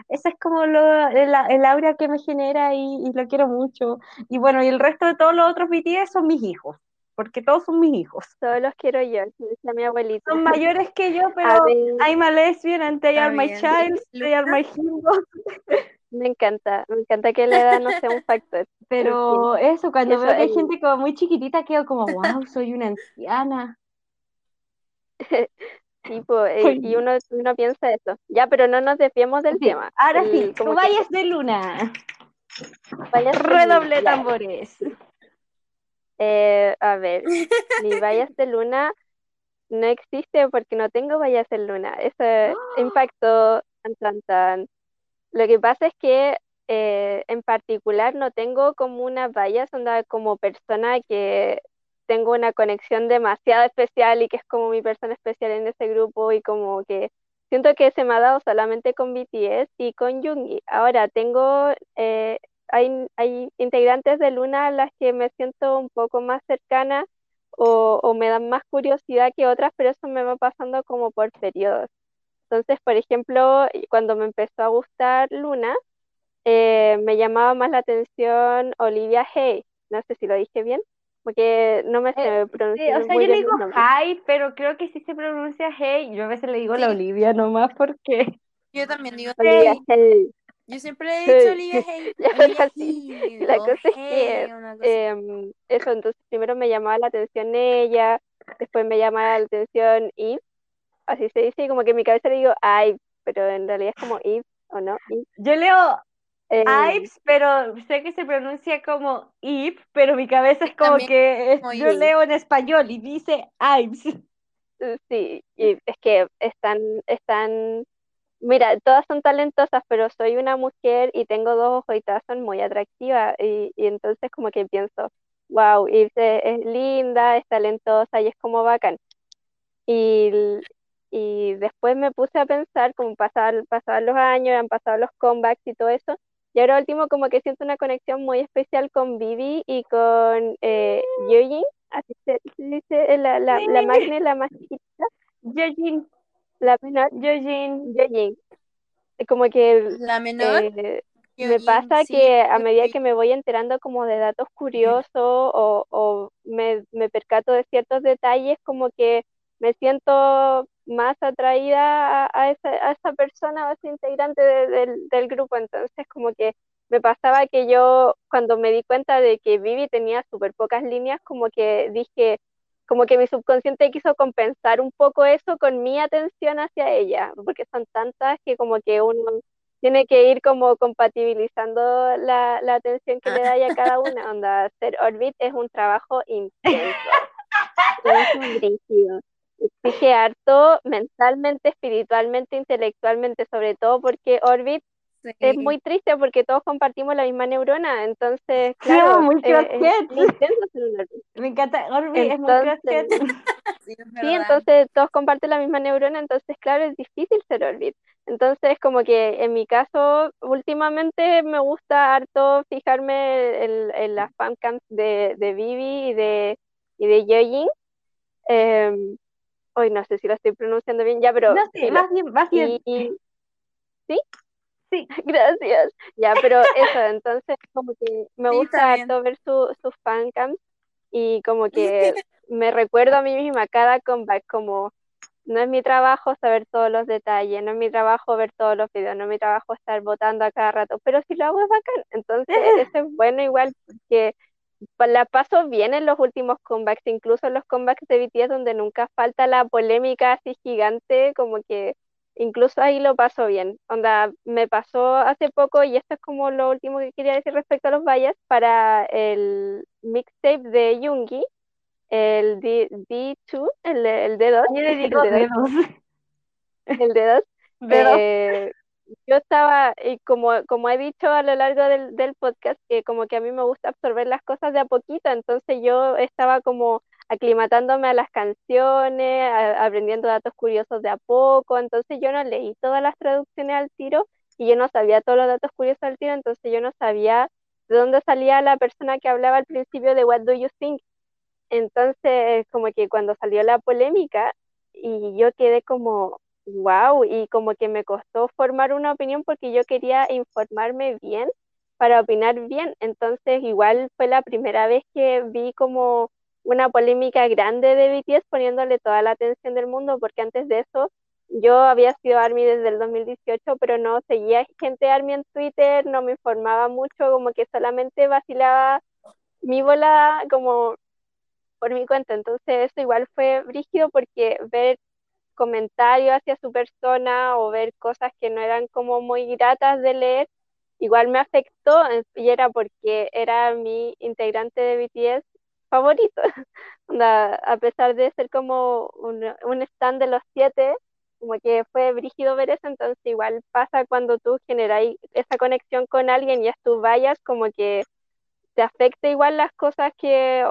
esa es como lo, el, aura que me genera y, lo quiero mucho. Y bueno, y el resto de todos los otros BTS son mis hijos, porque todos son mis hijos. Todos los quiero yo, decía mi abuelita. Son mayores que yo, pero I'm a lesbian and they are my child, they are my hero. Me encanta, me encanta que la edad no sea un factor. Pero eso, cuando veo que hay gente como muy chiquitita, quedo como, wow, soy una anciana. Tipo, eh, y uno, uno piensa eso. Ya, pero no nos desviemos del tema. Ahora sí, como vayas de luna. Redoble tambores. Eh, a ver, mi vallas de luna no existe porque no tengo vallas de luna. Ese impacto tan, tan, Lo que pasa es que eh, en particular no tengo como una vallas onda como persona que tengo una conexión demasiado especial y que es como mi persona especial en ese grupo y como que siento que se me ha dado solamente con BTS y con Jungi. Ahora tengo, eh, hay, hay integrantes de Luna a las que me siento un poco más cercana o, me dan más curiosidad que otras, pero eso me va pasando como por periodos. Entonces, por ejemplo, cuando me empezó a gustar Luna, eh, me llamaba más la atención Olivia Hay. No sé si lo dije bien porque no me sé eh, pronunciar. o sea, yo le digo Hi, pero creo que sí se pronuncia Hey. Yo a veces le digo la Olivia nomás porque. Yo también digo Olivia Hey. Yo siempre he dicho Olivia Hey. La cosa es que em, eso, entonces primero me llamaba la atención ella, después me llamaba la atención Eve, así se dice, y como que en mi cabeza le digo Ay, pero en realidad es como Eve, ¿o no? Yo leo eh, Ives, pero sé que se pronuncia como Ip, pero mi cabeza es como que yo leo en español y dice Ives. Sí, y es que están, están, mira, todas son talentosas, pero soy una mujer y tengo dos ojos y todas son muy atractivas y, y entonces como que pienso, wow, Ives es, linda, es talentosa y es como bacán. Y, y después me puse a pensar, como pasaban, pasaban los años, han pasado los comebacks y todo eso, y ahora último como que siento una conexión muy especial con Vivi y con eh, así se, dice la, la, la Magne, la más chiquita. Yojin. La menor. Yojin. Yojin. Como que... La menor. Eh, me pasa que a medida que me voy enterando como de datos curiosos o, o me, me percato de ciertos detalles, como que me siento más atraída a, esa, a esa persona, a ese integrante del grupo. Entonces, como que me pasaba que yo, cuando me di cuenta de que Vivi tenía súper pocas líneas, como que dije, como que mi subconsciente quiso compensar un poco eso con mi atención hacia ella, porque son tantas que como que uno tiene que ir como compatibilizando la, la atención que le da a cada una. Onda, hacer Orbit es un trabajo intenso. es un exige harto mentalmente, espiritualmente, intelectualmente, sobre todo porque Orbit es muy triste porque todos compartimos la misma neurona, entonces, claro, muy Me encanta, Orbit es muy sí, sí, entonces todos comparten la misma neurona, entonces, claro, es difícil ser Orbit. Entonces, como que en mi caso, últimamente me gusta harto fijarme en, las fancams de, de Vivi y de, y de Yojin. Em, hoy no sé si lo estoy pronunciando bien ya, pero... No sé, más bien, más bien. ¿Sí? Sí. Gracias. Ya, pero eso, entonces como que me gusta ver su, sus fancams y como que me recuerdo a mí misma cada comeback como no es mi trabajo saber todos los detalles, no es mi trabajo ver todos los videos, no es mi trabajo estar votando a cada rato, pero si lo hago es bacán. Entonces, eso es bueno igual porque la paso bien en los últimos comebacks, incluso en los comebacks de BTS donde nunca falta la polémica así gigante, como que incluso ahí lo paso bien. Onda, me pasó hace poco, y esto es como lo último que quería decir respecto a los vallas, para el mixtape de Yoongi, el D, 2 el, el D2. el D2. El D2. Eh, yo estaba, y como, como he dicho a lo largo del, del podcast, que como que a mí me gusta absorber las cosas de a poquito, entonces yo estaba como aclimatándome a las canciones, aprendiendo datos curiosos de a poco, entonces yo no leí todas las traducciones al tiro y yo no sabía todos los datos curiosos al tiro, entonces yo no sabía de dónde salía la persona que hablaba al principio de What Do You Think. Entonces, como que cuando salió la polémica y yo quedé como, wow, y como que me costó formar una opinión porque yo quería informarme bien para opinar bien. Entonces, igual fue la primera vez que vi como una polémica grande de BTS poniéndole toda la atención del mundo, porque antes de eso yo había sido ARMY desde el 2018, pero no seguía gente ARMY en Twitter, no me informaba mucho, como que solamente vacilaba mi bola como por mi cuenta. Entonces eso igual fue brígido porque ver comentarios hacia su persona o ver cosas que no eran como muy gratas de leer, igual me afectó y era porque era mi integrante de BTS favorito. a pesar de ser como un, stand de los siete, como que fue brígido ver eso, entonces igual pasa cuando tú generas esa conexión con alguien y es tú vayas, como que te afecta igual las cosas que,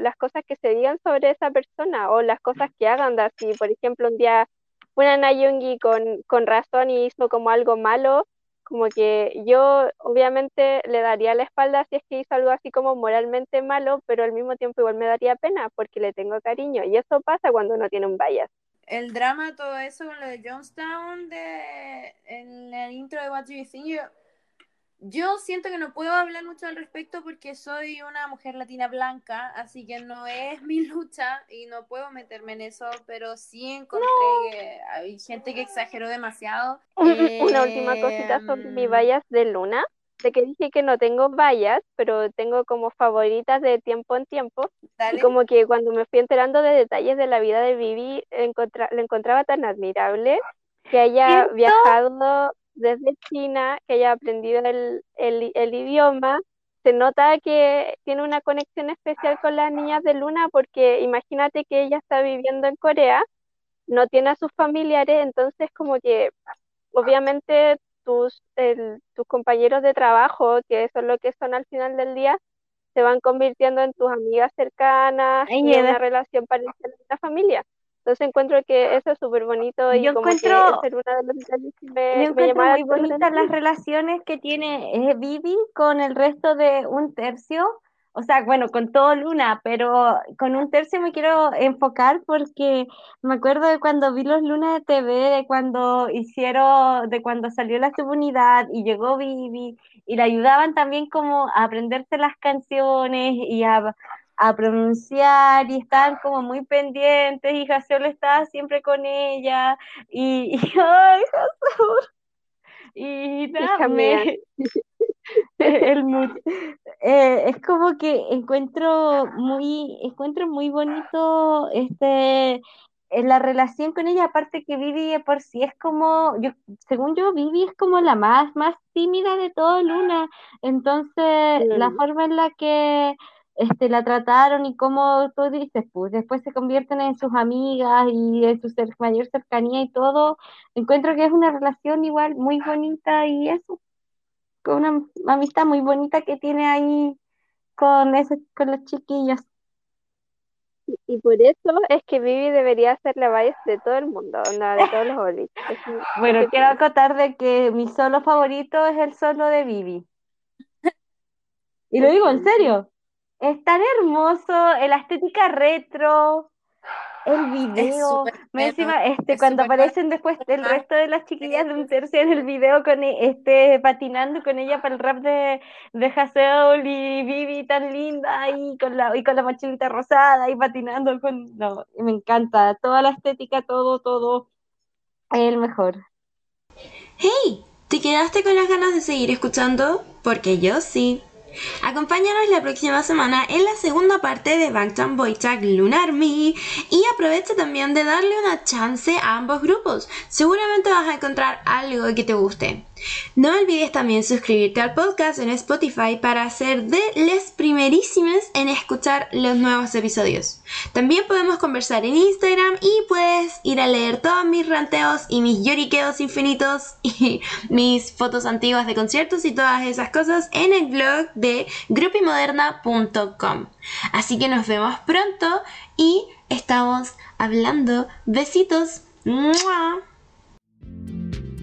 las cosas que se digan sobre esa persona, o las cosas que hagan, si por ejemplo un día una Nayungi con, con razón y hizo como algo malo, como que yo obviamente le daría la espalda si es que hizo algo así como moralmente malo, pero al mismo tiempo igual me daría pena porque le tengo cariño. Y eso pasa cuando uno tiene un bias. El drama, todo eso con lo de Jonestown de, en el intro de What Do You Think, yo siento que no puedo hablar mucho al respecto porque soy una mujer latina blanca, así que no es mi lucha y no puedo meterme en eso, pero sí encontré que hay gente que exageró demasiado. Una última cosita sobre mi em, vallas de luna, de que dije que no tengo vallas, pero tengo como favoritas de tiempo en tiempo. Y como que cuando me fui enterando de detalles de la vida de Vivi, lo encontraba tan admirable que haya viajado desde China, que haya aprendido el, el, idioma, se nota que tiene una conexión especial con las niñas de Luna porque imagínate que ella está viviendo en Corea, no tiene a sus familiares, entonces como que obviamente tus, tus compañeros de trabajo, que es lo que son al final del día, se van convirtiendo en tus amigas cercanas y en una relación parecida a la familia. Entonces encuentro que eso es súper bonito y yo como encuentro, que es una de las que me, me muy bonitas las relaciones que tiene eh, Vivi con el resto de un tercio, o sea, bueno, con todo Luna, pero con un tercio me quiero enfocar porque me acuerdo de cuando vi los Lunas de TV, de cuando hicieron, de cuando salió la subunidad y llegó Vivi y le ayudaban también como a aprenderse las canciones y a a pronunciar y estaban como muy pendientes y Jasol estaba siempre con ella y, y ay, y nada, el, eh, es como que encuentro muy encuentro muy bonito este la relación con ella, aparte que Vivi por sí es como, yo, según yo, Vivi es como la más, más tímida de todo Luna. Entonces, la forma en la que este, la trataron y como tú dices, pues después se convierten en sus amigas y en su mayor cercanía y todo, encuentro que es una relación igual muy bonita y eso, con una amistad muy bonita que tiene ahí con, ese, con los chiquillos. Y por eso es que Vivi debería ser la base de todo el mundo, no, de todos los olis. bueno, quiero acotar de que mi solo favorito es el solo de Vivi. Y lo digo en serio es tan hermoso, la estética retro, el video, encima, este, cuando aparecen después el resto de las chiquillas de un tercio en el video con e, este patinando con ella para el rap de, de y Vivi tan linda y con la y con la mochilita rosada y patinando con no, me encanta, toda la estética, todo, todo el mejor. Hey, ¿te quedaste con las ganas de seguir escuchando? Porque yo sí. Acompáñanos la próxima semana en la segunda parte de Bangtan Boychak Lunar Me y aprovecha también de darle una chance a ambos grupos. Seguramente vas a encontrar algo que te guste. No olvides también suscribirte al podcast en Spotify para ser de las primerísimas en escuchar los nuevos episodios. También podemos conversar en Instagram y puedes ir a leer todos mis ranteos y mis lloriqueos infinitos y mis fotos antiguas de conciertos y todas esas cosas en el blog de grupimoderna.com. Así que nos vemos pronto y estamos hablando. Besitos.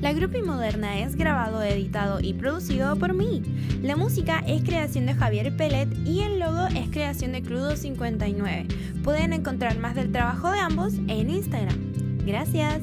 La Grupi Moderna es grabado, editado y producido por mí. La música es creación de Javier Pellet y el logo es creación de Crudo59. Pueden encontrar más del trabajo de ambos en Instagram. Gracias.